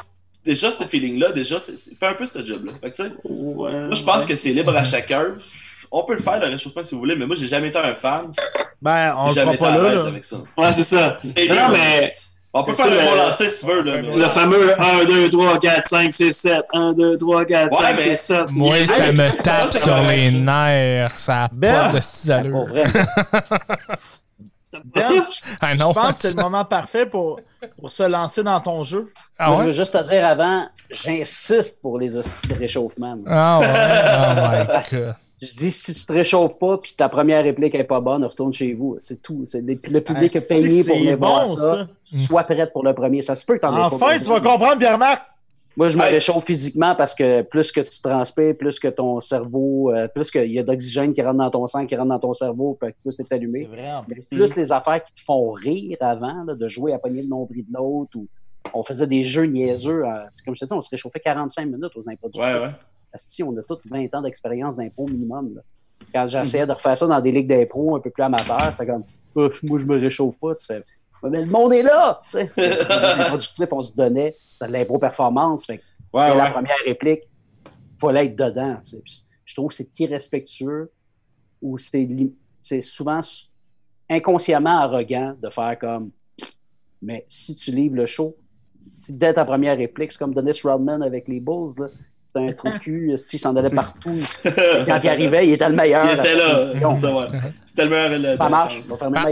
déjà ce feeling-là, déjà, fait un peu ce job-là. Fait que, tu sais, Ouais, moi, je pense ouais. que c'est libre à chacun. On peut le faire, le réchauffement, si vous voulez, mais moi, j'ai jamais été un fan. Ben, on J'ai le jamais fera été pas à là. avec ça. Ouais, c'est ça. Et Non, mais- On peut faire le mot le- lancer si tu veux, là. mais- Le fameux 1, 2, 3, 4, 5, 6, 7. 1, 2, 3, 4, Ouais, 5, mais- 6, 7. Moi, Hey, ça me tape sur les nerfs. Ça a Ben, pas de style Pour vrai. Ben? Ah Je pense que c'est le moment parfait pour, pour se lancer dans ton jeu. Ah Moi, Je veux juste te dire avant, j'insiste pour les hosties de réchauffement. Ah ouais? Oh my god. Je dis, si tu te réchauffes pas puis ta première réplique est pas bonne, retourne chez vous. C'est tout. C'est le le public Ah, a payé pour venir voir bon, ça. Sois prête pour le premier. Ça se peut que t'en aies pas Enfin, tu vas comprendre, Pierre-Marc. Moi, je me Hey, réchauffe physiquement parce que plus que tu transpires, plus que ton cerveau, euh, plus qu'il y a d'oxygène qui rentre dans ton sang, qui rentre dans ton cerveau, puis que plus c'est allumé. vrai, en Mais plus. plus les affaires qui te font rire avant, là, de jouer à pogner le nombril de l'autre, ou on faisait des jeux niaiseux. euh, comme je te dis, on se réchauffait 45 minutes aux improductions. Ouais, ouais. Asti, on a tous 20 ans d'expérience d'impro minimum. là. Quand j'essayais de refaire ça dans des ligues d'impro un peu plus amateurs, c'était comme Ouf, moi je me réchauffe pas. Tu fais Mais le monde est là! tu sais. On se donnait de l'impro performance. Fait Ouais, la première réplique, il fallait être dedans. tu sais. Puis Je trouve que c'est irrespectueux ou c'est souvent inconsciemment arrogant de faire comme Mais si tu livres le show, si dès ta première réplique, c'est comme Dennis Rodman avec les Bulls, là. C'était un trou de cul, il s'en allait partout. Quand il arrivait, il était le meilleur. Il était là, Million. c'est ça, ouais. C'était le meilleur. le- Ça marche.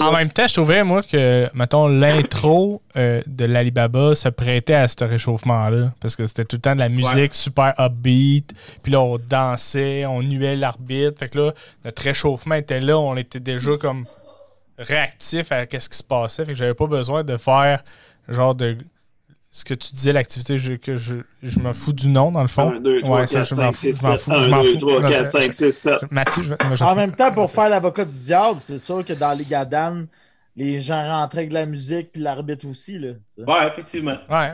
en même temps, je trouvais, moi, que, mettons, l'intro euh, de l'Alibaba se prêtait à ce réchauffement-là. Parce que c'était tout le temps de la musique super upbeat. Puis là, on dansait, on nuait l'arbitre. Fait que là, notre réchauffement était là. On était déjà comme réactif à ce qui se passait. Fait que j'avais pas besoin de faire genre de. Ce que tu disais, l'activité, je- que je, je me fous du nom, dans le fond. 1, 2, 3, Ouais, ça, 4, je m'en 5, fous, 6, je m'en 7. fous, je 1, m'en 2, fous. 3, Là, 4, je- 5, 6, 7. Mathieu, je En même temps, pour faire l'avocat du diable, c'est sûr que dans les Gadanes, les gens rentraient avec de la musique puis l'arbitre aussi. Là. Ouais, effectivement. Ouais.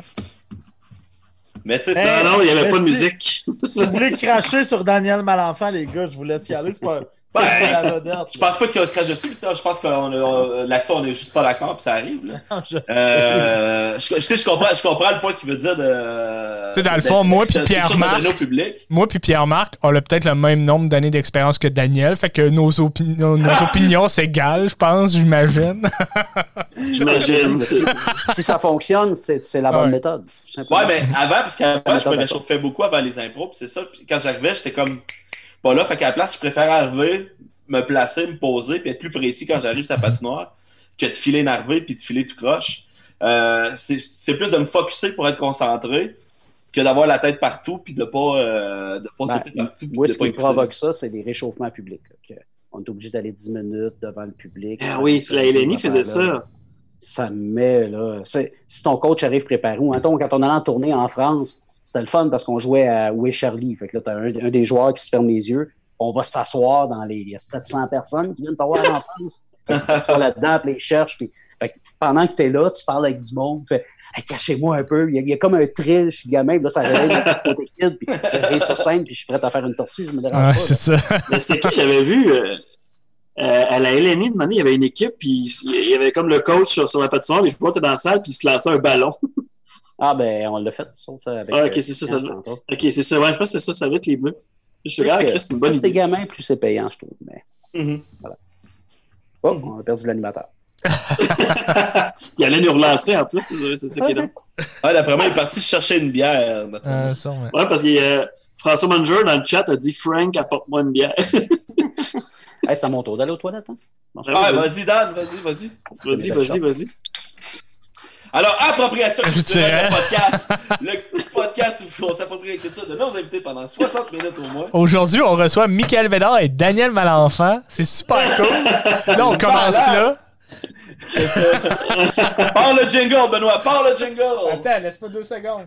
Mais tu sais, Mais- ça. Non, non, il n'y avait pas de si- musique. Si vous voulez cracher sur Daniel Malenfant, les gars, je vous laisse y aller. C'est pas, Je pense pas qu'il va se cracher dessus. tu sais, Je pense que là-dessus, on est juste pas d'accord, puis ça arrive. Là. là. Je sais. Euh, je, je, sais, je, comprends, je comprends le point qu'il veut dire de. Tu sais, dans le fond, moi puis de- de- Pierre quelque chose à Marc- donner au public. Moi puis Pierre-Marc, on a peut-être le même nombre d'années d'expérience que Daniel, fait que nos, opini- nos- nos opinions s'égalent, je pense, j'imagine. J'imagine. Si ça fonctionne, c'est la bonne Ouais. méthode. Ouais, mais avant, parce qu'avant, je me réchauffais beaucoup avant les impros, puis c'est ça. Puis quand j'arrivais, j'étais comme pas là. Fait qu'à la place, je préfère arriver, me placer, me poser, puis être plus précis quand j'arrive sur la patinoire que de filer énervé puis de filer tout croche. Euh, c'est c'est plus de me focusser pour être concentré que d'avoir la tête partout puis de pas, euh, de pas Ben, sauter partout Moi, de ce pas qui écouter. provoque ça, c'est des réchauffements publics. on est obligé d'aller 10 minutes devant le public. Ah oui, c'est la LNI faisait ça. Ça me met, là. Si ton coach arrive préparé, ou mettons, quand on allait en tournée en France, c'était le fun parce qu'on jouait à Où est Charlie? Fait que là, t'as un, un des joueurs qui se ferme les yeux. On va s'asseoir dans les il y a 700 personnes qui viennent te voir en France. Fait que tu vas là-dedans, puis les cherches. Puis, fait que pendant que tu es là, tu parles avec du monde. Hey, cachez-moi un peu. Il y, a, il y a comme un thrill chez le gamin. Là, ça réveille le petit côté kid. Puis j'arrive sur scène, puis je suis prêt à faire une tortue. Je me dérange pas. c'est ça. Mais c'était qui j'avais vu euh, euh, à la LNI, de manière, il y avait une équipe, puis il y avait comme le coach sur, sur la patinoire, les joueurs étaient dans la salle, puis il se lançait un ballon. Ah, ben, on l'a fait. ça, ça, avec, Ah, ok, euh, c'est ça, ça. Ok, c'est ça. Ouais, je pense que c'est ça, ça va être les bleus. Je suis Chris, c'est une bonne plus t'es idée. ça. gamin, plus c'est payant, je trouve. Mais... Mhm. Oh, on a perdu l'animateur. Il allait nous relancer en plus, c'est c'est ça qui est là. Ah, d'après moi, il est parti chercher une bière. Euh, sûrement. Ouais, parce que euh, François Manger dans le chat a dit Frank, apporte-moi une bière. Hey, c'est à mon tour d'aller aux toilettes. Hein? Ah, vas-y, Dan, vas-y, vas-y. Vas-y, vas-y, vas-y. Alors, appropriation culturelle, le podcast. Le podcast où on s'approprie la culture de nos invités pendant 60 minutes au moins. Aujourd'hui, on reçoit Michael Bédard et Daniel Malenfant. C'est super cool. Là, on commence là. Parle le jingle, Benoît, parle le jingle. Attends, laisse-moi deux secondes.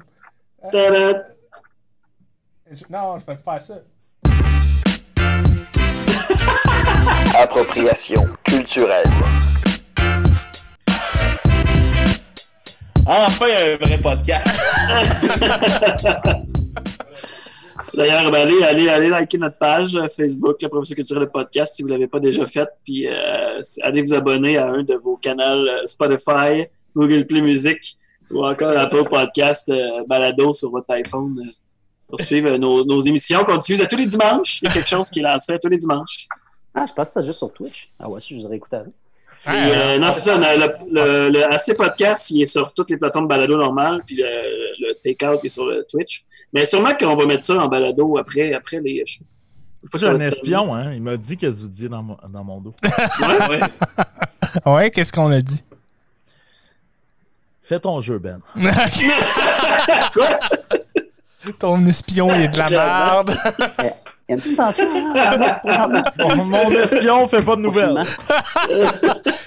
Non, je vais te faire ça. Appropriation culturelle. Enfin, un vrai podcast. D'ailleurs, ben, allez, allez, allez liker notre page euh, Facebook, la Profession culturelle de podcast, si vous ne l'avez pas déjà fait. Puis euh, allez vous abonner à un de vos canaux euh, Spotify, Google Play Music, ou encore Apple Podcast, euh, Balado sur votre iPhone. euh, pour suivre nos, nos émissions qu'on diffuse à tous les dimanches. Il y a quelque chose qui est lancé à tous les dimanches. Ah, je pense que c'est juste sur Twitch. Ah ouais, si, je voudrais écouter avant. Ah, euh, non, c'est ça. Le, le, le AC Podcast, il est sur toutes les plateformes balado normales, puis le, le Takeout est sur le Twitch. Mais sûrement qu'on va mettre ça en balado après, après les shows. Ça un espion, hein. Il m'a dit que vous disiez dans mon, dans mon dos. Ouais. Ouais. Ouais, qu'est-ce qu'on a dit? Fais ton jeu, Ben. Quoi? Ton espion, il est de la merde. Il y a une petite tension. Hein? Mon, mon espion fait pas de nouvelles.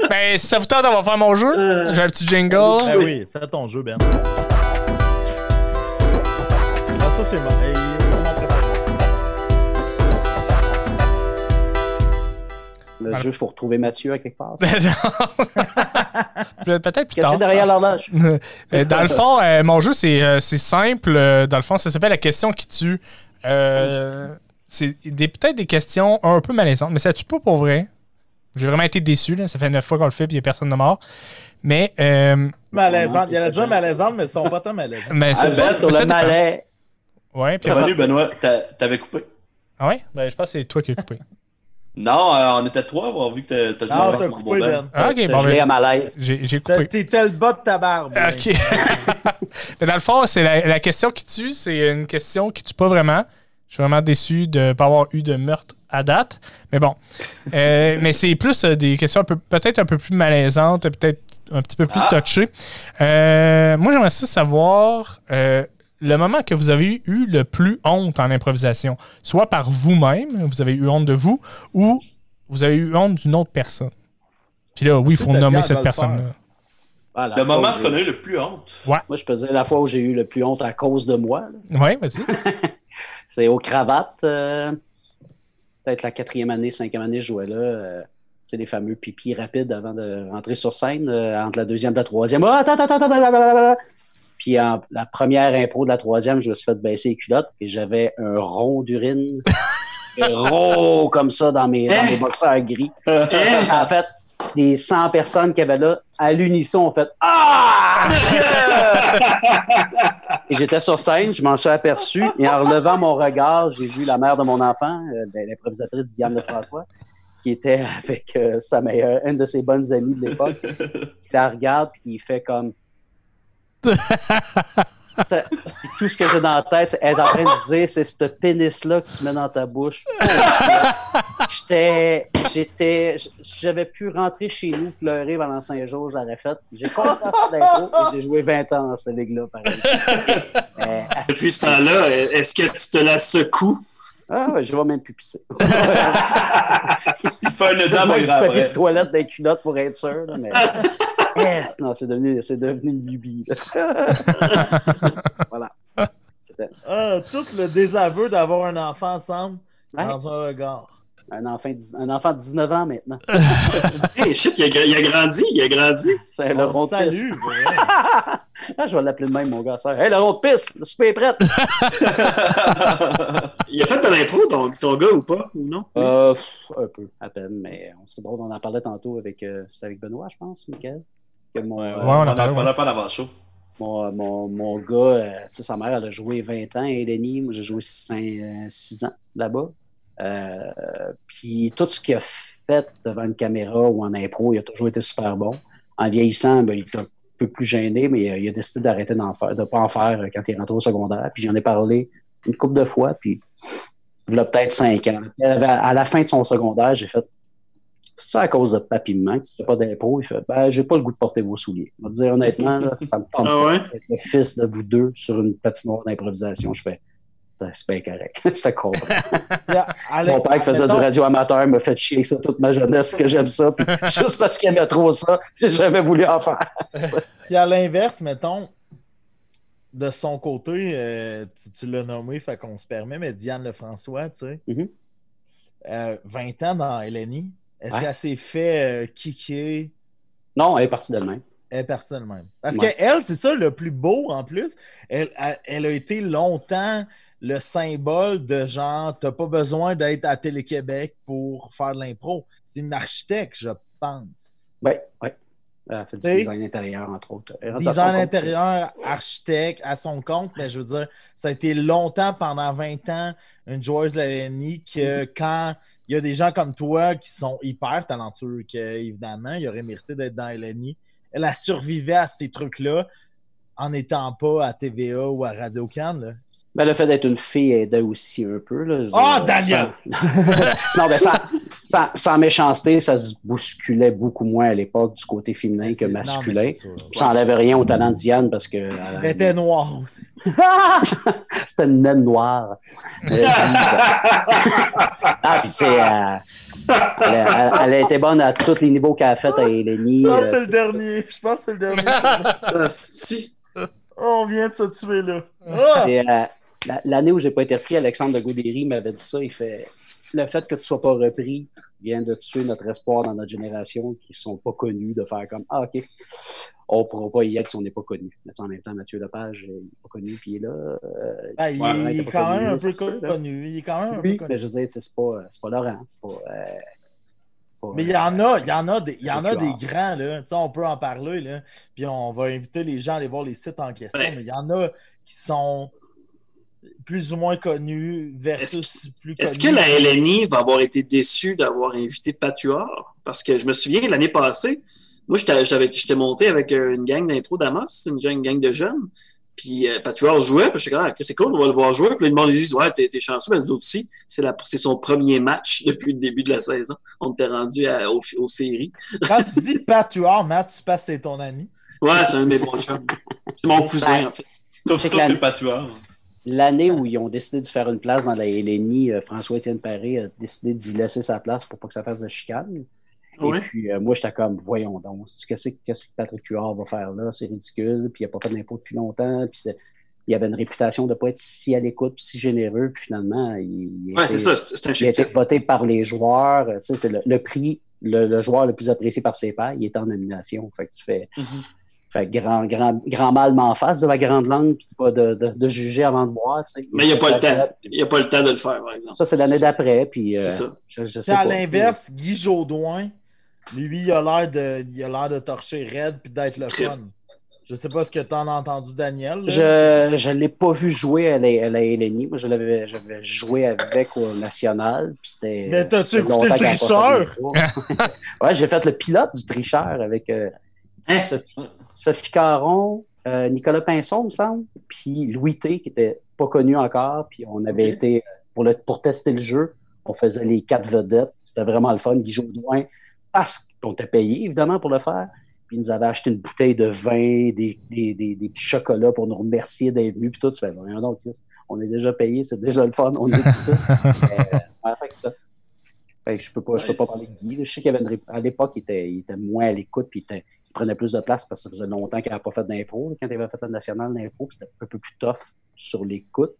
Ben, si ça vous tente, on va faire mon jeu? J'ai un petit jingle. Ben oui, fais ton jeu, Ben. Ah, ça, c'est hey, mon préféré. Le jeu, il faut retrouver Mathieu à quelque part. Peut-être plus Caché tard. derrière l'horloge. Euh, dans le fond, euh, mon jeu, c'est euh, c'est simple. Euh, Dans le fond, ça s'appelle la question qui tue. Euh, c'est peut-être des questions un peu malaisantes, mais ça tue pas pour vrai. J'ai vraiment été déçu. Là. Ça fait neuf fois qu'on le fait et il n'y a personne de mort. Mais, euh, Malaisante. Il allait dire malaisante, mais ils sont pas tant malaisants. mais Ah, c'est ben, sur ça le malais. Ouais, puis- Bienvenue, Benoît. T'a- T'avais coupé. Ah ouais? Ben, je pense que c'est toi qui as coupé. Non, euh, on était trois, vu que t'as- joué Ah, avec coupé, Ben. Ben. Ah, ok, bon, gelé à ben, malaise. j'ai coupé. T'étais le bas de ta barbe. Ben. Ok. Mais dans le fond, c'est la, la question qui tue, c'est une question qui tue pas vraiment. Je suis vraiment déçu de ne pas avoir eu de meurtre à date. Mais bon. Euh, mais c'est plus euh, des questions peu- peut-être un peu plus malaisantes, peut-être un petit peu plus Ah. touchées. Euh, moi, j'aimerais ça savoir euh, le moment que vous avez eu le plus honte en improvisation. Soit par vous-même, vous avez eu honte de vous, ou vous avez eu honte d'une autre personne. Puis là, oui, il faut nommer cette personne-là. Ah, Le moment où ce j'ai- qu'on a eu le plus honte. Moi, je peux dire la fois où j'ai eu le plus honte à cause de moi. Oui, vas-y. C'est aux cravates. euh, Peut-être la quatrième année, cinquième année, je jouais là. euh, c'est les fameux pipis rapides avant de rentrer sur scène, euh, entre la deuxième et la troisième. Ah, attends, attends, attends. Puis en, la première impro de la troisième, je me suis fait baisser les culottes et j'avais un rond d'urine. un rond comme ça dans mes, dans mes boxeurs gris. En fait, les 100 personnes qui avaient là, à l'unisson, ont fait Ah! et j'étais sur scène, je m'en suis aperçu, et en relevant mon regard, j'ai vu la mère de mon enfant, euh, l'improvisatrice Diane Lefrançois, qui était avec euh, sa meilleure, une de ses bonnes amies de l'époque, qui la regarde, puis il fait comme. Tout ce que j'ai dans la tête, c'est elle est en train de dire c'est ce pénis-là que tu mets dans ta bouche. J'étais. J'étais. J'avais pu rentrer chez nous pleurer pendant cinq jours, je l'aurais fait. J'ai fait d'impro et j'ai joué 20 ans dans cette ligue-là, pareil. Euh, à- Depuis ce temps-là, est-ce que tu te la secoues? ah, ouais, je vais même plus pisser. Il fait un Je dedans, vais mon du grand papier après. de toilette dans les culottes pour être sûr, là, mais. Yes, non, c'est devenu, c'est devenu une lubie. là. voilà. Ah, tout le désaveu d'avoir un enfant ensemble Ouais. dans un regard. un enfant, un enfant de 19 ans maintenant. Hey, shit, il a, il a grandi, il a grandi. C'est le On rond le Ah, je vais l'appeler de même, mon gars. Hey, le rond de pisse, le souper est prêt. Il a fait de l'impro, ton, ton gars, ou pas? Ou non? Euh, un peu, à peine, mais on c'est drôle, on en parlait tantôt avec, euh, avec Benoît, je pense, Michael. Que mon, Ouais, euh, on en a pas d'avant chaud. mon, mon, mon gars, euh, tu sais, sa mère, elle a joué 20 ans, Eleni. Moi, j'ai joué 6 ans là-bas. Euh, puis tout ce qu'il a fait devant une caméra ou en impro, il a toujours été super bon. En vieillissant, ben, il est un peu plus gêné, mais euh, il a décidé d'arrêter d'en faire, de pas en faire euh, quand il est rentré au secondaire. Puis j'en ai parlé une couple de fois, puis il a peut-être 5 ans. Puis, À la fin de son secondaire, j'ai fait c'est ça à cause de papillement que tu fais pas d'impro? Il fait Ben, j'ai pas le goût de porter vos souliers. Je vais te dire honnêtement, là, ça me tente Ah ouais? d'être le fils de vous deux sur une patinoire d'improvisation. Je fais c'est bien correct. je te comprends. Yeah, Mon père qui faisait mettons- du radio amateur m'a fait chier ça toute ma jeunesse parce que j'aime ça. Puis juste parce qu'il aimait trop ça, j'ai jamais voulu en faire. Puis à l'inverse, mettons, de son côté, euh, tu, tu l'as nommé, fait qu'on se permet, mais Diane Lefrançois, tu sais, Mhm. euh, 20 ans dans LNI, est-ce Ouais. qu'elle s'est fait euh, kicker? Non, elle est partie d'elle-même. elle personne même? Parce Ouais. qu'elle, c'est ça le plus beau en plus. Elle, elle, elle a été longtemps le symbole de genre, t'as pas besoin d'être à Télé-Québec pour faire de l'impro. C'est une architecte, je pense. Oui, oui. Elle fait du design intérieur, entre autres. Design intérieur, architecte à son compte, mais je veux dire, ça a été longtemps, pendant 20 ans, une joueuse de la LNI que quand il y a des gens comme toi qui sont hyper talentueux, que évidemment, il aurait mérité d'être dans LNI, elle a survécu à ces trucs-là en n'étant pas à TVA ou à Radio Là. Ben, le fait d'être une fille aidait aussi un peu. Là, Ah, dire, Daniel! sans- non, mais sans, sans, sans méchanceté, ça se bousculait beaucoup moins à l'époque du côté féminin que non, mais masculin. Ça n'enlève rien au talent de Diane parce que. elle- Elle était noire aussi. C'était une naine noire. Euh, ah, puis c'est. euh, elle, a- elle- elle a été bonne à tous les niveaux qu'elle a fait à Eleni. Je pense que euh, c'est le dernier. Je pense que c'est le dernier. Asti. On vient de se tuer là. Ah! euh, L'année où j'ai pas été repris, Alexandre de Gaudéry m'avait dit ça. Il fait Le fait que tu sois pas repris vient de tuer notre espoir dans notre génération qui sont pas connus de faire comme Ah, OK, on pourra pas y être si on n'est pas connu. Mais en même temps, Mathieu Lepage, il n'est pas connu, puis il est là. euh, Ah, il, Ouais, il il est quand même un connu, peu connu. Il est quand même un Oui, peu mais connu. je veux dire, c'est pas, c'est pas Laurent. C'est pas. euh, pas, Mais il y en a, il y en a des, il y en a des grands, là. Tu sais, on peut en parler, là. Puis on va inviter les gens à aller voir les sites en question. Ouais. Mais il y en a qui sont plus ou moins connus versus plus connus. Est-ce que la LNI va avoir été déçue d'avoir invité Patuard? Parce que je me souviens, l'année passée, moi, j'étais j'avais- j'étais monté avec une gang d'impro d'Amos, une gang, une gang de jeunes. Puis euh, Patuard jouait, puis j'étais comme, ah, c'est cool, on va le voir jouer. Puis là, le monde ils disent, ouais, t'es chanceux, mais nous autres aussi, c'est la- c'est son premier match depuis le début de la saison. On était rendu à- aux, aux séries. Quand tu dis patuard, Matt, tu passes c'est ton ami? Ouais, c'est un de mes bons chums. C'est mon cousin, en fait. Toi, que la- tueur. L'année où ils ont décidé de faire une place dans la LNI, euh, François-Étienne Paré a décidé d'y laisser sa place pour pas que ça fasse de chicane. Et puis, euh, moi, j'étais comme, voyons donc, qu'est-ce que que Patrick Huard va faire là? C'est ridicule. Puis, il n'a pas fait d'impôt depuis longtemps. Puis, il avait une réputation de ne pas être si à l'écoute, puis si généreux. Puis, finalement, il, il a été- un il a voté par les joueurs. Tu sais, c'est le, le prix, le, le joueur le plus apprécié par ses pairs. Il est en nomination. Fait que tu fais, Mhm. Fait grand, grand, grand mal m'en face de la grande langue, puis pas de, de, de juger avant de boire. tu sais. Mais il n'y a pas le temps. Il n'y a pas le temps de le faire, par exemple. Ça, c'est l'année d'après. Puis, euh, C'est ça. je, je sais C'est à l'inverse, Guy Jodoin, lui, il a l'air de, il a l'air de torcher raide puis d'être le fun. Je sais pas ce que t'en as entendu, Daniel. là. Je ne l'ai pas vu jouer à la, à la LNI. Moi, je l'avais j'avais joué avec au National. puis c'était- Mais t'as-tu écouté le tricheur? ouais, j'ai fait le pilote du tricheur avec euh, Hein? Sophie, Sophie Caron, euh, Nicolas Pinson, me semble, puis Louis T, qui était pas connu encore. Puis on avait été, pour, le, pour tester le jeu, on faisait les quatre vedettes. C'était vraiment le fun. Guy Jodoin, parce qu'on était payé, évidemment, pour le faire. Puis ils nous avaient acheté une bouteille de vin, des, des, des, des petits chocolats pour nous remercier d'être venus. Puis tout, tu fais, voyons donc, on est déjà payé, c'est déjà le fun, on ça. Euh, ouais, fait que ça. Fait que je peux pas, je peux pas parler de Guy. Je sais qu'à l'époque, il était, il était moins à l'écoute, puis il, était- prenait plus de place parce que ça faisait longtemps qu'il n'avait pas fait d'impro. Quand il avait fait le national d'impro, c'était un peu plus tough sur l'écoute.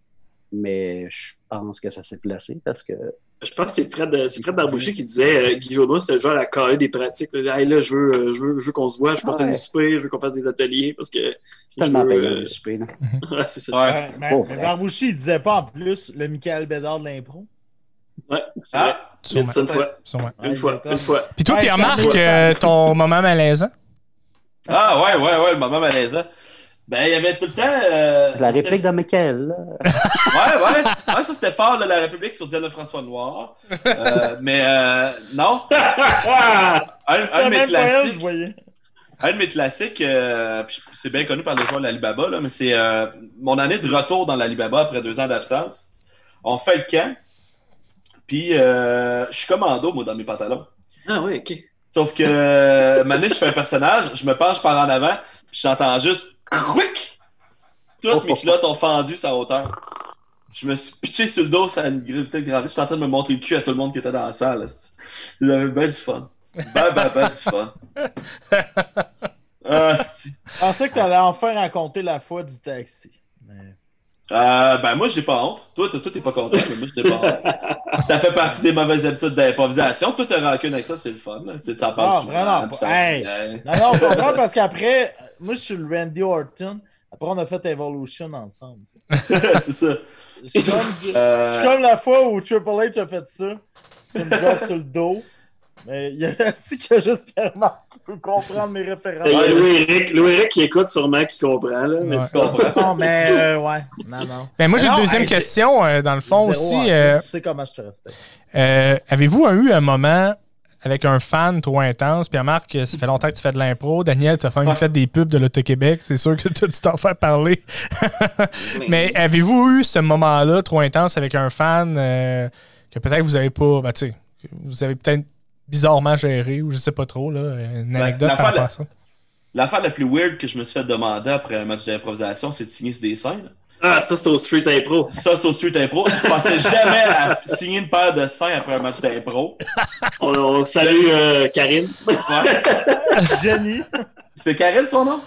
Mais je pense que ça s'est placé parce que Je pense que c'est Fred, euh, c'est Fred Barboucher qui disait euh, Guy Jodoin, c'est le genre à caler des pratiques. Là, Hey, là, je veux, euh, je veux, je veux qu'on se voit, je veux qu'on Ouais. fasse des soupers, je veux qu'on fasse des ateliers parce que. c'est tellement je veux, euh, ouais, c'est ça. Ouais. Mais. Barbouchi, il disait pas en plus le Michael Bédard de l'impro. Ouais, c'est. Ah, Il a dit ça une fois. Sûrement. Une fois, une fois. Puis toi, Pierre-Marc, euh, ton moment malaisant? Ah, ouais, ouais, ouais, le moment malaisant. Ben, il y avait tout le temps. euh, La réplique de Michael. là. Ouais, ouais. Ouais, ça, c'était fort, là, la République sur Diane de François Noir. Euh, mais euh, non. un, un de mes elle, classiques. Un de mes classiques, euh, puis c'est bien connu par les joueurs de l'Alibaba, là, mais c'est euh, mon année de retour dans l'Alibaba après deux ans d'absence. On fait le camp, puis euh, je suis commando, moi, dans mes pantalons. Ah oui, ok. Sauf que, euh, maintenant, je fais un personnage, je me penche par en avant, puis j'entends juste quick! Toutes mes culottes ont fendu sa hauteur. Je me suis pitché sur le dos, ça a une gravité gravée. J'étais en train de me montrer le cul à tout le monde qui était dans la salle. J'avais ben du fun. Ben, ben, ben du fun. Ah. Je pensais que t'allais enfin raconter la fois du taxi. Mais... Euh, ben, moi, j'ai pas honte. Toi, toi, t'es pas content, mais moi, j'ai pas honte. Ça fait partie des mauvaises habitudes d'improvisation. Toi, t'as rancune avec ça, c'est le fun. Tu t'en parles Ah, souvent, vraiment pas. Hey. Non, non, on comprend parce qu'après, moi, je suis le Randy Orton. Après, on a fait Evolution ensemble. c'est ça. Je suis comme, je Euh, suis comme la fois où Triple H a fait ça. Tu me drops sur le dos. Mais il y a Asti qui a juste Pierre-Marc qui peut comprendre mes références? Il y a Louis-Éric qui écoute sûrement, qui comprend. Là, mais Ouais. Non, mais euh, ouais. Non, non. Ben, moi, j'ai une deuxième hey, question, euh, dans le fond aussi. euh. Tu sais comment je te respecte. euh, Avez-vous eu un moment avec un fan trop intense? Pierre-Marc, ça fait longtemps que tu fais de l'impro. Daniel, tu as Ouais. fait des pubs de l'Auto-Québec. C'est sûr que tu t'en faire parler. Mais avez-vous eu ce moment-là trop intense avec un fan euh, que peut-être vous avez pas, ben, tu sais, que vous avez peut-être bizarrement géré ou je sais pas trop, là, une Ben, anecdote l'affaire par rapport de- à ça? L'affaire la plus weird que je me suis fait demander après un match d'improvisation, c'est de signer sur des scènes. Ah, ça, c'est au Street Impro. Ça, c'est au Street Impro. Je pensais jamais à signer une paire de seins après un match d'impro. On, on salue euh, Karine. Ouais. Jenny. C'était Karine, son nom?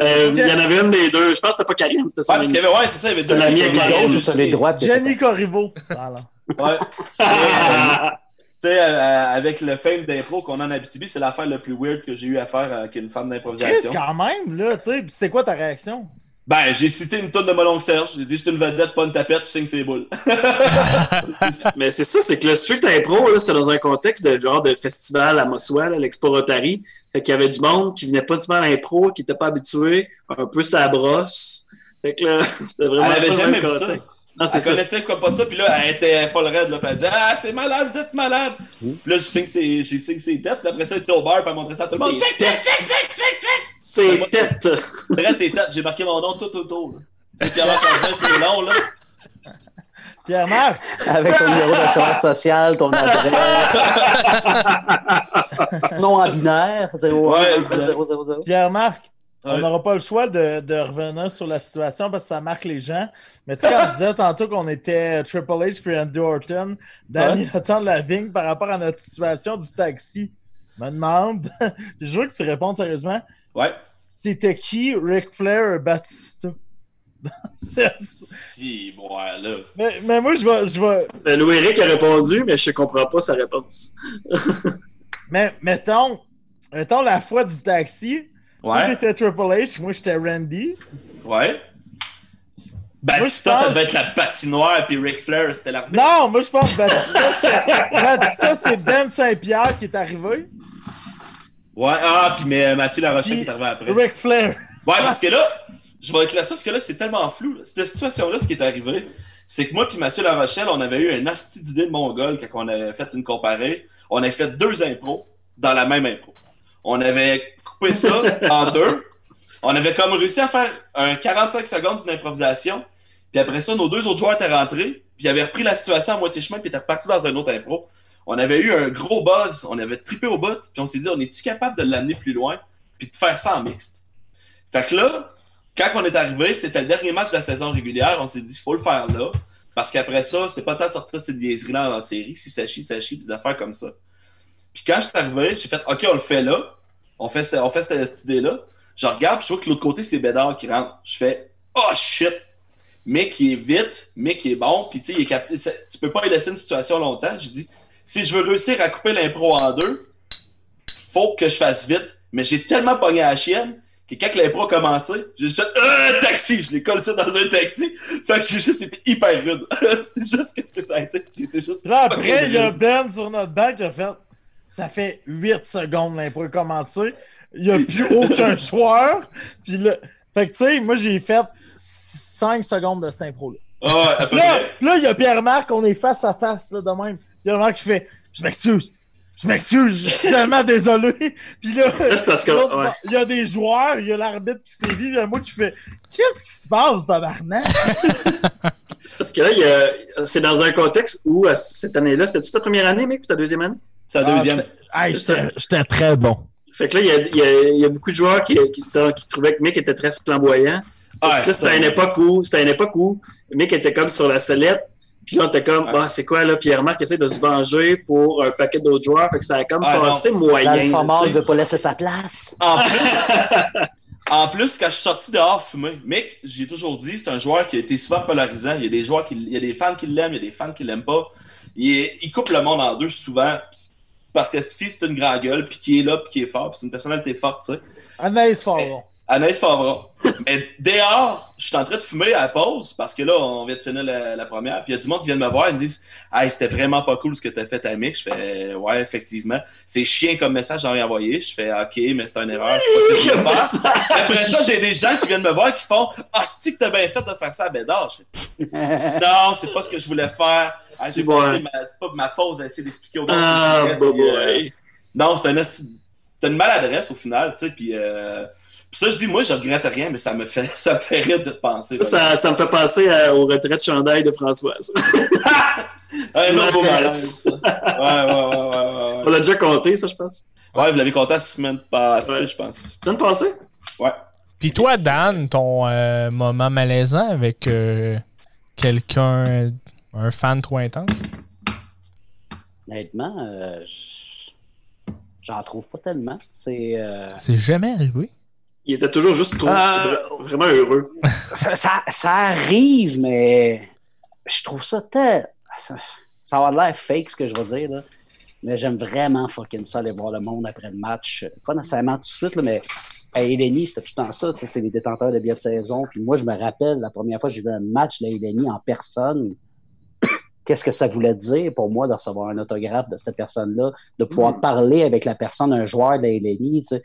Euh, Il y en avait une des deux. Je pense que c'était pas Karine, c'était Ouais, son parce qu'il y avait, ouais, c'est ça, il y avait deux. La mienne. Karine. Juste sur les droites. de- Jenny Corriveau. Ça, là. Ouais. Euh, Tu sais, euh, avec le fame d'impro qu'on a en Abitibi, c'est l'affaire la plus weird que j'ai eu à faire avec une femme Chris, d'improvisation. quand même, là, tu sais. C'est quoi ta réaction? Ben, j'ai cité une tonne de Molongue Serge. J'ai dit, je suis une vedette, pas une tapette, je signe ses boules. Mais c'est ça, c'est que le Street Impro, là, c'était dans un contexte de genre de festival à Mossois, là, l'Expo Rotary. Fait qu'il y avait du monde qui venait pas du mal à l'impro, qui était pas habitué, un peu sa brosse. Fait que là, c'était vraiment Elle avait jamais vu ça. Non, c'est Elle ça. connaissait quoi pas ça, puis là, elle était folle raide, là, puis elle disait Ah, c'est malade, vous êtes malade. Mm. Puis là, je sais que c'est, je sais que c'est tête, puis après ça, elle était au bar, puis elle montrait ça à tout le monde. Check, check, check, check, check, check. C'est tête. Après, c'est tête, j'ai marqué mon nom tout autour. là. Puis avant qu'on c'est long, là. Pierre-Marc, Avec ton numéro d'assurance sociale, ton adresse. nom en binaire, 0 Ouais, exact. 0 0 0 Pierre-Marc, on n'aura pas le choix de, de revenir sur la situation parce que ça marque les gens. Mais tu sais, quand je disais tantôt qu'on était Triple H puis Randy Orton, Danny attend la vigne par rapport à notre situation du taxi. Me demande, je veux que tu répondes sérieusement, Ouais. c'était qui Ric Flair ou Batista? C'est- Si, bon, ouais, là. mais, mais moi, je vais, je vais, Ben, Louis-Éric a répondu, mais je comprends pas sa réponse. mais mettons, mettons la fois du taxi, tu Ouais. étais Triple H, moi j'étais Randy. Ouais. Batista, Moi, je ça pense- devait être la patinoire, puis Ric Flair, c'était l'arbitre. Non, moi je pense que Batista, c'est- Batista, c'est Ben Saint-Pierre qui est arrivé. Ouais, ah, puis mais Mathieu Larochelle Puis qui est arrivé après. Ric Flair. Ouais, parce que là, je vais être là ça parce que là, c'est tellement flou. Cette situation-là, ce qui est arrivé, c'est que moi puis Mathieu Larochelle, on avait eu un asti d'idée de Mongol quand on avait fait une comparée. On avait fait deux impros dans la même impro. On avait coupé ça en deux. On avait comme réussi à faire un 45 secondes d'une improvisation. Puis après ça, nos deux autres joueurs étaient rentrés. Puis ils avaient repris la situation à moitié chemin. Puis étaient repartis dans un autre impro. On avait eu un gros buzz. On avait trippé au bout. Puis on s'est dit, on est-tu capable de l'amener plus loin? Puis de faire ça en mixte? Fait que là, quand on est arrivé, c'était le dernier match de la saison régulière. On s'est dit, il faut le faire là. Parce qu'après ça, c'est pas temps de sortir cette niaiserie-là dans la série. Si ça chie, ça chie, puis des affaires comme ça. Puis quand je suis arrivé, j'ai fait, OK, on le fait là. On fait, ce- on fait cette, cette idée-là. Je regarde, puis je vois que l'autre côté, c'est Bédard qui rentre. Je fais, oh shit! Mais qui est vite, mais qui est bon. Puis tu sais, il est cap- tu peux pas y laisser une situation longtemps. J'ai dit, si je veux réussir à couper l'impro en deux, faut que je fasse vite. Mais j'ai tellement pogné à la chienne que quand l'impro a commencé, j'ai juste un taxi. Je l'ai collé ça dans un taxi. Fait que j'ai juste été hyper rude. c'est juste qu'est-ce que ça a été. J'étais juste. Là, après, il y a. Ben sur notre banc qui a fait Ça fait 8 secondes l'impro a commencé. Il n'y a plus aucun joueur. Puis là, fait que tu sais, moi j'ai fait 5 secondes de cette impro-là. Ah Là, là, il y a Pierre-Marc, on est face à face là, de même. Pierre-Marc qui fait Je m'excuse. Je m'excuse, je suis tellement désolé. Puis là, parce que- ouais. il y a des joueurs, il y a l'arbitre qui puis il y a moi qui fait Qu'est-ce qui se passe, tabarnak? C'est parce que là, c'est dans un contexte où, euh, cette année-là, c'était-tu ta première année, mec, ou ta deuxième année? C'est la deuxième. Ah, j'étais- très bon. Fait que là, il y a, il y a- il y a beaucoup de joueurs qui, qui, qui trouvaient que Mick était très flamboyant. Ah, c'était une époque où, c'était une époque où Mick était comme sur la sellette. Puis là, on était comme, Ouais. ah, c'est quoi, là? Pierre-Marc essaie de se venger pour un paquet d'autres joueurs. Fait que ça a comme Ah, passé L'alpha moyen. tu ne veut pas laisser sa place. En plus, en plus, quand je suis sorti dehors fumer, Mick, j'ai toujours dit, c'est un joueur qui a été souvent polarisant. Il y a des joueurs qui, il y a des fans qui l'aiment, il y a des fans qui l'aiment pas. Il, est- il coupe le monde en deux souvent parce que cette fille, c'est une grande gueule, puis qui est là, puis qui est fort, puis c'est une personnalité forte, tu sais. Anaïs Favron. Anaïs Favron. Mais dehors, je suis en train de fumer à la pause parce que là, on vient de finir la, la première. Puis il y a du monde qui vient de me voir et me disent Hey, c'était vraiment pas cool ce que tu as fait à Mick. Je fais Ouais, effectivement. C'est chien comme message, j'en ai envoyé. Je fais Ok, mais c'est une erreur. C'est pas ce que je faire. Après ça, j'ai des gens qui viennent me voir qui font Ah, c'est que t'as bien fait de faire ça à Bédard. Je fais Non, c'est pas ce que je voulais faire. Ah, j'ai ouais. passé ma, pas ma pause à essayer d'expliquer au monde. Ah, je bah, euh, boy. non, c'est un une maladresse au final, tu sais, puis euh, puis ça, je dis, moi, je regrette rien, mais ça me fait, ça me fait rire d'y repenser. Ça, ça me fait penser à- au retrait de chandail de Françoise. beau Nice. malaise. Ouais, ouais, ouais, ouais, ouais, On l'a déjà compté, ça, je pense. ouais. Ouais, vous l'avez compté la semaine passée, Ouais. je pense. De passer? Ouais. Puis toi, Dan, ton euh, moment malaisant avec euh, quelqu'un, un fan trop intense? Honnêtement, euh, j'en trouve pas tellement. C'est. euh, C'est jamais arrivé. Il était toujours juste trop, Euh, vra- vraiment heureux. ça, ça- ça arrive, mais je trouve ça tel. Ça, ça va l'air fake ce que je vais dire, là. Mais j'aime vraiment fucking ça aller voir le monde après le match. Pas nécessairement tout de suite, là, mais à Eleni, c'était tout le temps ça. C'est les détenteurs de billets de saison. Puis moi, je me rappelle la première fois que j'ai vu un match de Eleni en personne. Qu'est-ce que ça voulait dire pour moi de recevoir un autographe de cette personne-là, de pouvoir parler avec la personne, un joueur de Eleni, tu sais.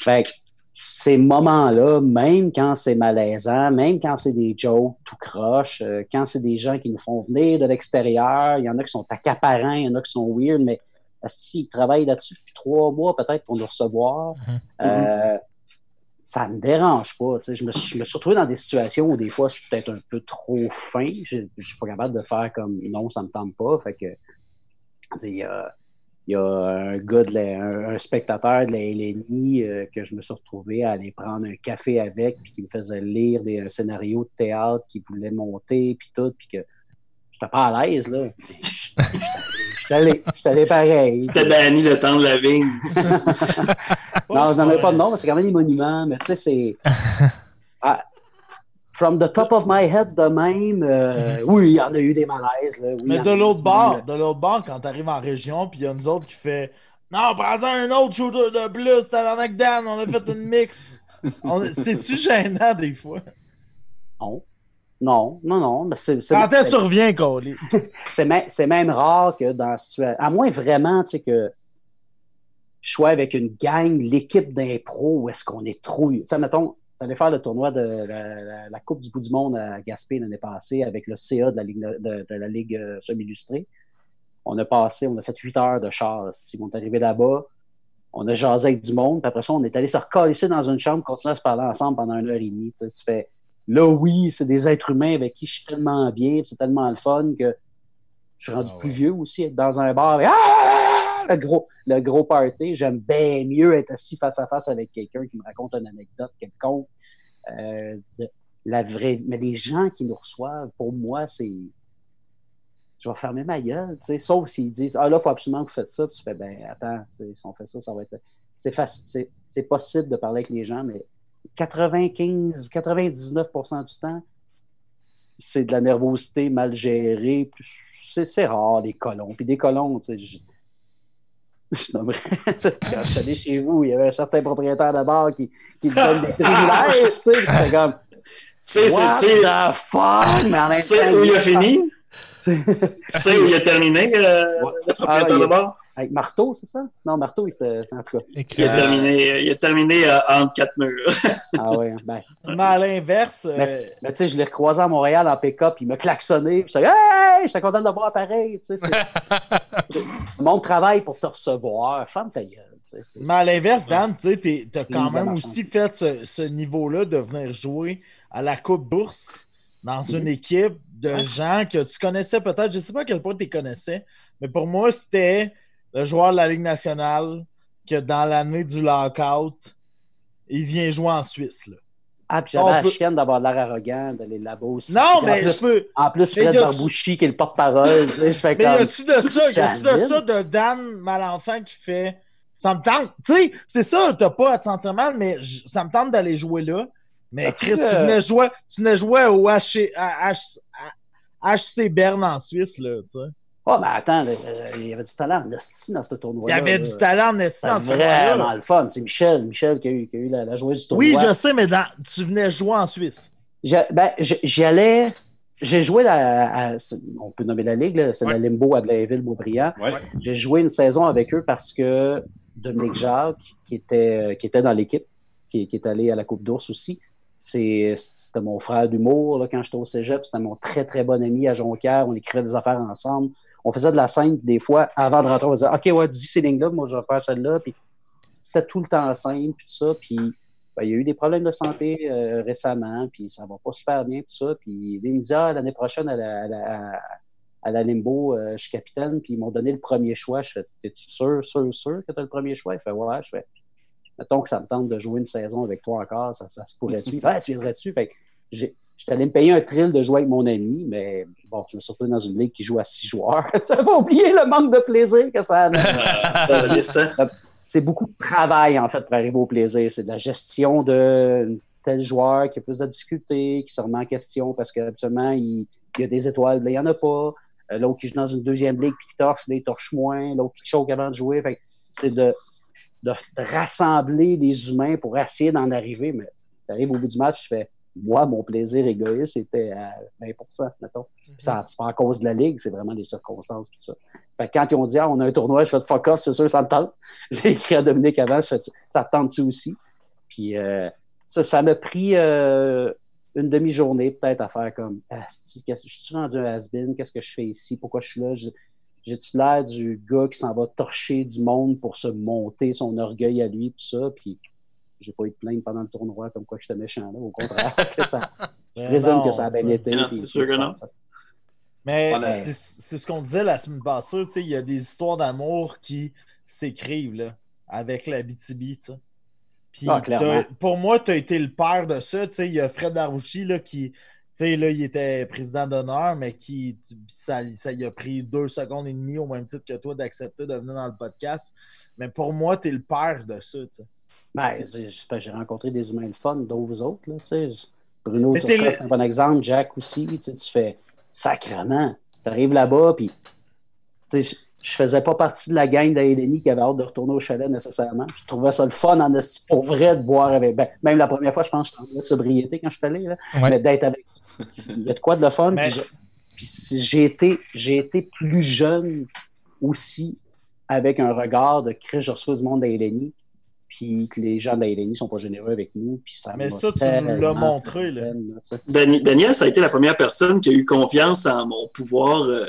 Fait que ces moments-là, même quand c'est malaisant, même quand c'est des jokes tout croche, euh, quand c'est des gens qui nous font venir de l'extérieur, il y en a qui sont accaparants, il y en a qui sont weird, mais ils travaillent là-dessus depuis trois mois peut-être pour nous recevoir. Mhm. Euh, ça me dérange pas. Je me, suis, je me suis retrouvé dans des situations où des fois je suis peut-être un peu trop fin. Je, je suis pas capable de faire comme non, ça me tente pas. Fait que il y a, il y a un gars, de la- un, un spectateur de la LNI euh, que je me suis retrouvé à aller prendre un café avec, puis qui me faisait lire des un scénario de théâtre qu'il voulait monter, puis tout, puis que j'étais pas à l'aise, là. J'étais allé, allé pareil. C'était Danny le temps de la vigne. Non, je n'en ai pas de nom, mais c'est quand même des monuments. Mais tu sais, c'est. Ah, from the top of my head de même, euh, oui, il y en a eu des malaises. Là, oui, Mais de l'autre bord, de l'autre bord, quand t'arrives en région, puis il y a nous autres qui fait Non, prends-en un autre shooter de plus, tabarnak Dan, on a fait une mix. C'est-tu gênant des fois? Non. Non, non, non. Mais c'est, c'est, Quand tu reviens, Coley? c'est même, c'est même rare que dans la situation. À moins vraiment, tu sais, que je sois avec une gang, l'équipe d'impro, où est-ce qu'on est trop. Tu sais, mettons, t'allais faire le tournoi de la, la- la Coupe du bout du monde à Gaspé l'année passée avec le CA de la Ligue, de, de la Ligue euh, semi-illustrée. On a passé, on a fait 8 heures de char. si On est arrivé là-bas, on a jasé avec du monde, puis après ça, on est allé se recoller dans une chambre, continuer à se parler ensemble pendant une heure et demie. Tu, sais, tu fais, là, oui, c'est des êtres humains avec qui je suis tellement bien, c'est tellement le fun que je suis rendu Ah plus vieux aussi, être dans un bar avec Ah! le, gros, le gros party. J'aime bien mieux être assis face à face avec quelqu'un qui me raconte une anecdote quelconque. Euh, la vraie... Mais les gens qui nous reçoivent, pour moi, c'est. Je vais fermer ma gueule, tu sais, sauf s'ils disent Ah là, il faut absolument que vous faites ça. Tu fais Ben attends, si on fait ça, ça va être. C'est facile, c'est, possible de parler avec les gens, mais 95 ou 99% du temps, c'est de la nervosité mal gérée. C'est, rare, des colons. Puis des colons, tu sais, je, nommerais. Quand je suis allé chez vous, il y avait un certain propriétaire de bar qui, qui te donne des privilèges, tu sais. Tu fais comme, Tu sais, What c'est- c'est- the fuck? Mais en même tu sais temps, où il a fini? Tu sais où il a terminé, euh, Ouais. le propriétaire Ah, de bar? Avec Marteau, c'est ça? Non, Marteau, il s'est. En tout cas. Il a terminé, il a terminé euh, entre quatre murs. Ah ouais, ben. Mais à l'inverse, euh, Mais, tu- mais tu sais, je l'ai recroisé à Montréal en pick-up, il m'a klaxonné, puis j'étais Hey! J'étais content de le voir pareil, tu sais. c'est- Mon travail pour te recevoir, ferme ta gueule, mais à l'inverse, Dan, tu t'as quand même aussi fait ce, ce niveau-là de venir jouer à la Coupe Bourse dans une Mhm. équipe de gens que tu connaissais peut-être, je sais pas à quel point tu les connaissais, mais pour moi, c'était le joueur de la Ligue nationale que dans l'année du lockout, il vient jouer en Suisse. là. Ah, puis j'avais la peut- chienne d'avoir l'air arrogant, d'aller là-bas aussi. Non, Puis en mais plus, je peux. En plus, Fred y Barbouchi, qui est le porte-parole, tu Mais y comme. a-tu de ça? Y a-tu de ça de Dan Malenfant qui fait Ça me tente. Tu sais, c'est ça, t'as pas à te sentir mal, mais j- ça me tente d'aller jouer là. Mais Parce Chris, que- tu venais jouer, tu venais jouer au HC, H- HC Berne en Suisse, là, tu sais. Oh, mais attends, là, euh, il y avait du talent en esti dans ce Il tournoi-là. y avait du talent en Estie dans ce C'était vraiment le fun. C'est Michel, Michel qui a eu, qui a eu la, la joueuse du tournoi. Oui, je sais, mais dans- tu venais jouer en Suisse. Ben, j'y allais. J'ai joué la, à- on peut nommer la ligue, c'est Ouais. la Limbo à Blainville-Beaubriand. Ouais. J'ai joué une saison avec eux parce que Dominique Jacques, qui était, qui était dans l'équipe, qui, qui est allé à la Coupe d'ours aussi, c'était mon frère d'humour quand j'étais au cégep. C'était mon très, très bon ami à Jonquière. On écrivait des affaires ensemble. On faisait de la scène, des fois, avant de rentrer, on faisait OK, ouais, dis ces lignes-là, moi, je vais faire celle-là. Puis c'était tout le temps scène, puis ça. Puis ben, il y a eu des problèmes de santé euh, récemment, puis ça va pas super bien, tout ça. Puis il me dit, ah, l'année prochaine, à la, à la- à la Limbo, euh, je suis capitaine, puis ils m'ont donné le premier choix. Je fais, t'es-tu sûr, sûr, sûr que tu as le premier choix? Il fait, ouais, je fais, mettons que ça me tente de jouer une saison avec toi encore, ça, ça se pourrait-tu? Ah, tu viendrais-tu? Fait que j'ai- J'étais allé me payer un thrill de jouer avec mon ami, mais bon, je me suis retrouvé dans une ligue qui joue à six joueurs. J'avais oublié le manque de plaisir que ça a. Laissant. c'est beaucoup de travail, en fait, pour arriver au plaisir. C'est de la gestion de tel joueur qui a plus de difficultés, qui se remet en question parce qu'habituellement, il, il y a des étoiles, là, il n'y en a pas. Euh, L'autre qui joue dans une deuxième ligue puis qui torche, là, il torche moins. L'autre qui choke avant de jouer. Fait c'est de, de, de rassembler les humains pour essayer d'en arriver. Mais tu arrives au bout du match, tu fais moi, mon plaisir égoïste était à 20 mettons. Puis ça, c'est pas à cause de la ligue, c'est vraiment des circonstances. Tout ça. Fait que quand ils ont dit, ah, on a un tournoi, je fais fuck off, c'est sûr, ça me tente. J'ai écrit à Dominique avant, je fais, ça te tente-tu aussi? Puis euh, ça, ça m'a pris euh, une demi-journée peut-être à faire comme ah, je suis rendu un has-been, qu'est-ce que je fais ici, pourquoi je suis là? Je- J'ai-tu l'air du gars qui s'en va torcher du monde pour se monter son orgueil à lui, puis ça, puis j'ai pas eu de plainte pendant le tournoi comme quoi que j'étais méchant là, au contraire, que ça, je Ben présume non, que ça a bien été. C'est sûr que non. Mais Voilà. c'est c'est ce qu'on disait la semaine passée, tu sais, il y a des histoires d'amour qui s'écrivent là, avec la BTB, tu sais. Puis Ah, pour moi, tu as été le père de ça, tu sais, il y a Fred Darouchi là, qui, sais, là, il était président d'honneur, mais qui, ça, ça y a pris deux secondes et demie au même titre que toi d'accepter de venir dans le podcast. Mais pour moi, tu es le père de ça, tu sais. Ben, c'est- c'est j'ai rencontré des humains le fun, dont vous autres. Là, tu sais. Bruno, sais, le- c'est un bon exemple. Jack aussi. Tu fais sacrement. Tu arrives là-bas, puis je, faisais pas partie de la gang d'Aélénie qui avait hâte de retourner au chalet nécessairement. Je trouvais ça le fun en pour vrai de boire avec. Ben, même la première fois, je pense que j'étais en mode sobriété quand je suis allé. Là, Ouais. Mais d'être avec. Il y a de quoi de le fun. Mais- Puis j'ai été, j'ai été plus jeune aussi avec un regard de Chris, je reçois du monde d'Aélénie puis que les gens d'Aélénie sont pas généreux avec nous, puis ça Mais m'a ça, tu nous l'as montré, là. Daniel, ça a été la première personne qui a eu confiance en mon pouvoir euh,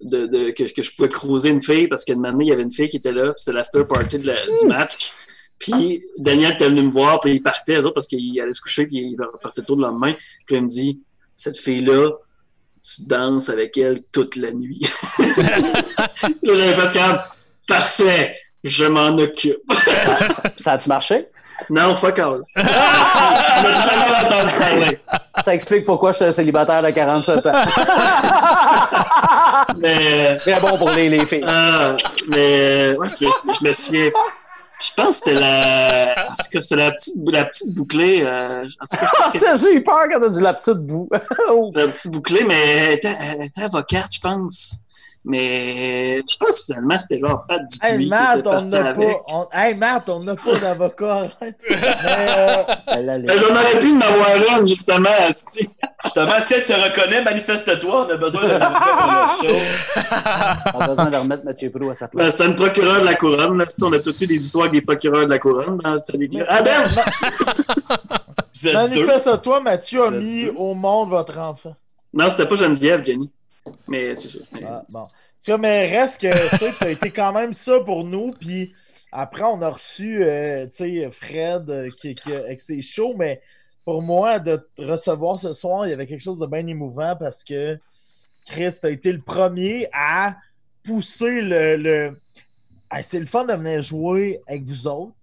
de, de- que, que je pouvais croiser une fille parce qu'à un moment donné, il y avait une fille qui était là, puis c'était l'after party de la- du match. Puis Daniel était venu me voir, puis il partait, eux autres, parce qu'il allait se coucher, puis il repartait tôt le lendemain. Puis il me dit Cette fille-là, tu danses avec elle toute la nuit. là, j'avais fait comme Parfait, je m'en occupe. Ça a-tu marché? Non, fuck all. je n'ai jamais entendu parler. Ça explique pourquoi je suis un célibataire de 47 ans. Mais. Très bon pour les, les filles. Ah, mais ouais, je, me- je me souviens. Je pense que c'était la. C'était la petite, la petite bouclée. euh, en tout cas, je pense que J'ai eu peur quand t'as dit la petite boue. Oh. la petite bouclée, mais elle était, elle était avocate, je pense. Mais je pense que finalement, c'était genre pas du Hey qui Matt, on n'a pas. on- Hey Matt, on n'a pas d'avocat. Mais, euh, Elle allait- Ben, J'en aurais pu en avoir une, justement. Justement, si elle se reconnaît, manifeste-toi. On a besoin avocat pour le show. On a besoin de remettre Mathieu Prou à sa Ben, place. c'était une procureure de la couronne. Là, on a tous eu des histoires avec des procureurs de la couronne dans cette ligue Ah ben! Manifeste-toi, Mathieu a mis deux. au monde votre enfant. Non, c'était pas Geneviève, Jenny. Mais c'est ça. Ah, bon. Tu vois, mais reste que, tu t'as été quand même ça pour nous, puis après, on a reçu, euh, tu Fred euh, qui, qui- avec ses shows, mais pour moi, de te recevoir ce soir, il y avait quelque chose de bien émouvant parce que Chris, t'as été le premier à pousser le... c'est le fun de venir jouer avec vous autres,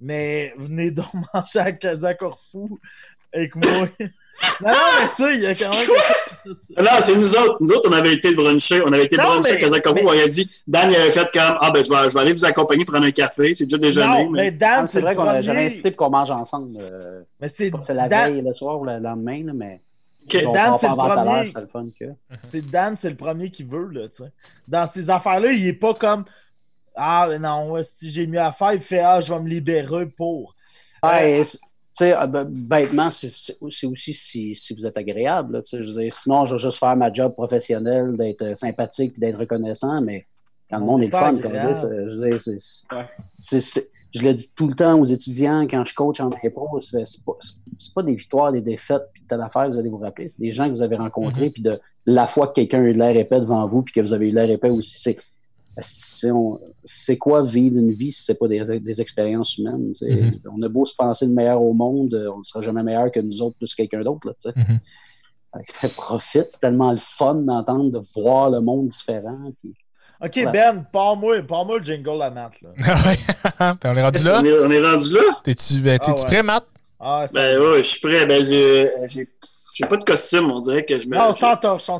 mais venez donc manger à Casa Corfou avec moi. Non, non, mais tu sais, il y a quand même quelque chose... Non, c'est nous autres. Nous autres, on avait été bruncher. On avait été Non, bruncher à mais- Kazakovo. mais- On a dit, Dan, il avait fait comme, ah, ben, je vais, je vais aller vous accompagner prendre un café. J'ai déjà déjeuné. Non, mais... mais Dan, Ah, c'est vrai qu'on a jamais insisté pour qu'on mange ensemble. euh, Mais c'est la Dan, veille, le soir ou le lendemain, là, mais. Dan, c'est le à premier. c'est que. Dan, c'est le premier qui veut là, tu sais. Dans ces affaires-là, il est pas comme ah mais non, ouais, si j'ai mieux à faire, il fait ah je vais me libérer pour. Ouais, c'est- tu sais, euh, ben, bêtement, c'est aussi si, si vous êtes agréable. là, tu sais, je veux dire, sinon, je vais juste faire ma job professionnelle, d'être sympathique et d'être reconnaissant, mais quand le On monde est est le fun, comme je dis, c'est- je veux dire, c'est- Ouais. c'est- c'est- je le dis tout le temps aux étudiants quand je coach en impro, c'est pas, c'est pas des victoires, des défaites, puis telle affaire, vous allez vous rappeler. C'est des gens que vous avez rencontrés, puis de la fois que quelqu'un a eu de l'air épais devant vous, puis que vous avez eu de l'air épais aussi, c'est quoi vivre une vie si c'est pas des, des expériences humaines? Mhm. On a beau se penser le meilleur au monde, euh, on ne sera jamais meilleur que nous autres plus que quelqu'un d'autre. Mhm. Que profite, c'est tellement le fun d'entendre, de voir le monde différent. puis- Ok. Ben, pars-moi, pars-moi le jingle à Matt là. Ah. Puis on est rendu là? On est, on est rendu là? T'es-tu ben, Ah ouais. prêt, Matt? Ah, Ben, ouais, je suis prêt. Ben, j'ai pas de costume, on dirait que je me. non, on je- s'entorche, on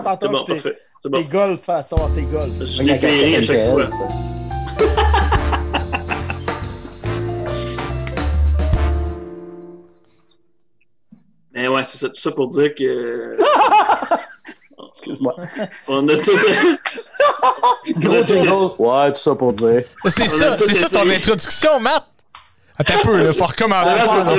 C'est bon, t'es- golf à ça, t'es golf. Je suis éclairé à chaque fois. Mais ouais, c'est ça, tout ça pour dire que. Excuse-moi. On a tout. Gros. Ouais, tout ça pour dire. C'est ça, c'est ça ton introduction, Matt. Attends un peu, là, faut recommencer. Ah, c'est.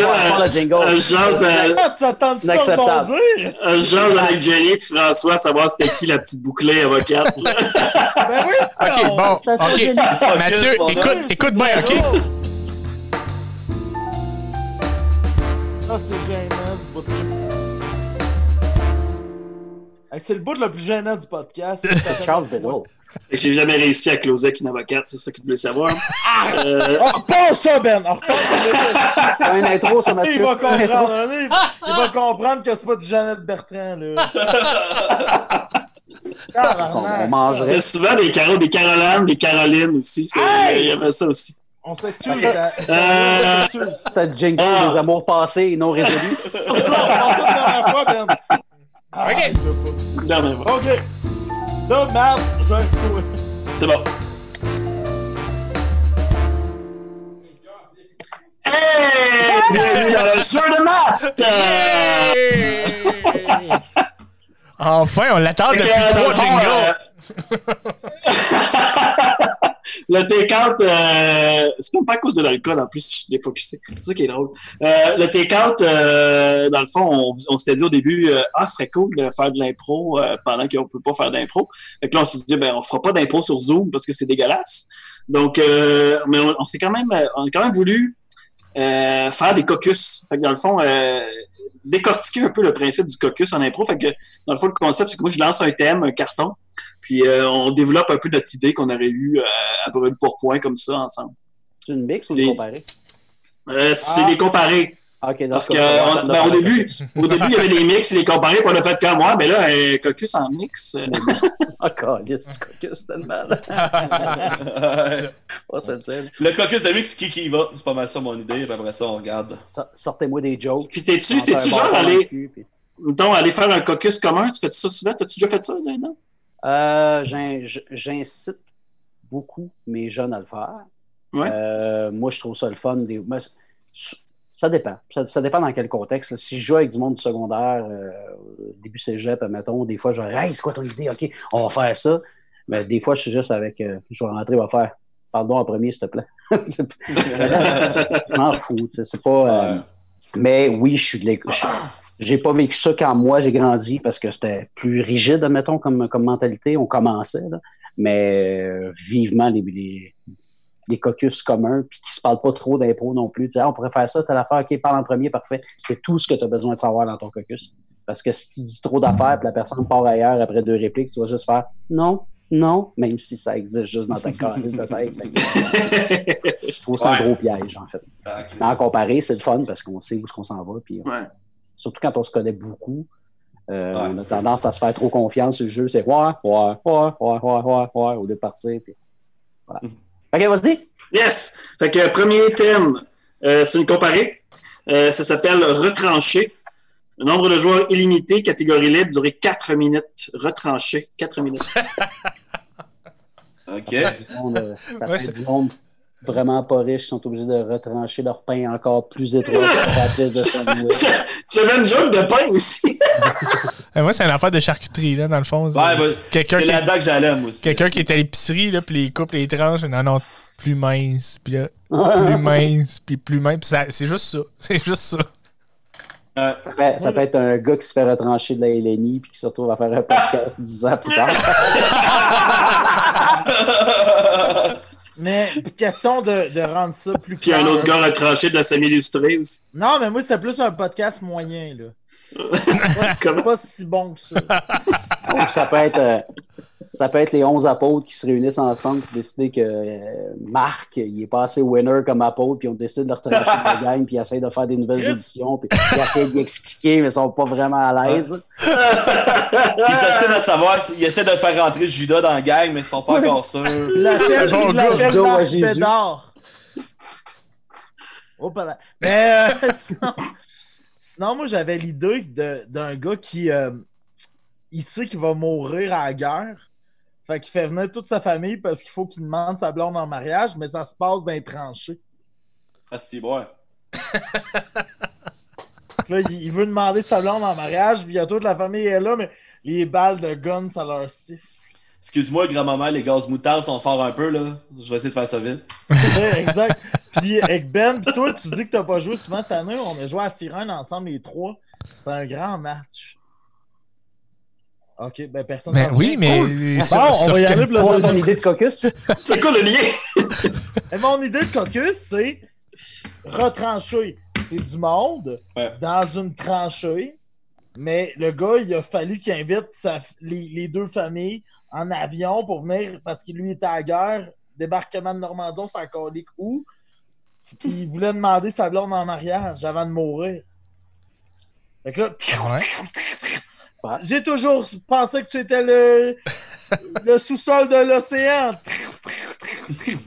Un genre, de avec Jenny et François, savoir c'était qui la petite bouclée avocate. Ben oui! Ok, on- bon, ok. Mathieu, écoute, Ouais, écoute c'est bien, ok? Ah, c'est gênant, ce bout Hey, c'est le bout le plus gênant du podcast. fait Charles parfois. J'ai jamais réussi à closer avec une avocate, c'est ça que vous voulez savoir. Euh, On repasse ça, Ben! On repasse ça! T'as une intro, ça, Mathieu? Il va comprendre, hein, il, il va comprendre que c'est pas du Jeannette Bertrand, là. On Tabarnak. mangerait. C'était souvent des Caro, des Carolines, des Carolines aussi. Hey! Il y avait ça aussi. On s'excuse. Ah, Ben. Euh. On. Ça jinx Ah. des amours passés et non résolus. On se repasse ça la dernière fois, Ben. Ah, Ok. mais bon. OK. Là, Matt, j'ai un. C'est bon. Hey! Bienvenue dans le jeu de maths! Euh, Enfin, on l'attend depuis trois jingles. le take-out, euh, c'est même pas à cause de l'alcool, en plus, je suis défocusé. C'est ça qui est drôle. Euh, le take-out, euh, dans le fond, on, s'était dit au début, euh, ah, ce serait cool de faire de l'impro euh, pendant qu'on peut pas faire d'impro. Fait que là, on s'est dit, ben, on fera pas d'impro sur Zoom parce que c'est dégueulasse. Donc, euh, mais on, s'est quand même, on a quand même voulu euh, faire des caucus. Fait que dans le fond, euh, décortiquer un peu le principe du caucus en impro. Fait que dans le fond, le concept, c'est que moi, je lance un thème, un carton, puis euh, on développe un peu notre idée qu'on aurait eue euh, à brûle pour point comme ça ensemble. C'est une mix ou comparée? Euh, c'est Ah. des comparés. Ah, Ok, Parce faire ben, début, au début, il y avait des mix et des comparés, puis on a fait comme moi, mais là, un caucus en mix. euh, Ah, calice, du caucus, tellement. là. Pas ça le caucus de mix, c'est qui qui y va? C'est pas mal ça mon idée, puis après ça, on regarde. So- Sortez-moi des jokes. Puis t'es-tu, genre puis- mettons, aller faire un caucus commun? Tu fais ça souvent? T'as-tu déjà fait ça, là-dedans? Euh, J'incite beaucoup mes jeunes à le faire. Ouais. Euh, moi, je trouve ça le fun. Des... ça dépend. Ça, ça dépend dans quel contexte. là. Si je joue avec du monde du secondaire, euh, début cégep, mettons, des fois, je vais Hey, c'est quoi ton idée? OK, on va faire ça. Mais des fois, je suis juste avec. euh, je vais rentrer, on va faire. Pardon en premier, s'il te plaît. C'est- je m'en fous. C'est pas. Mais oui, je suis de. J'ai pas vécu ça quand moi j'ai grandi parce que c'était plus rigide, admettons, comme, comme mentalité. On commençait, là. mais euh, vivement les, les, les caucus communs, puis qui se parlent pas trop d'impro non plus. Tu sais, Ah, on pourrait faire ça, telle affaire, ok, parle en premier, parfait. C'est tout ce que tu as besoin de savoir dans ton caucus. Parce que si tu dis trop d'affaires, puis la personne part ailleurs après deux répliques, tu vas juste faire non, non, même si ça existe juste dans ta calice de tête. Je trouve que c'est un gros piège, en fait. Ah, Mais en comparé, c'est le fun parce qu'on sait où est-ce qu'on s'en va. Puis Ouais. surtout quand on se connaît beaucoup, euh, Ouais. on a tendance à se faire trop confiance sur le jeu. C'est ouais, ouais, ouais, ouais, ouais, ouais, ouais, au lieu de partir. Puis... Voilà. OK, vas-y. Yes! Fait que premier thème, euh, c'est une comparée. Euh, ça s'appelle retrancher. Le nombre de joueurs illimité, catégorie libre, durée 4 minutes. Retrancher, 4 minutes. OK. Du monde, euh, ça Ouais, fait c'est- du monde vraiment pas riche qui sont obligés de retrancher leur pain encore plus étroit pour plus de sandwich. J'avais une joke de pain aussi. Euh, Moi, c'est une affaire de charcuterie, là, dans le fond. Ouais, bah, Quelqu'un c'est qui, là-dedans que j'allais, moi aussi. quelqu'un qui est à l'épicerie, là, puis les coupes les tranches, non, non, plus mince, puis là, plus mince, puis plus mince. Puis ça- c'est juste ça. C'est juste ça. Ouais. Ça peut, ça peut être un gars qui se fait retrancher de la LNI puis qui se retrouve à faire un podcast dix ans plus tard. Mais question de, de rendre ça plus Puis un clair. autre gars retranché de la semi-illustrée aussi. Non, mais moi, c'était plus un podcast moyen, là. Pas, Comment? c'est pas si bon que ça. Donc, ça peut être euh, ça peut être les 11 apôtres qui se réunissent ensemble pour décider que euh, Marc, il est pas assez winner comme apôtre, puis on décide de le retrancher de la gang, puis ils essayent de faire des nouvelles Chris. éditions, puis ils essayent d'y expliquer, mais ils sont pas vraiment à l'aise. Ils s'assinent à savoir, ils essaient de faire rentrer Judas dans la gang, mais ils sont pas encore sûrs. Bon il gars. l'appelle Judas à Marc Jésus. Bédard. Oh, pas là. Mais euh, sinon, sinon, moi, j'avais l'idée de- d'un gars qui euh, il sait qu'il va mourir à la guerre. Fait qu'il fait venir toute sa famille parce qu'il faut qu'il demande sa blonde en mariage, mais ça se passe dans les tranchées. Ah, c'est bon. Là, il il veut demander sa blonde en mariage, puis il y a toute la famille est là, mais les balles de gun, ça leur siffle. Excuse-moi, grand-maman, les gaz moutardes sont forts un peu, là. Je vais essayer de faire ça vite. Ouais, exact. Puis avec Ben, puis toi, tu dis que t'as pas joué souvent cette année. On a joué à Sirène ensemble, les trois. C'était un grand match. Ok, ben personne Ben oui, mais. Cool. sur- Bon, on sur va y aller pour idée de caucus? C'est quoi le lien? Et mon idée de caucus, c'est retrancher. c'est du monde Ouais. dans une tranchée, mais le gars, il a fallu qu'il invite sa- les, les deux familles en avion pour venir parce qu'il lui était à la guerre. Débarquement de Normandie, on s'en calique où? Puis il voulait demander sa blonde en mariage avant de mourir. Fait que là, Ouais. J'ai toujours pensé que tu étais le, le sous-sol de l'océan. Tu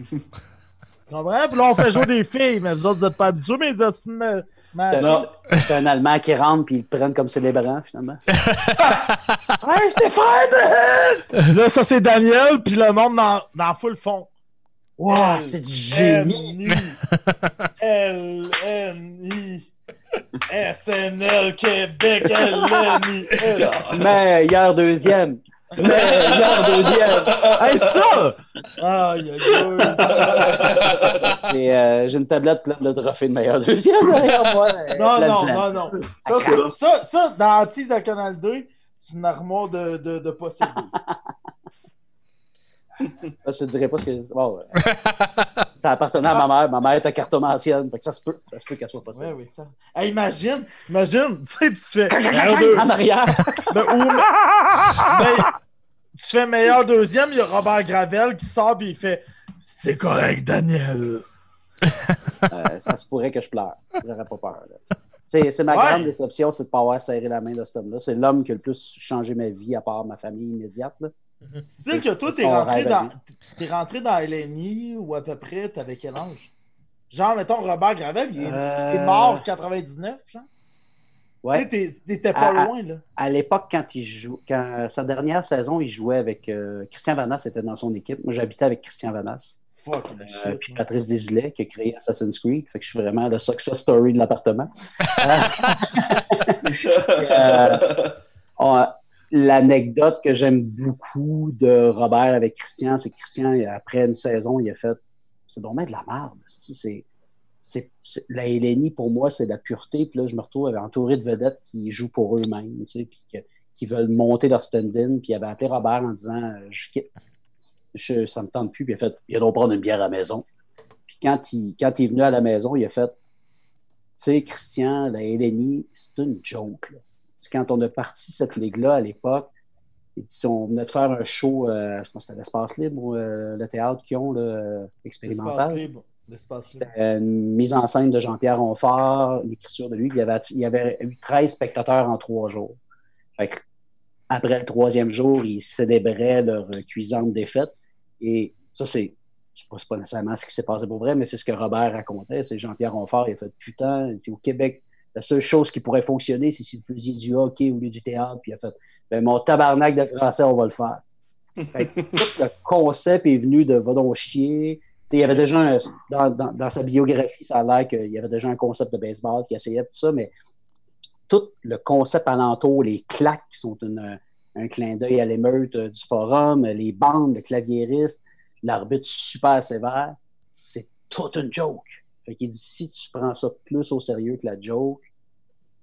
comprends? Puis là, on fait jouer des filles, mais vous autres, vous êtes pas habitués, mais met. C'est un, Allemand qui rentre puis ils le prennent comme célébrant, finalement. hey, Stéphane! Là, ça, c'est Daniel, puis le monde dans, dans full fond. Wow, c'est du génie! L, N, I, SNL, Québec, I, Meilleur deuxième! Meilleur deuxième! Hey, ça! Aïe, aïe, aïe. Euh, j'ai une tablette pleine de trophées de meilleur deuxième derrière moi. Non, non, non, non. Ça, ça, ça, dans Antise à Canal 2, c'est une armoire de, de. Je te dirais pas ce que. Bon, euh, ça appartenait à ma mère. Ma mère était cartomancienne. Fait que ça se peut. Ça se peut qu'elle soit possible. Ouais, oui, ça. Hey, imagine, imagine, tu sais, tu fais. meilleur deux- En arrière! Mais où- mais tu fais meilleur deuxième, il y a Robert Gravel qui sort et il fait C'est correct, Daniel. Euh, ça se pourrait que je pleure. J'aurais pas peur. là. C'est c'est ma Ouais. grande déception, c'est de ne pas avoir serré la main de cet homme-là. C'est l'homme qui a le plus changé ma vie, à part ma famille immédiate. là. Tu sais que toi, t'es rentré, dans, t'es rentré dans LNI ou à peu près, t'avais quel âge? Genre, mettons, Robert Gravel, il est, Euh, il est mort en 99, genre. Ouais. Tu sais, t'étais pas loin, là. À l'époque, quand il joue, quand sa dernière saison, il jouait avec euh, Christian Vanas, était dans son équipe. Moi, j'habitais avec Christian Vanas. Fuck, Euh, shit. puis Patrice Desilets, qui a créé Assassin's Creed. Fait que je suis vraiment le success story de l'appartement. Euh, L'anecdote que j'aime beaucoup de Robert avec Christian, c'est que Christian, après une saison, il a fait c'est dommage de la merde. C'est, c'est, c'est- la LNI, pour moi, c'est la pureté. Puis là, je me retrouve entouré de vedettes qui jouent pour eux-mêmes, tu sais, puis qui veulent monter leur stand-in. Puis il avait appelé Robert en disant euh, Je quitte. Je, ça me tente plus. Puis il a fait Il a donc prendre une bière à la maison. Puis quand il, quand il est venu à la maison, il a fait Tu sais, Christian, la LNI, c'est une joke. là. Quand on a parti cette ligue-là à l'époque, on venait de faire un show, euh, je pense que c'était l'Espace Libre ou euh, le théâtre qu'ils ont, euh, L'espace expérimental. libre. L'espace libre. C'était une mise en scène de Jean-Pierre Onfort, l'écriture de lui. Il y, avait, il y avait eu 13 spectateurs en trois jours. Fait que, après le troisième jour, ils célébraient leur cuisante défaite. Et ça, c'est pas, pas nécessairement ce qui s'est passé pour vrai, mais c'est ce que Robert racontait. C'est Jean-Pierre Onfort, il a fait putain, c'est au Québec, la seule chose qui pourrait fonctionner, c'est si vous faisiez du hockey au lieu du théâtre. Puis il a fait ben, mon tabarnak de français, on va le faire. Fait tout le concept est venu de va donc chier. Il y avait déjà un- dans, dans- dans sa biographie, ça a l'air qu'il y avait déjà un concept de baseball qui essayait tout ça, mais tout le concept alentour, les claques qui sont une- un clin d'œil à l'émeute euh, du forum, les bandes de claviéristes, l'arbitre super sévère, c'est toute une joke. Fait qu'il dit si tu prends ça plus au sérieux que la joke,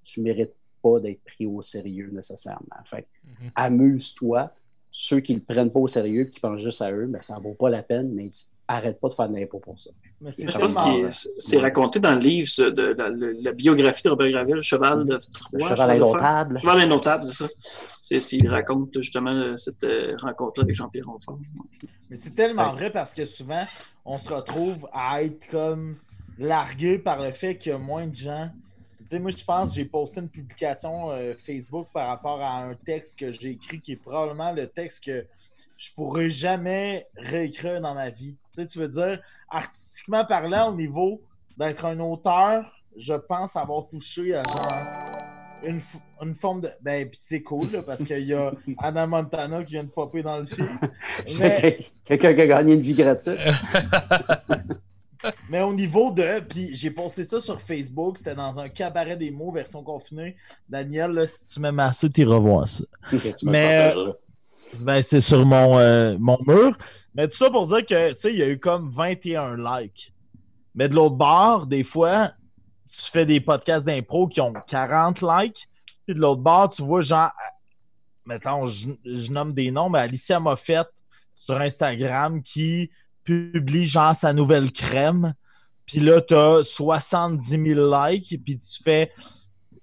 tu mérites pas d'être pris au sérieux nécessairement. Fait Mhm. amuse-toi. Ceux qui le prennent pas au sérieux et qui pensent juste à eux, ben, ça vaut pas la peine, mais arrête pas de faire de l'impôt pour ça. Mais c'est Je pense tellement- que c'est raconté dans le livre ce- de, la, biographie de Robert Gravel, Cheval de Troyes. Cheval de Fer. indomptable. Cheval indomptable, c'est ça. Il raconte justement cette euh, rencontre-là avec Jean-Pierre Ronfort. Mais c'est tellement Ouais. vrai parce que souvent, on se retrouve à être comme largué par le fait qu'il y a moins de gens. Tu sais, moi, je pense j'ai posté une publication euh, Facebook par rapport à un texte que j'ai écrit qui est probablement le texte que je pourrais jamais réécrire dans ma vie. Tu sais, tu veux dire, artistiquement parlant, au niveau d'être un auteur, je pense avoir touché à genre une, une forme de. Ben, puis c'est cool, là, parce qu'il y a Anna Montana qui vient de popper dans le film. Mais- Quelqu'un qui a gagné une vie gratuite. Mais au niveau de. Puis j'ai posté ça sur Facebook, c'était dans un cabaret des mots version confinée. Daniel, là, si tu m'aimes assez, tu revoir ça. Tu Mais-. Ben, c'est sur mon, euh, mon mur. Mais tout ça pour dire que, tu sais, il y a eu comme 21 likes. Mais de l'autre bord, des fois, tu fais des podcasts d'impro qui ont 40 likes. Puis de l'autre bord, tu vois, genre, mettons, je, je nomme des noms, mais Alicia Moffett sur Instagram qui publie, genre, sa nouvelle crème. puis là, t'as 70 000 likes, puis tu fais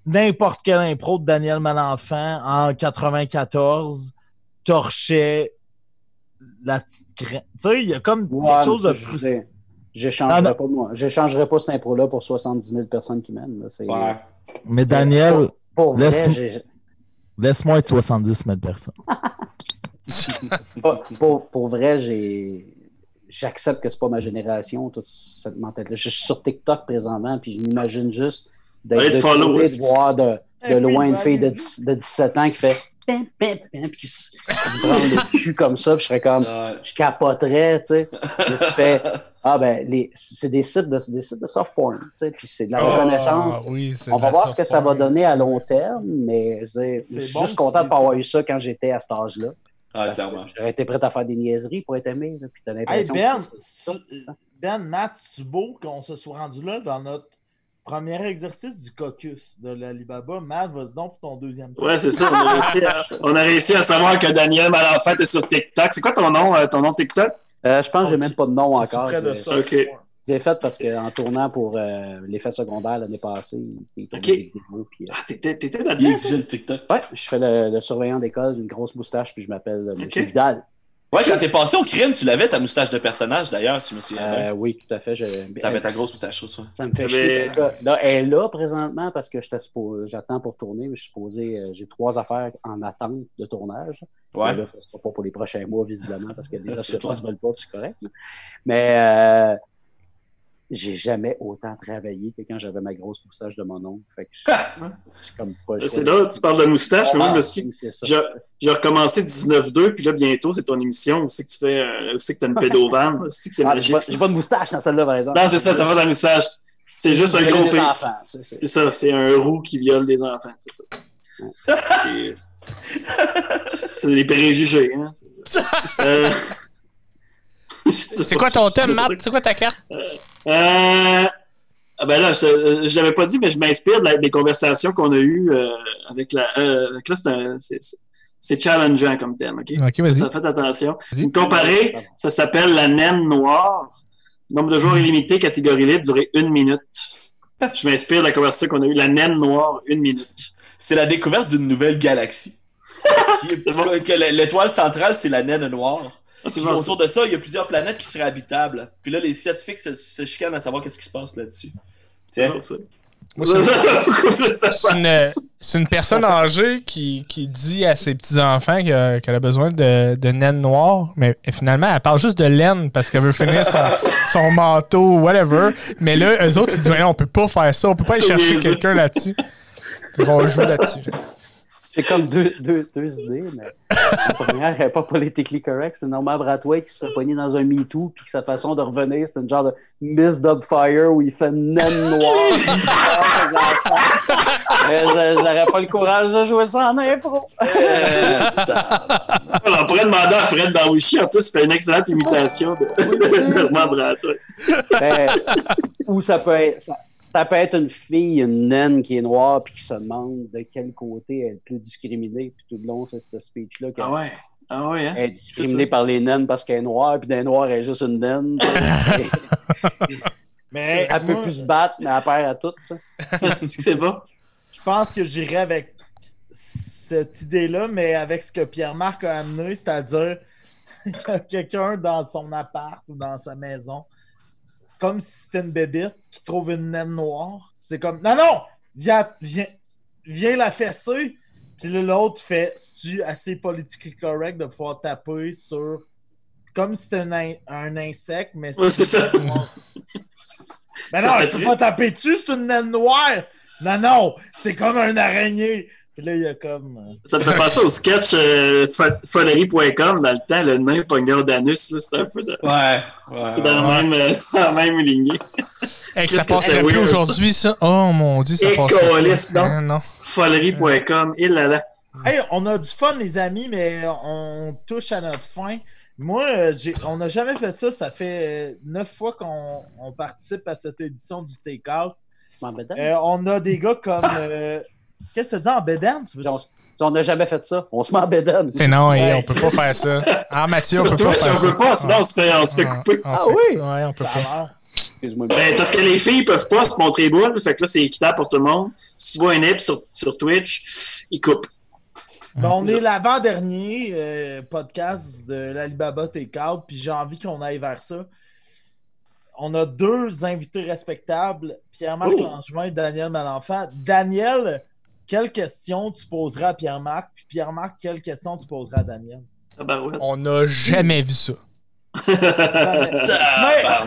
n'importe quelle impro de Daniel Malenfant en 94, torchait la petite graine. Tu sais, il y a comme Ouais, quelque chose de frustrant. je- J'échangerais pas, moi. J'échangerais pas cette impro-là pour 70 000 personnes qui m'aiment. Ouais. Mais Daniel, Pour Laisse- laisse-moi être 70 000 personnes. Pour vrai, j'ai. J'accepte que c'est pas ma génération, toute cette mentalité. Je suis sur TikTok présentement, puis je m'imagine juste d'être de, côté, de est-ce- voir de, de loin une fille de, allez-y. 10 de 17 ans qui fait pim, pim, pim, puis qui se branle le cul comme ça, puis je serais comme, je capoterais, tu sais. Puis tu fais, ah ben, les- c'est des sites de, des sites de soft porn, tu sais, puis c'est de la reconnaissance. Ah, oui, c'est On de va voir ce que ça va donner à long terme, mais je, suis bon juste content de pas avoir eu ça quand j'étais à cet âge-là. Ah. J'aurais été prêt à faire des niaiseries pour être aimé. Là, puis t'as Hey l'impression Ben, tu- Ben, Matt, c'est beau qu'on se soit rendu là dans notre premier exercice du caucus de l'Alibaba. Matt, vas-y donc pour ton deuxième tour. Ouais, c'est ça. On a, réussi à, on a réussi à savoir que Daniel Malenfant est sur TikTok. C'est quoi ton nom, euh, ton nom de TikTok? Euh, je pense que j'ai même pas de nom encore. près de ça. Ok. L'ai fait parce qu'en tournant pour euh, l'effet secondaire l'année passée, j'ai tourné Ok. des vidéos, puis, euh, Ah, t'étais, t'étais Il exige le TikTok. ouais, je fais le, le surveillant d'école, j'ai une grosse moustache, puis je m'appelle euh, Monsieur. Vidal. Ouais, quand t'es passé au crime, tu l'avais ta moustache de personnage d'ailleurs, si je me souviens bien. Euh, oui, tout à fait. je- T'avais ta grosse moustache, ça. Ça me fait Mais- chier. Là, là, elle est là présentement parce que j'attends pour tourner, mais je suis supposé, euh, j'ai trois affaires en attente de tournage. Ouais. Mais là, ne sera pas pour les prochains mois, visiblement, parce que les clair. ne veulent pas, puis c'est correct. là. Mais euh, j'ai jamais autant travaillé que quand j'avais ma grosse moustache de mon oncle. Fait que je comme pas C'est drôle, tu parles de moustache, mais moi, je J'ai recommencé 19-2, puis là, bientôt, c'est ton émission. Où c'est que tu fais, euh, où c'est que t'as une pédovane? C'est que c'est Ah, magique? pas, j'ai pas de moustache dans celle-là, par exemple. Non, c'est ça, t'as pas de moustache. C'est juste un gros des P. enfants, c'est- ça, c'est un roux qui viole des enfants, c'est ça. Et- C'est les préjugés, hein. Euh, C'est quoi ton thème. Matt? C'est quoi ta carte? Euh, ah ben là, je je l'avais pas dit, mais je m'inspire de des conversations qu'on a eues euh, avec la. Euh, avec là, c'est challengeant comme thème, OK? Ok, vas-y. Faites attention. Vas-y. Une comparée, ça s'appelle la naine noire. Nombre de joueurs illimité, catégorie libre, durée une minute. Je m'inspire de la conversation qu'on a eue. La naine noire, une minute. C'est la découverte d'une nouvelle galaxie. Bon. L'étoile centrale, c'est la naine noire. C'est Puis bon, autour de ça, il y a plusieurs planètes qui seraient habitables. Puis là, les scientifiques se, se chicanent à savoir qu'est-ce qui se passe là-dessus. c'est Tiens. bon, ça. C'est- une, c'est une personne âgée qui, qui dit à ses petits-enfants que- qu'elle a besoin de, de naine noire, mais finalement, elle parle juste de laine parce qu'elle veut finir son, son manteau, whatever. Mais là, eux autres, ils disent on peut pas faire ça, on peut pas aller chercher quelqu'un là-dessus. Fait qu'on joue là-dessus. J'ai comme deux, deux, deux idées, mais la première n'est pas politiquement correct. C'est Norman Bradway qui se fait pogner dans un MeToo, puis que sa façon de revenir, c'est une genre de Miss Dubfire où il fait une naine noire. J'aurais pas le courage de jouer ça en impro. On pourrait demander à Fred Dawichi. En plus, il fait une excellente imitation de, de Normand Bratois. Ben, ou ça peut être. Ça, ça peut être une fille, une naine qui est noire, puis qui se demande de quel côté elle peut discriminer. Puis tout le long, c'est ce speech-là. qu'elle- Ah ouais. Ah ouais, hein? Elle est discriminée par les naines parce qu'elle est noire, puis des noirs, elle est juste une naine. Mais elle peut plus se battre, mais elle perd à tout. ça. c'est bon. je pense que j'irais avec cette idée-là, mais avec ce que Pierre-Marc a amené, c'est-à-dire il y a quelqu'un dans son appart ou dans sa maison, comme si c'était une bébite qui trouve une naine noire. C'est comme Non, non! Viens, viens, viens la fesser. Puis là, l'autre fait tu assez politiquement correct de pouvoir taper sur. Comme si c'était un, un insecte, mais Ouais, c'est ça. Mais Ça non, je peux pas taper dessus, c'est une naine noire! Non, non, c'est comme un araignée! Puis là, il y a comme. euh, Ça me fait penser au sketch euh, dans le temps, le nain pognard d'anus. C'est un peu de... Ouais. ouais C'est dans, la même, euh, dans la même lignée. Hey, que Qu'est-ce ça passerait plus aujourd'hui, ça. Oh mon dieu, ça câlisse, non? Hein, non. Folerie.com, il là là. Hey, on a du fun, les amis, mais on touche à notre fin. Moi, euh, on n'a jamais fait ça. Ça fait neuf fois qu'on on participe à cette édition du Takeout. Je m'en bédane. Euh, on a des gars comme. euh, Qu'est-ce que tu dis en bédane? Tu veux Si on- si on n'a jamais fait ça, on se met en bédane. Et non, Ouais. on peut pas faire ça. Ah, Mathieu, on peut Surtout pas si faire on ça. veut pas, sinon on se fait, on se fait Ah, couper. on Ah fait oui? Ouais, on peut Ça pas. Ben, parce que les filles peuvent pas se montrer boule, fait que là, c'est équitable pour tout le monde. Si tu vois un ip sur, sur Twitch, il coupe. Ben, on est l'avant-dernier euh, podcast de l'Alibaba Takeout, puis j'ai envie qu'on aille vers ça. On a deux invités respectables, Pierre-Marc Oh. Langevin et Daniel Malenfant. Daniel, quelle question tu poseras à Pierre-Marc? Puis Pierre-Marc, quelle question tu poseras à Daniel? Ah ben ouais. On n'a jamais vu ça.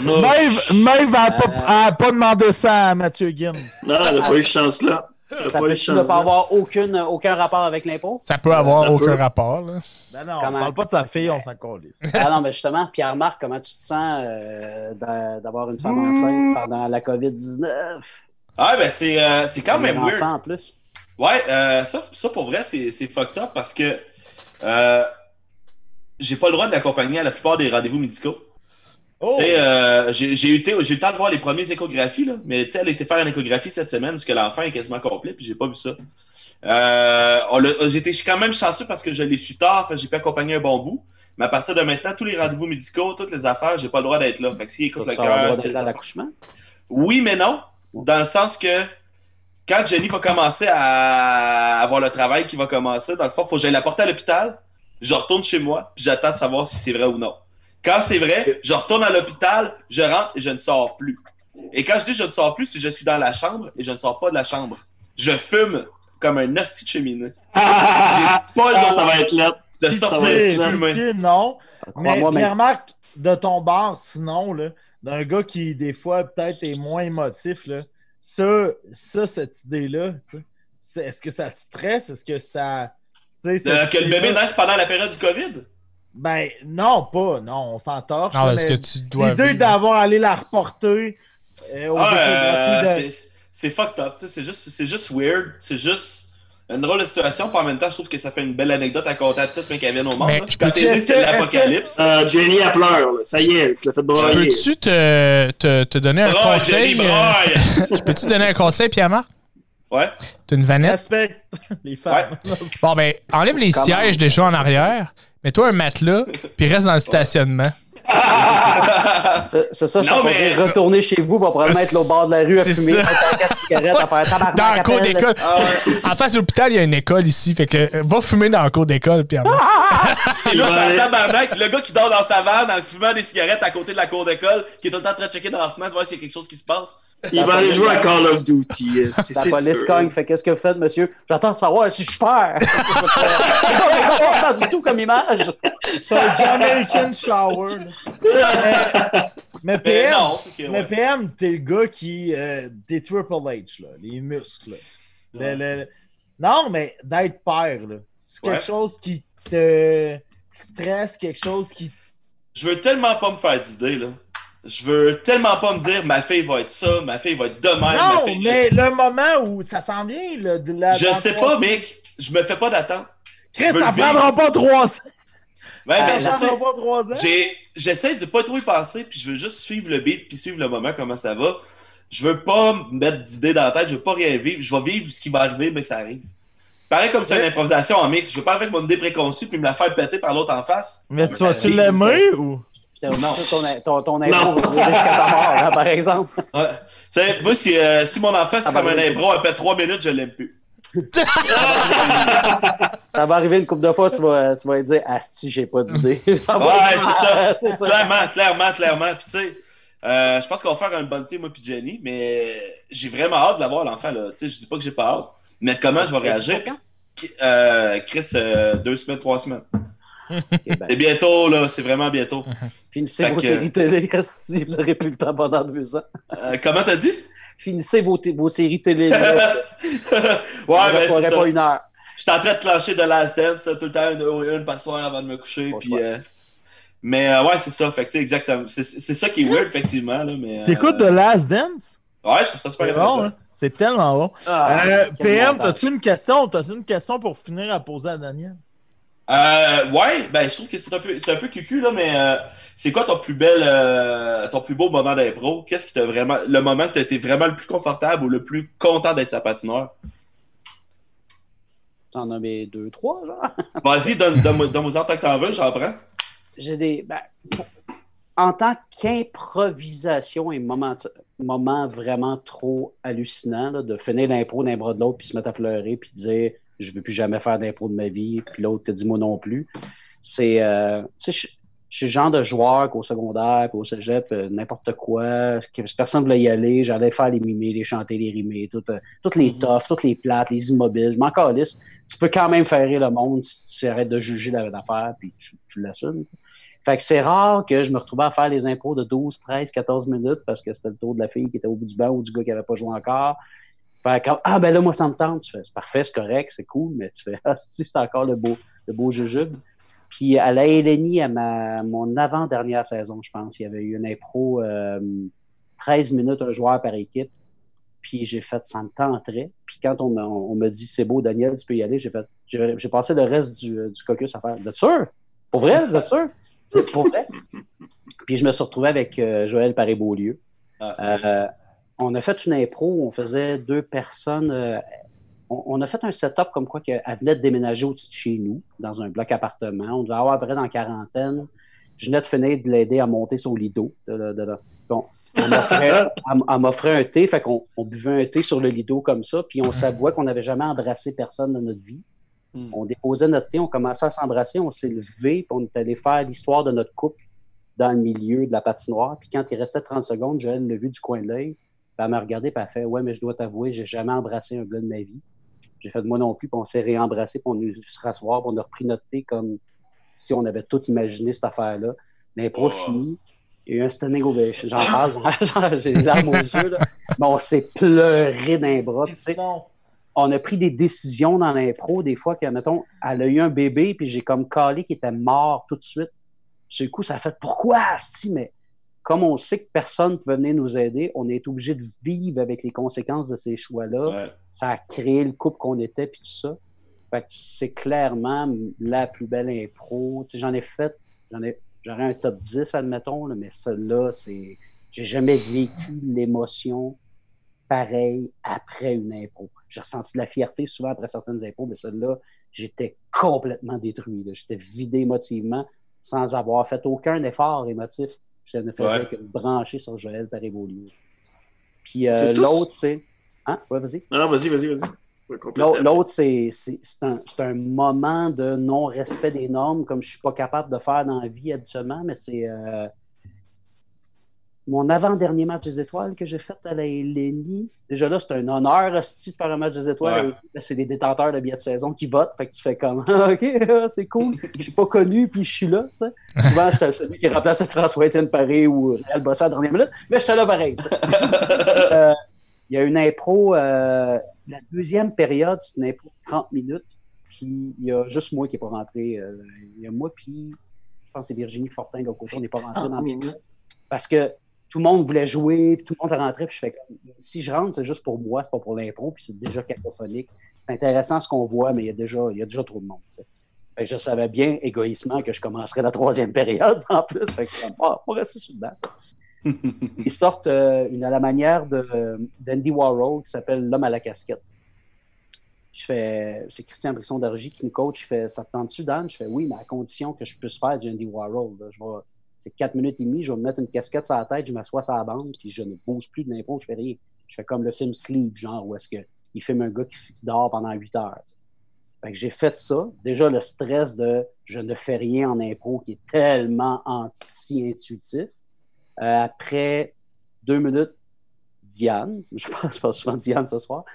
Maeve, n'a pas, Euh. a pas demandé ça à Mathieu Gims. Non, elle n'a pas eu de chance là. Elle n'a Ça pas eu de peut ne chance pas là. avoir aucune, aucun rapport avec l'impôt? Ça peut avoir Ça aucun peut. rapport. Là. Ben non, on Comment? parle pas de sa fille, on s'en calisse. Ah non, mais justement, Pierre-Marc, comment tu te sens euh, d'a- d'avoir une femme enceinte pendant la COVID-19? Ah, ben, c'est euh, c'est quand même Un weird. enfant en plus. Ouais, euh, ça, ça pour vrai, c'est fucked up parce que euh, j'ai pas le droit de l'accompagner à la plupart des rendez-vous médicaux. Oh! Tu sais, euh, j'ai eu, eu le temps de voir les premières échographies, là, mais tu sais, elle a été faire une échographie cette semaine parce que l'enfant est quasiment complet, puis j'ai pas vu ça. Euh, on l'a- J'étais je suis quand même chanceux parce que je l'ai su tard, j'ai pu accompagner un bon bout. Mais à partir de maintenant, tous les rendez-vous médicaux, toutes les affaires, j'ai pas le droit d'être là. Fait que s'il écoute le cœur, l'accouchement? Oui, mais non. Dans le sens que quand Jenny va commencer à avoir le travail qui va commencer, dans le fond, il faut que j'aille la porter à l'hôpital. Je retourne chez moi, puis j'attends de savoir si c'est vrai ou non. Quand c'est vrai, je retourne à l'hôpital, je rentre et je ne sors plus. Et quand je dis je ne sors plus, c'est que je suis dans la chambre et je ne sors pas de la chambre. Je fume comme un hostie de cheminée. J'ai pas le Ah, ça va être là. de sortir de fumer. non. Mais Pierre-Marc, de ton bar, sinon, là, d'un gars qui, des fois, peut-être est moins émotif, là, ça, ça cette idée-là, est-ce que ça te stresse? Est-ce que ça. que le bébé naisse pendant la période du COVID? Ben, non, pas. Non, on s'entorche. Non, là, est-ce mais que tu dois. L'idée d'avoir allé la reporter euh, Ah, euh, de- c'est- c'est fucked up. tu sais, C'est juste, c'est juste weird. C'est juste une drôle de situation. Puis en même temps, je trouve que ça fait une belle anecdote à compter à petite, mais qu'elle vienne au monde. Mais je Quand peux- t'es dit est-ce c'était l'apocalypse. Euh, Jenny, elle pleure. là. Ça y est, elle se l'a fait broyer. Peux-tu te, te, te donner un conseil? Jenny, euh, braille. Peux-tu te donner un conseil, Pierre-Marc? Ouais. T'as une vanette? Respecte les femmes. Bon, ben, enlève les Comment? sièges déjà en arrière, mets-toi un matelas, puis reste dans le stationnement. C'est ça, je Non, suis mais- retourner chez vous pour probablement être au bord de la rue à fumer ça. de cigarettes, à faire tabarnak, Dans la cour appelle. d'école. Ah ouais. En face de l'hôpital, il y a une école ici. Fait que euh, va fumer dans la cour d'école, Pierre-Marc. C'est là, c'est tabarnak. Le gars qui dort dans sa vanne en fumant des cigarettes à côté de la cour d'école, qui est tout le temps en train de checker dans la fenêtre, voir s'il y a quelque chose qui se passe. Il va aller jouer à Call of Duty. euh, c'est- La police cogne, fait qu'est-ce que vous faites, monsieur? J'attends de savoir si je perds. Pas du tout comme image. C'est un Jamaican shower. Mais, Mais PM, non. mais t'es le gars qui. euh, t'es Triple H, là, les muscles. là. Le- le- le- Non, mais d'être père. C'est Ouais. quelque chose qui te stresse, quelque chose qui. Je veux tellement pas me faire d'idées, là. Je veux tellement pas me dire ma fille va être ça, ma fille va être de même. ma Non, fille- mais le moment où ça s'en vient, là, de la. Je sais pas, mec. Je me fais pas d'attente. Chris, ça prendra pas trois ans. Ans. J'ai- J'essaie de pas trop y penser, puis je veux juste suivre le beat, puis suivre le moment, comment ça va. Je veux pas me mettre d'idées dans la tête, je veux pas rien vivre. Je vais vivre ce qui va arriver, mais que ça arrive. Pareil comme c'est une improvisation en mix. Je veux pas avec mon idée préconçue, puis me la faire péter par l'autre en face. Mais tu Ben, vas-tu l'aimer ou? Non. Ton, ton, ton hein, par exemple. Ouais. Tu sais, moi, si, euh, si mon enfant, c'est Ah, ben, comme un impro, après trois minutes, je l'aime plus. Ça va arriver une couple de fois, tu vas, tu vas dire Asti, j'ai pas d'idée. Ouais, c'est ça. c'est ça. Clairement, clairement, clairement. Puis tu sais, euh, je pense qu'on va faire un bon thé, moi puis Jenny, mais j'ai vraiment hâte de l'avoir, l'enfant. là. Tu sais, je dis pas que j'ai pas hâte, mais comment je vais réagir? Euh, Chris, euh, deux semaines, trois semaines. Ok, ben, C'est bientôt, là. C'est vraiment bientôt. Finissez vos que- séries télé, Asti, vous aurez plus le temps pendant deux ans. Euh, comment t'as dit? Finissez vos, vos séries télé. là. ouais, Ça ben c'est ça. pas une heure. J'étais en train de clencher de Last Dance tout le temps, une, une par soir avant de me coucher. Bon puis, euh, mais euh, ouais, c'est ça. Fait que, exactement. C'est c'est ça qui est weird, effectivement. Là, mais, euh, T'écoutes The Last Dance? Ouais, je trouve ça super bon, hein? C'est tellement bon. Ah, Euh, PM, t'as-tu une question? T'as-tu une question pour finir à poser à Daniel? Euh, ouais, ben je trouve que c'est un peu, c'est un peu cucu là, mais euh, c'est quoi ton plus bel, euh, ton plus beau moment d'impro? Qu'est-ce qui t'a vraiment, le moment que été vraiment le plus confortable ou le plus content d'être sa patinoire T'en as mes deux, trois, genre. Vas-y, donne, donne, donne-moi en tant que t'en veux, j'en prends. J'ai des. Ben, en tant qu'improvisation et moment, moment vraiment trop hallucinant, là, de finir l'impro d'un bras de l'autre, puis se mettre à pleurer, puis dire je ne veux plus jamais faire d'impro de ma vie, puis l'autre te dit moi non plus. C'est. Euh, tu sais, je je suis le genre de joueur qu'au secondaire, puis au cégep, euh, n'importe quoi, que personne ne voulait y aller, j'allais faire les mimés, les chanter, les rimer, tout, euh, toutes les Mhm. toughs, toutes les plates, les immobiles. Je m'en calisse. Tu peux quand même faire rire le monde si tu arrêtes de juger la- l'affaire, puis tu, tu l'assumes. Fait que c'est rare que je me retrouvais à faire les impros de 12, 13, 14 minutes parce que c'était le tour de la fille qui était au bout du banc ou du gars qui n'avait pas joué encore. Ah ben là, moi, ça me tente. Tu fais, c'est parfait, c'est correct, c'est cool, mais tu fais, ah, si, c'est encore le beau, le beau jujube. Puis à la LNI, à ma, mon avant-dernière saison, je pense, il y avait eu une impro euh, 13 minutes, un joueur par équipe. Puis j'ai fait, ça me tenterait. Puis quand on m'a on m'a dit, c'est beau, Daniel, tu peux y aller, j'ai fait, j'ai passé le reste du, du caucus à faire, vous êtes sûr? Pour vrai, vous êtes sûr? C'est pour vrai? Puis je me suis retrouvé avec euh, Joël Paré-Beaulieu. Ah, Euh, on a fait une impro où on faisait deux personnes. euh, on, on a fait un setup comme quoi qu'elle venait de déménager au-dessus de chez nous, dans un bloc appartement. On devait avoir à peu près dans la quarantaine. Je venais de finir de l'aider à monter son lido. De, de- de- de- Bon, elle m'offrait- un thé, fait qu'on on buvait un thé sur le lido comme ça, puis on s'avouait qu'on n'avait jamais embrassé personne dans notre vie. Hmm. On déposait notre thé, on commençait à s'embrasser, on s'est levé, puis on est allé faire l'histoire de notre couple dans le milieu de la patinoire. Puis quand il restait 30 secondes, Joël l'a vu du coin de l'œil. Puis elle m'a regardé, puis elle a fait Ouais, mais je dois t'avouer, j'ai jamais embrassé un gars de ma vie. J'ai fait moi non plus, puis on s'est réembrassé, puis on est se rasseoir, puis on a repris notre thé comme si on avait tout imaginé cette affaire-là. L'impro Oh. fini. Il y a eu un standing ovation. J'en parle, j'ai les larmes aux yeux, là. Mais on s'est pleuré d'un bras. tu sais Frisson. on a pris des décisions dans l'impro, des fois que, mettons, elle a eu un bébé, puis j'ai comme calé qui était mort tout de suite. Le coup, ça a fait pourquoi, Asti? Mais comme on sait que personne ne pouvait venir nous aider, on est obligé de vivre avec les conséquences de ces choix-là. Ouais. Ça a créé le couple qu'on était, puis tout ça. Fait que c'est clairement la plus belle impro. Tu sais, j'en ai fait, j'en ai, j'aurais un top 10, admettons, là, mais celle-là, c'est. J'ai jamais vécu l'émotion pareille après une impro. J'ai ressenti de la fierté souvent après certaines impros, mais celle-là, j'étais complètement détruit. là. J'étais vidé émotivement sans avoir fait aucun effort émotif. Je ne faisais Ouais. que me brancher sur Joël par évoluer. Puis euh, l'autre, c'est. Hein? Ouais, vas-y. Non, non, vas-y, vas-y, vas-y. L'autre, c'est c'est- c'est un, c'est un moment de non-respect des normes, comme je suis pas capable de faire dans la vie habituellement, mais c'est euh, mon avant-dernier match des étoiles que j'ai fait à la LNI. Déjà là, c'est un honneur hostie, de faire un match des étoiles. Ouais. Là, c'est les détenteurs de billets de saison qui votent, fait que tu fais comme Ah, OK, ah, c'est cool, je suis pas connu, puis je suis là. Souvent, j'étais celui qui remplaçait François-Étienne Paré ou Réal Bossa à la dernière minute, mais j'étais là pareil. Euh, il y a une impro, euh, la deuxième période, c'est une impro de 30 minutes. Puis il y a juste moi qui n'est pas rentré. euh, il y a moi, puis je pense que c'est Virginie Fortin côté, on n'est pas rentré dans Ah, minutes. Parce que tout le monde voulait jouer, tout le monde rentré. Puis je fais comme, si je rentre, c'est juste pour moi, c'est pas pour l'impro, puis c'est déjà cacophonique. C'est intéressant ce qu'on voit, mais il y a déjà, il y a déjà trop de monde. je savais bien, égoïsement, que je commencerais la troisième période en plus. Fait que, ah, on rester sur le. Ils sortent euh, une à la manière euh, d'Andy Warhol qui s'appelle L'homme à la casquette. Je fais, c'est Christian Brisson d'Argy qui nous coach. Je fais, ça te tente-tu, Dan? Je fais, oui, mais à condition que je puisse faire du Andy Warhol. là. Je vais, c'est quatre minutes et demie, je vais me mettre une casquette sur la tête, je m'assois sur la bande, puis je ne bouge plus de je fais rien. Je fais comme le film Sleep, genre, où est-ce qu'il filme un gars qui, dort pendant huit heures. tu sais. Fait que j'ai fait ça. Déjà, le stress de je ne fais rien en impro qui est tellement anti-intuitif. Euh, après deux minutes, Diane, je pense pas souvent Diane ce soir,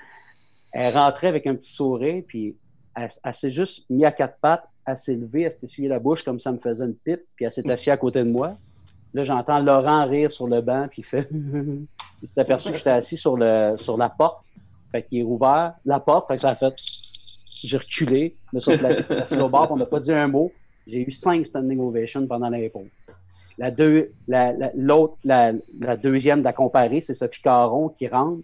elle rentrait avec un petit sourire, puis elle, elle s'est juste mis à quatre pattes, levée, elle s'est essuyé la bouche comme ça me faisait une pipe, puis elle s'est assise à côté de moi. Là, j'entends Laurent rire sur le banc, puis il fait. il s'est aperçu que j'étais assis sur, le, sur la porte. Fait qu'il est rouvert la porte, fait que ça a fait. J'ai reculé, me suis placé assis au bord, on n'a pas dit un mot. J'ai eu cinq standing ovations pendant la réponse. La, deux, la, la, l'autre, la, la deuxième de comparer, c'est Sophie Caron qui rentre.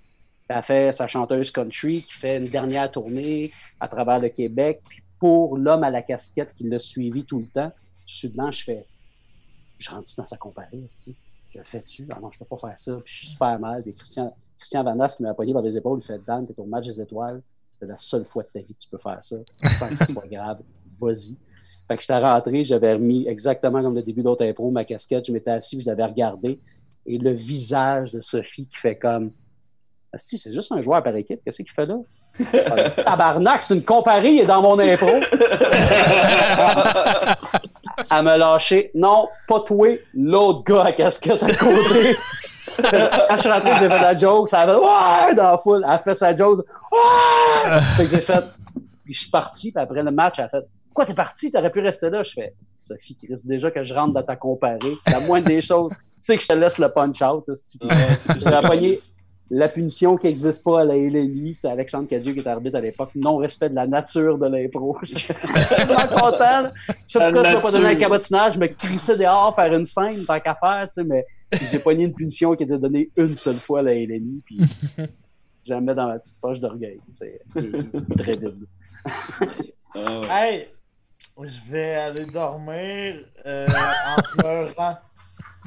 Elle fait sa chanteuse country qui fait une dernière tournée à travers le Québec. Puis pour l'homme à la casquette qui l'a suivi tout le temps, soudainement, je fais Je rentre dans sa comparée ici. Je fais-tu? Ah non, je peux pas faire ça. Puis je suis super mal. Puis Christian, Christian Vanas qui m'a appuyé par les épaules, il fait Dan, t'es au match des étoiles. C'était la seule fois de ta vie que tu peux faire ça. Sans que ce soit grave. Vas-y. Fait que j'étais rentré, j'avais remis exactement comme le début d'autres impro, ma casquette, je m'étais assis, je l'avais regardé. Et le visage de Sophie qui fait comme Asti, c'est juste un joueur par équipe, qu'est-ce qu'il fait là? Tabarnak, c'est une comparée, il est dans mon impro. Elle m'a lâché. Non, pas toi, l'autre gars à casquette à côté? Quand je suis rentré, j'ai fait la joke, ça a fait Ouais! dans la foule. Elle a fait sa joke. Ouais! Fait que j'ai fait. Puis je suis parti, puis après le match, elle a fait Pourquoi t'es parti? T'aurais pu rester là. Je fais Sophie, Chris, déjà que je rentre dans ta comparée, la moindre des choses, c'est que je te laisse le punch-out. J'ai pogné la punition qui n'existe pas à la LNI, c'était Alexandre Cadieux qui était arbitre à l'époque. Non-respect de la nature de l'impro. Je suis tellement content. là. Je sais pas pourquoi je pas donné un cabotinage. Je me crissais dehors faire une scène, tant qu'à faire, tu sais, mais j'ai pogné une punition qui était donnée une seule fois à la LNI, puis mets dans ma petite poche d'orgueil. C'est c'est très vide. Ah ouais. Hey, je vais aller dormir euh, en pleurant.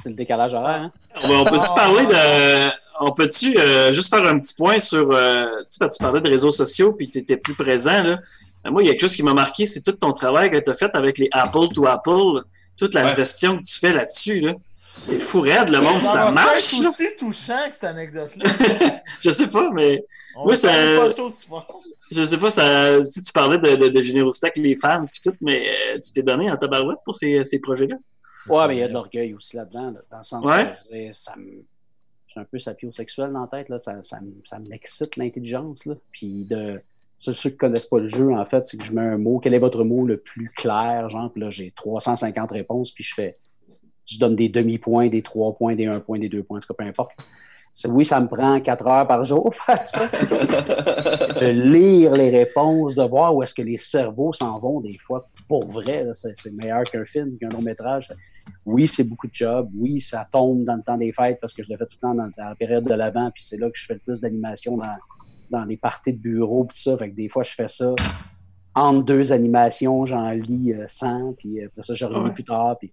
C'est le décalage horaire, hein? On, on peut-tu parler de. On peut-tu euh, juste faire un petit point sur. euh, tu sais, tu parlais de réseaux sociaux puis tu étais plus présent, là. Euh, Moi, il y a quelque chose qui m'a marqué, c'est tout ton travail que tu as fait avec les Apple to Apple, toute la Ouais. gestion que tu fais là-dessus. Là. C'est fou raide, le monde, Ça marche. aussi touchant que cette anecdote-là. Je sais pas, mais On Oui, ça- pas je sais pas, ça, si tu parlais de, de, de générosité avec les fans puis tout, mais euh, tu t'es donné en tabarouette pour ces, ces projets-là? Ouais, mais il y a de l'orgueil aussi là-dedans, là, dans le sens Ouais. que ça me. J'ai un peu sapiosexuel dans la tête, là. Ça, ça, me- ça m'excite l'intelligence, là. Puis de. Ceux, qui connaissent pas le jeu, en fait, c'est que je mets un mot. Quel est votre mot le plus clair, genre? Puis là, j'ai 350 réponses, puis je fais. Je donne des demi-points, des trois points, des un point, des deux points, en tout cas, peu importe. Oui, ça me prend quatre heures par jour faire ça. de lire les réponses, de voir où est-ce que les cerveaux s'en vont des fois. Pour vrai, c'est meilleur qu'un film, qu'un long métrage. Oui, c'est beaucoup de job. Oui, ça tombe dans le temps des fêtes parce que je le fais tout le temps dans, dans la période de l'avant, puis c'est là que je fais le plus d'animation dans, dans les parties de bureau, puis ça. Fait que des fois, je fais ça entre deux animations, j'en lis euh, 100, puis après ça, je Ouais. plus tard, puis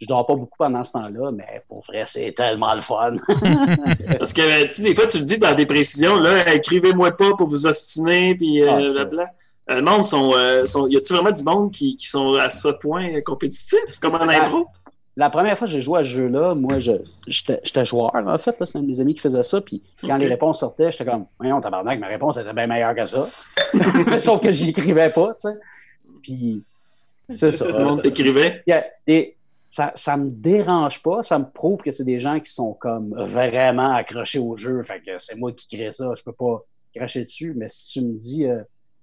je dors pas beaucoup pendant ce temps-là, mais pour vrai, c'est tellement le fun. Parce que, tu sais, des fois, tu le dis dans des précisions, là, écrivez-moi pas pour vous ostiner, puis Ah, euh, blabla. Euh, Le monde sont, euh, sont. Y a-tu vraiment du monde qui, qui sont à ce point compétitifs, comme en impro? La première fois que j'ai joué à ce jeu-là, moi, je- j'étais joueur, en fait. C'est un de mes amis qui faisait ça. Puis quand les réponses sortaient, j'étais comme, voyons, tabarnak, ma réponse était bien meilleure que ça. Sauf que j'y écrivais pas, tu sais. Puis, c'est ça. Le monde t'écrivait? Des- ça, ça me dérange pas. Ça me prouve que c'est des gens qui sont comme vraiment accrochés au jeu. Fait que c'est moi qui crée ça. Je peux pas cracher dessus. Mais si tu me dis, euh,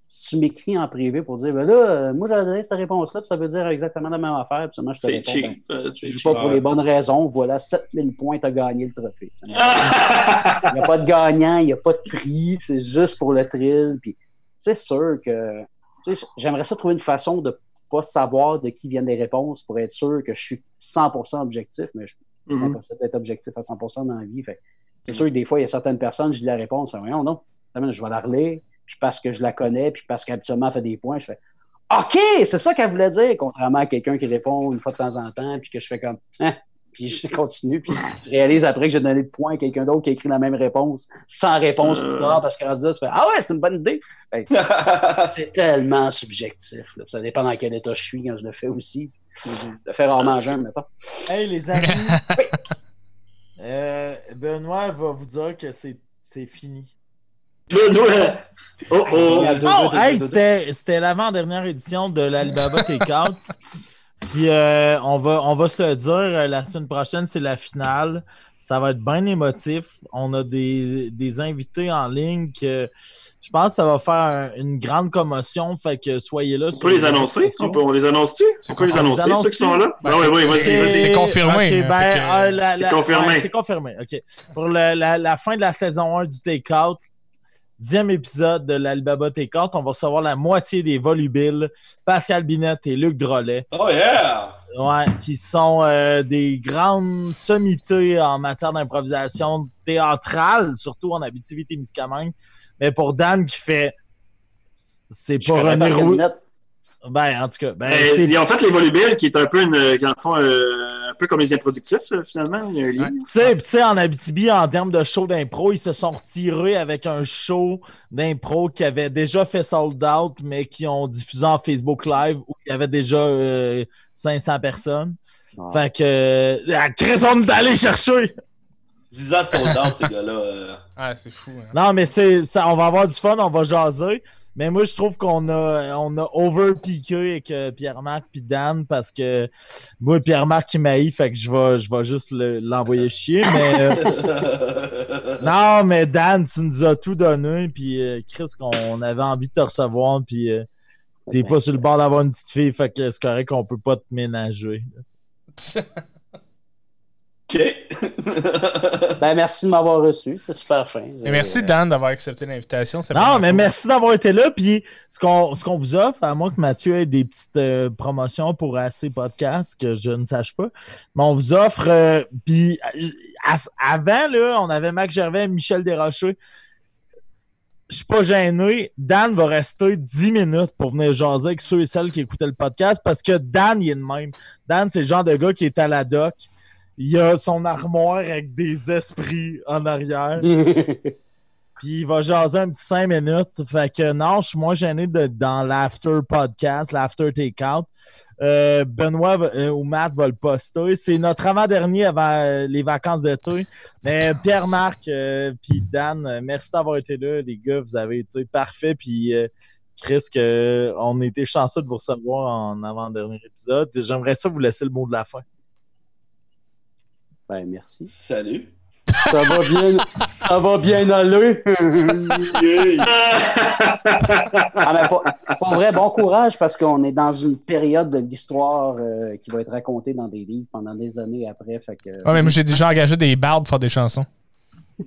si tu m'écris en privé pour dire, ben là, euh, moi j'ai donné cette réponse-là, puis ça veut dire exactement la même affaire. Puis seulement je te réponds, ben, cheap. euh, c'est cheap. pas pour les bonnes raisons. Voilà, 7000 points, t'as gagné le trophée. Il n'y a pas de gagnant, il n'y a pas de prix, c'est juste pour le thrill. Puis c'est sûr que j'aimerais ça trouver une façon de pas savoir de qui viennent les réponses pour être sûr que je suis 100% objectif, mais je suis Mhm. impossible d'être objectif à 100% dans la vie. C'est sûr que des fois, il y a certaines personnes, je lis la réponse, voyons, non, je vais la relire, puis parce que je la connais, puis parce qu'habituellement, elle fait des points, je fais OK, c'est ça qu'elle voulait dire, contrairement à quelqu'un qui répond une fois de temps en temps, puis que je fais comme Hein? puis je continue, puis je réalise après que j'ai donné le point à quelqu'un d'autre qui a écrit la même réponse, sans réponse plus tard, parce qu'en se dit, fait Ah ouais, c'est une bonne idée. C'est tellement subjectif. là. Ça dépend dans quel état je suis quand je le fais aussi. Je le fais rarement jeune, mais pas. Hey, les amis. Euh, Benoît va vous dire que c'est c'est fini. Doigt. Oh oh. Oh, hey, c'était l'avant-dernière édition de l'Alibaba Takeout. Puis euh, on, va, on va se le dire, euh, la semaine prochaine, c'est la finale. Ça va être bien émotif. On a des, des invités en ligne que je pense que ça va faire un- une grande commotion. Fait que soyez là. On peut les annoncer? On, peut, on les annonce-tu? C'est quoi les On les annoncer, ceux qui sont là? Ben, Ah oui, oui, vas-y, c'est- vas-y. c'est confirmé, Ok, hein, ben, euh, C'est confirmé. ouais, c'est confirmé. OK. Pour le- la, la fin de la saison 1 du Takeout, dixième épisode de l'Alibaba Takeout, on va recevoir la moitié des volubiles, Pascal Binette et Luc Drolet. Oh yeah! Ouais, qui sont euh, des grandes sommités en matière d'improvisation théâtrale, surtout en Abitibi-Témiscamingue. Mais pour Dan qui fait... C'est pas René. Minette. Ben, en tout cas, ben, Ben, ont fait les volubiles, qui est un peu, une, qui en font, euh, un peu comme les improductifs, euh, finalement. Il y a un lien. Ouais. Tu sais, puis tu sais, en Abitibi, en termes de show d'impro, ils se sont retirés avec un show d'impro qui avait déjà fait sold out, mais qui ont diffusé en Facebook Live où il y avait déjà euh, 500 personnes. Ah. Fait que, euh, ah, Chris, on est allé chercher! 10 ans de sold out, ces gars-là. euh. Ah, c'est fou. hein. Non, mais c'est ça, on va avoir du fun, on va jaser. Mais moi, je trouve qu'on a, on a over-piqué avec euh, Pierre-Marc puis Dan parce que moi, Pierre-Marc, il m'a fait que je vais, je vais juste le- l'envoyer chier. Mais euh, non, mais Dan, tu nous as tout donné. Puis euh, Chris, qu'on avait envie de te recevoir. Puis t'es pas sur le bord d'avoir une petite fille. Fait que c'est correct qu'on peut pas te ménager. OK. Ben, merci de m'avoir reçu. C'est super fin. Et merci, Dan, d'avoir accepté l'invitation. c'est Non, mais cool. merci d'avoir été là. Puis ce qu'on ce qu'on vous offre, à moins que Mathieu ait des petites euh, promotions pour AC Podcast que je ne sache pas, mais on vous offre. euh, puis euh, à- avant, là, on avait Mac Gervais et Michel Desrochers. Je suis pas gêné. Dan va rester 10 minutes pour venir jaser avec ceux et celles qui écoutaient le podcast parce que Dan, il est de même. Dan, c'est le genre de gars qui est à la doc. Il a son armoire avec des esprits en arrière. Puis il va jaser un petit 5 minutes. Fait que non, je suis moins gêné de, dans l'after podcast, l'after takeout. Euh, Benoît euh, ou Matt va le poster. C'est notre avant-dernier avant euh, les vacances d'été. Mais Pierre-Marc euh, puis Dan, merci d'avoir été là, les gars. Vous avez été parfaits. Puis Chris, on a été chanceux de vous recevoir en avant-dernier épisode. J'aimerais ça vous laisser le mot de la fin. Ben, merci. Salut. Ça va bien, ça va bien aller. Ah, mais pour, pour vrai, bon courage parce qu'on est dans une période de l'histoire euh, qui va être racontée dans des livres pendant des années après. Fait que, Ouais, mais moi, j'ai déjà engagé des barbes pour faire des chansons.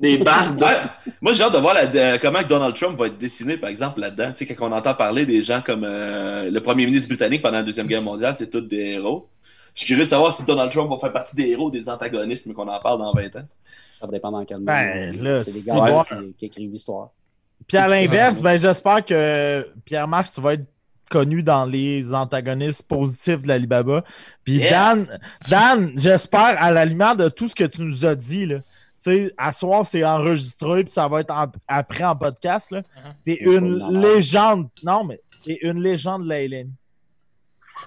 Des bardes? Ouais. Moi, j'ai hâte de voir la- de- comment Donald Trump va être dessiné, par exemple, là-dedans. Tu sais, quand on entend parler des gens comme euh, le premier ministre britannique pendant la Deuxième Guerre mondiale, c'est tous des héros. Je suis curieux de savoir si Donald Trump va faire partie des héros, des antagonismes qu'on en parle dans 20 ans. ça va dépendre dans quel Ben, moment. là, c'est des gars qui, qui écrivent l'histoire. Puis à l'inverse, ben j'espère que Pierre-Marc, tu vas être connu dans les antagonistes positifs de l'Alibaba. Puis Yeah. Dan, Dan j'espère, à la lumière de tout ce que tu nous as dit, là, tu sais, à soir, c'est enregistré, puis ça va être en- après en podcast. là. T'es une légende. Non, mais t'es une légende de la LNI.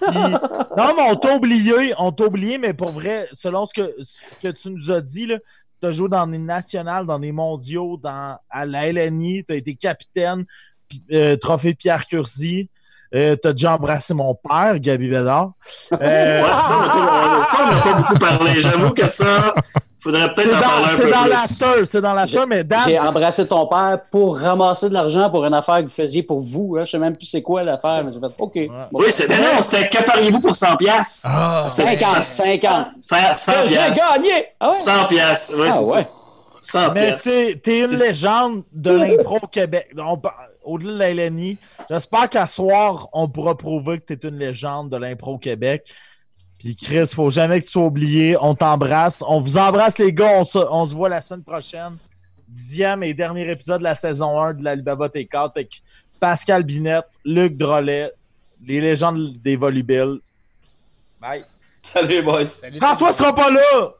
Non, mais on t'a oublié, on t'a oublié, mais pour vrai, selon ce que, que tu nous as dit, tu as joué dans les nationales, dans les mondiaux, dans, à la LNI, tu as été capitaine, euh, trophée Pierre Curzi. Euh, t'as déjà embrassé mon père, Gabi Bédard. Euh, Ouais, ça, on n'a pas beaucoup parlé. J'avoue que ça, faudrait c'est peut-être en dans, parler un c'est peu dans plus. c'est dans l'after, mais Dan, J'ai embrassé ton père pour ramasser de l'argent pour une affaire que vous faisiez pour vous. Hein. Je sais même plus c'est quoi l'affaire, mais j'ai fait OK. Bon. Oui, c'est non, c'était que feriez-vous pour 100 piastres? Ah! 50, 50. 100 Que J'ai piastres. gagné! Ah ouais? 100 piastres. Oui, Ah c'est ouais. ça. 100 Mais t'es t'es une C'est- légende de l'impro au Québec. On Au-delà de la LNI, j'espère qu'à soir, on pourra prouver que t'es une légende de l'impro au Québec. Puis Chris, faut jamais que tu sois oublié. On t'embrasse. On vous embrasse, les gars. On se, on se voit la semaine prochaine. Dixième et dernier épisode de la saison 1 de la Libaba T4 avec Pascal Binette, Luc Drolet, les légendes des volubiles. Bye. Salut, boys. Salut, François sera pas là!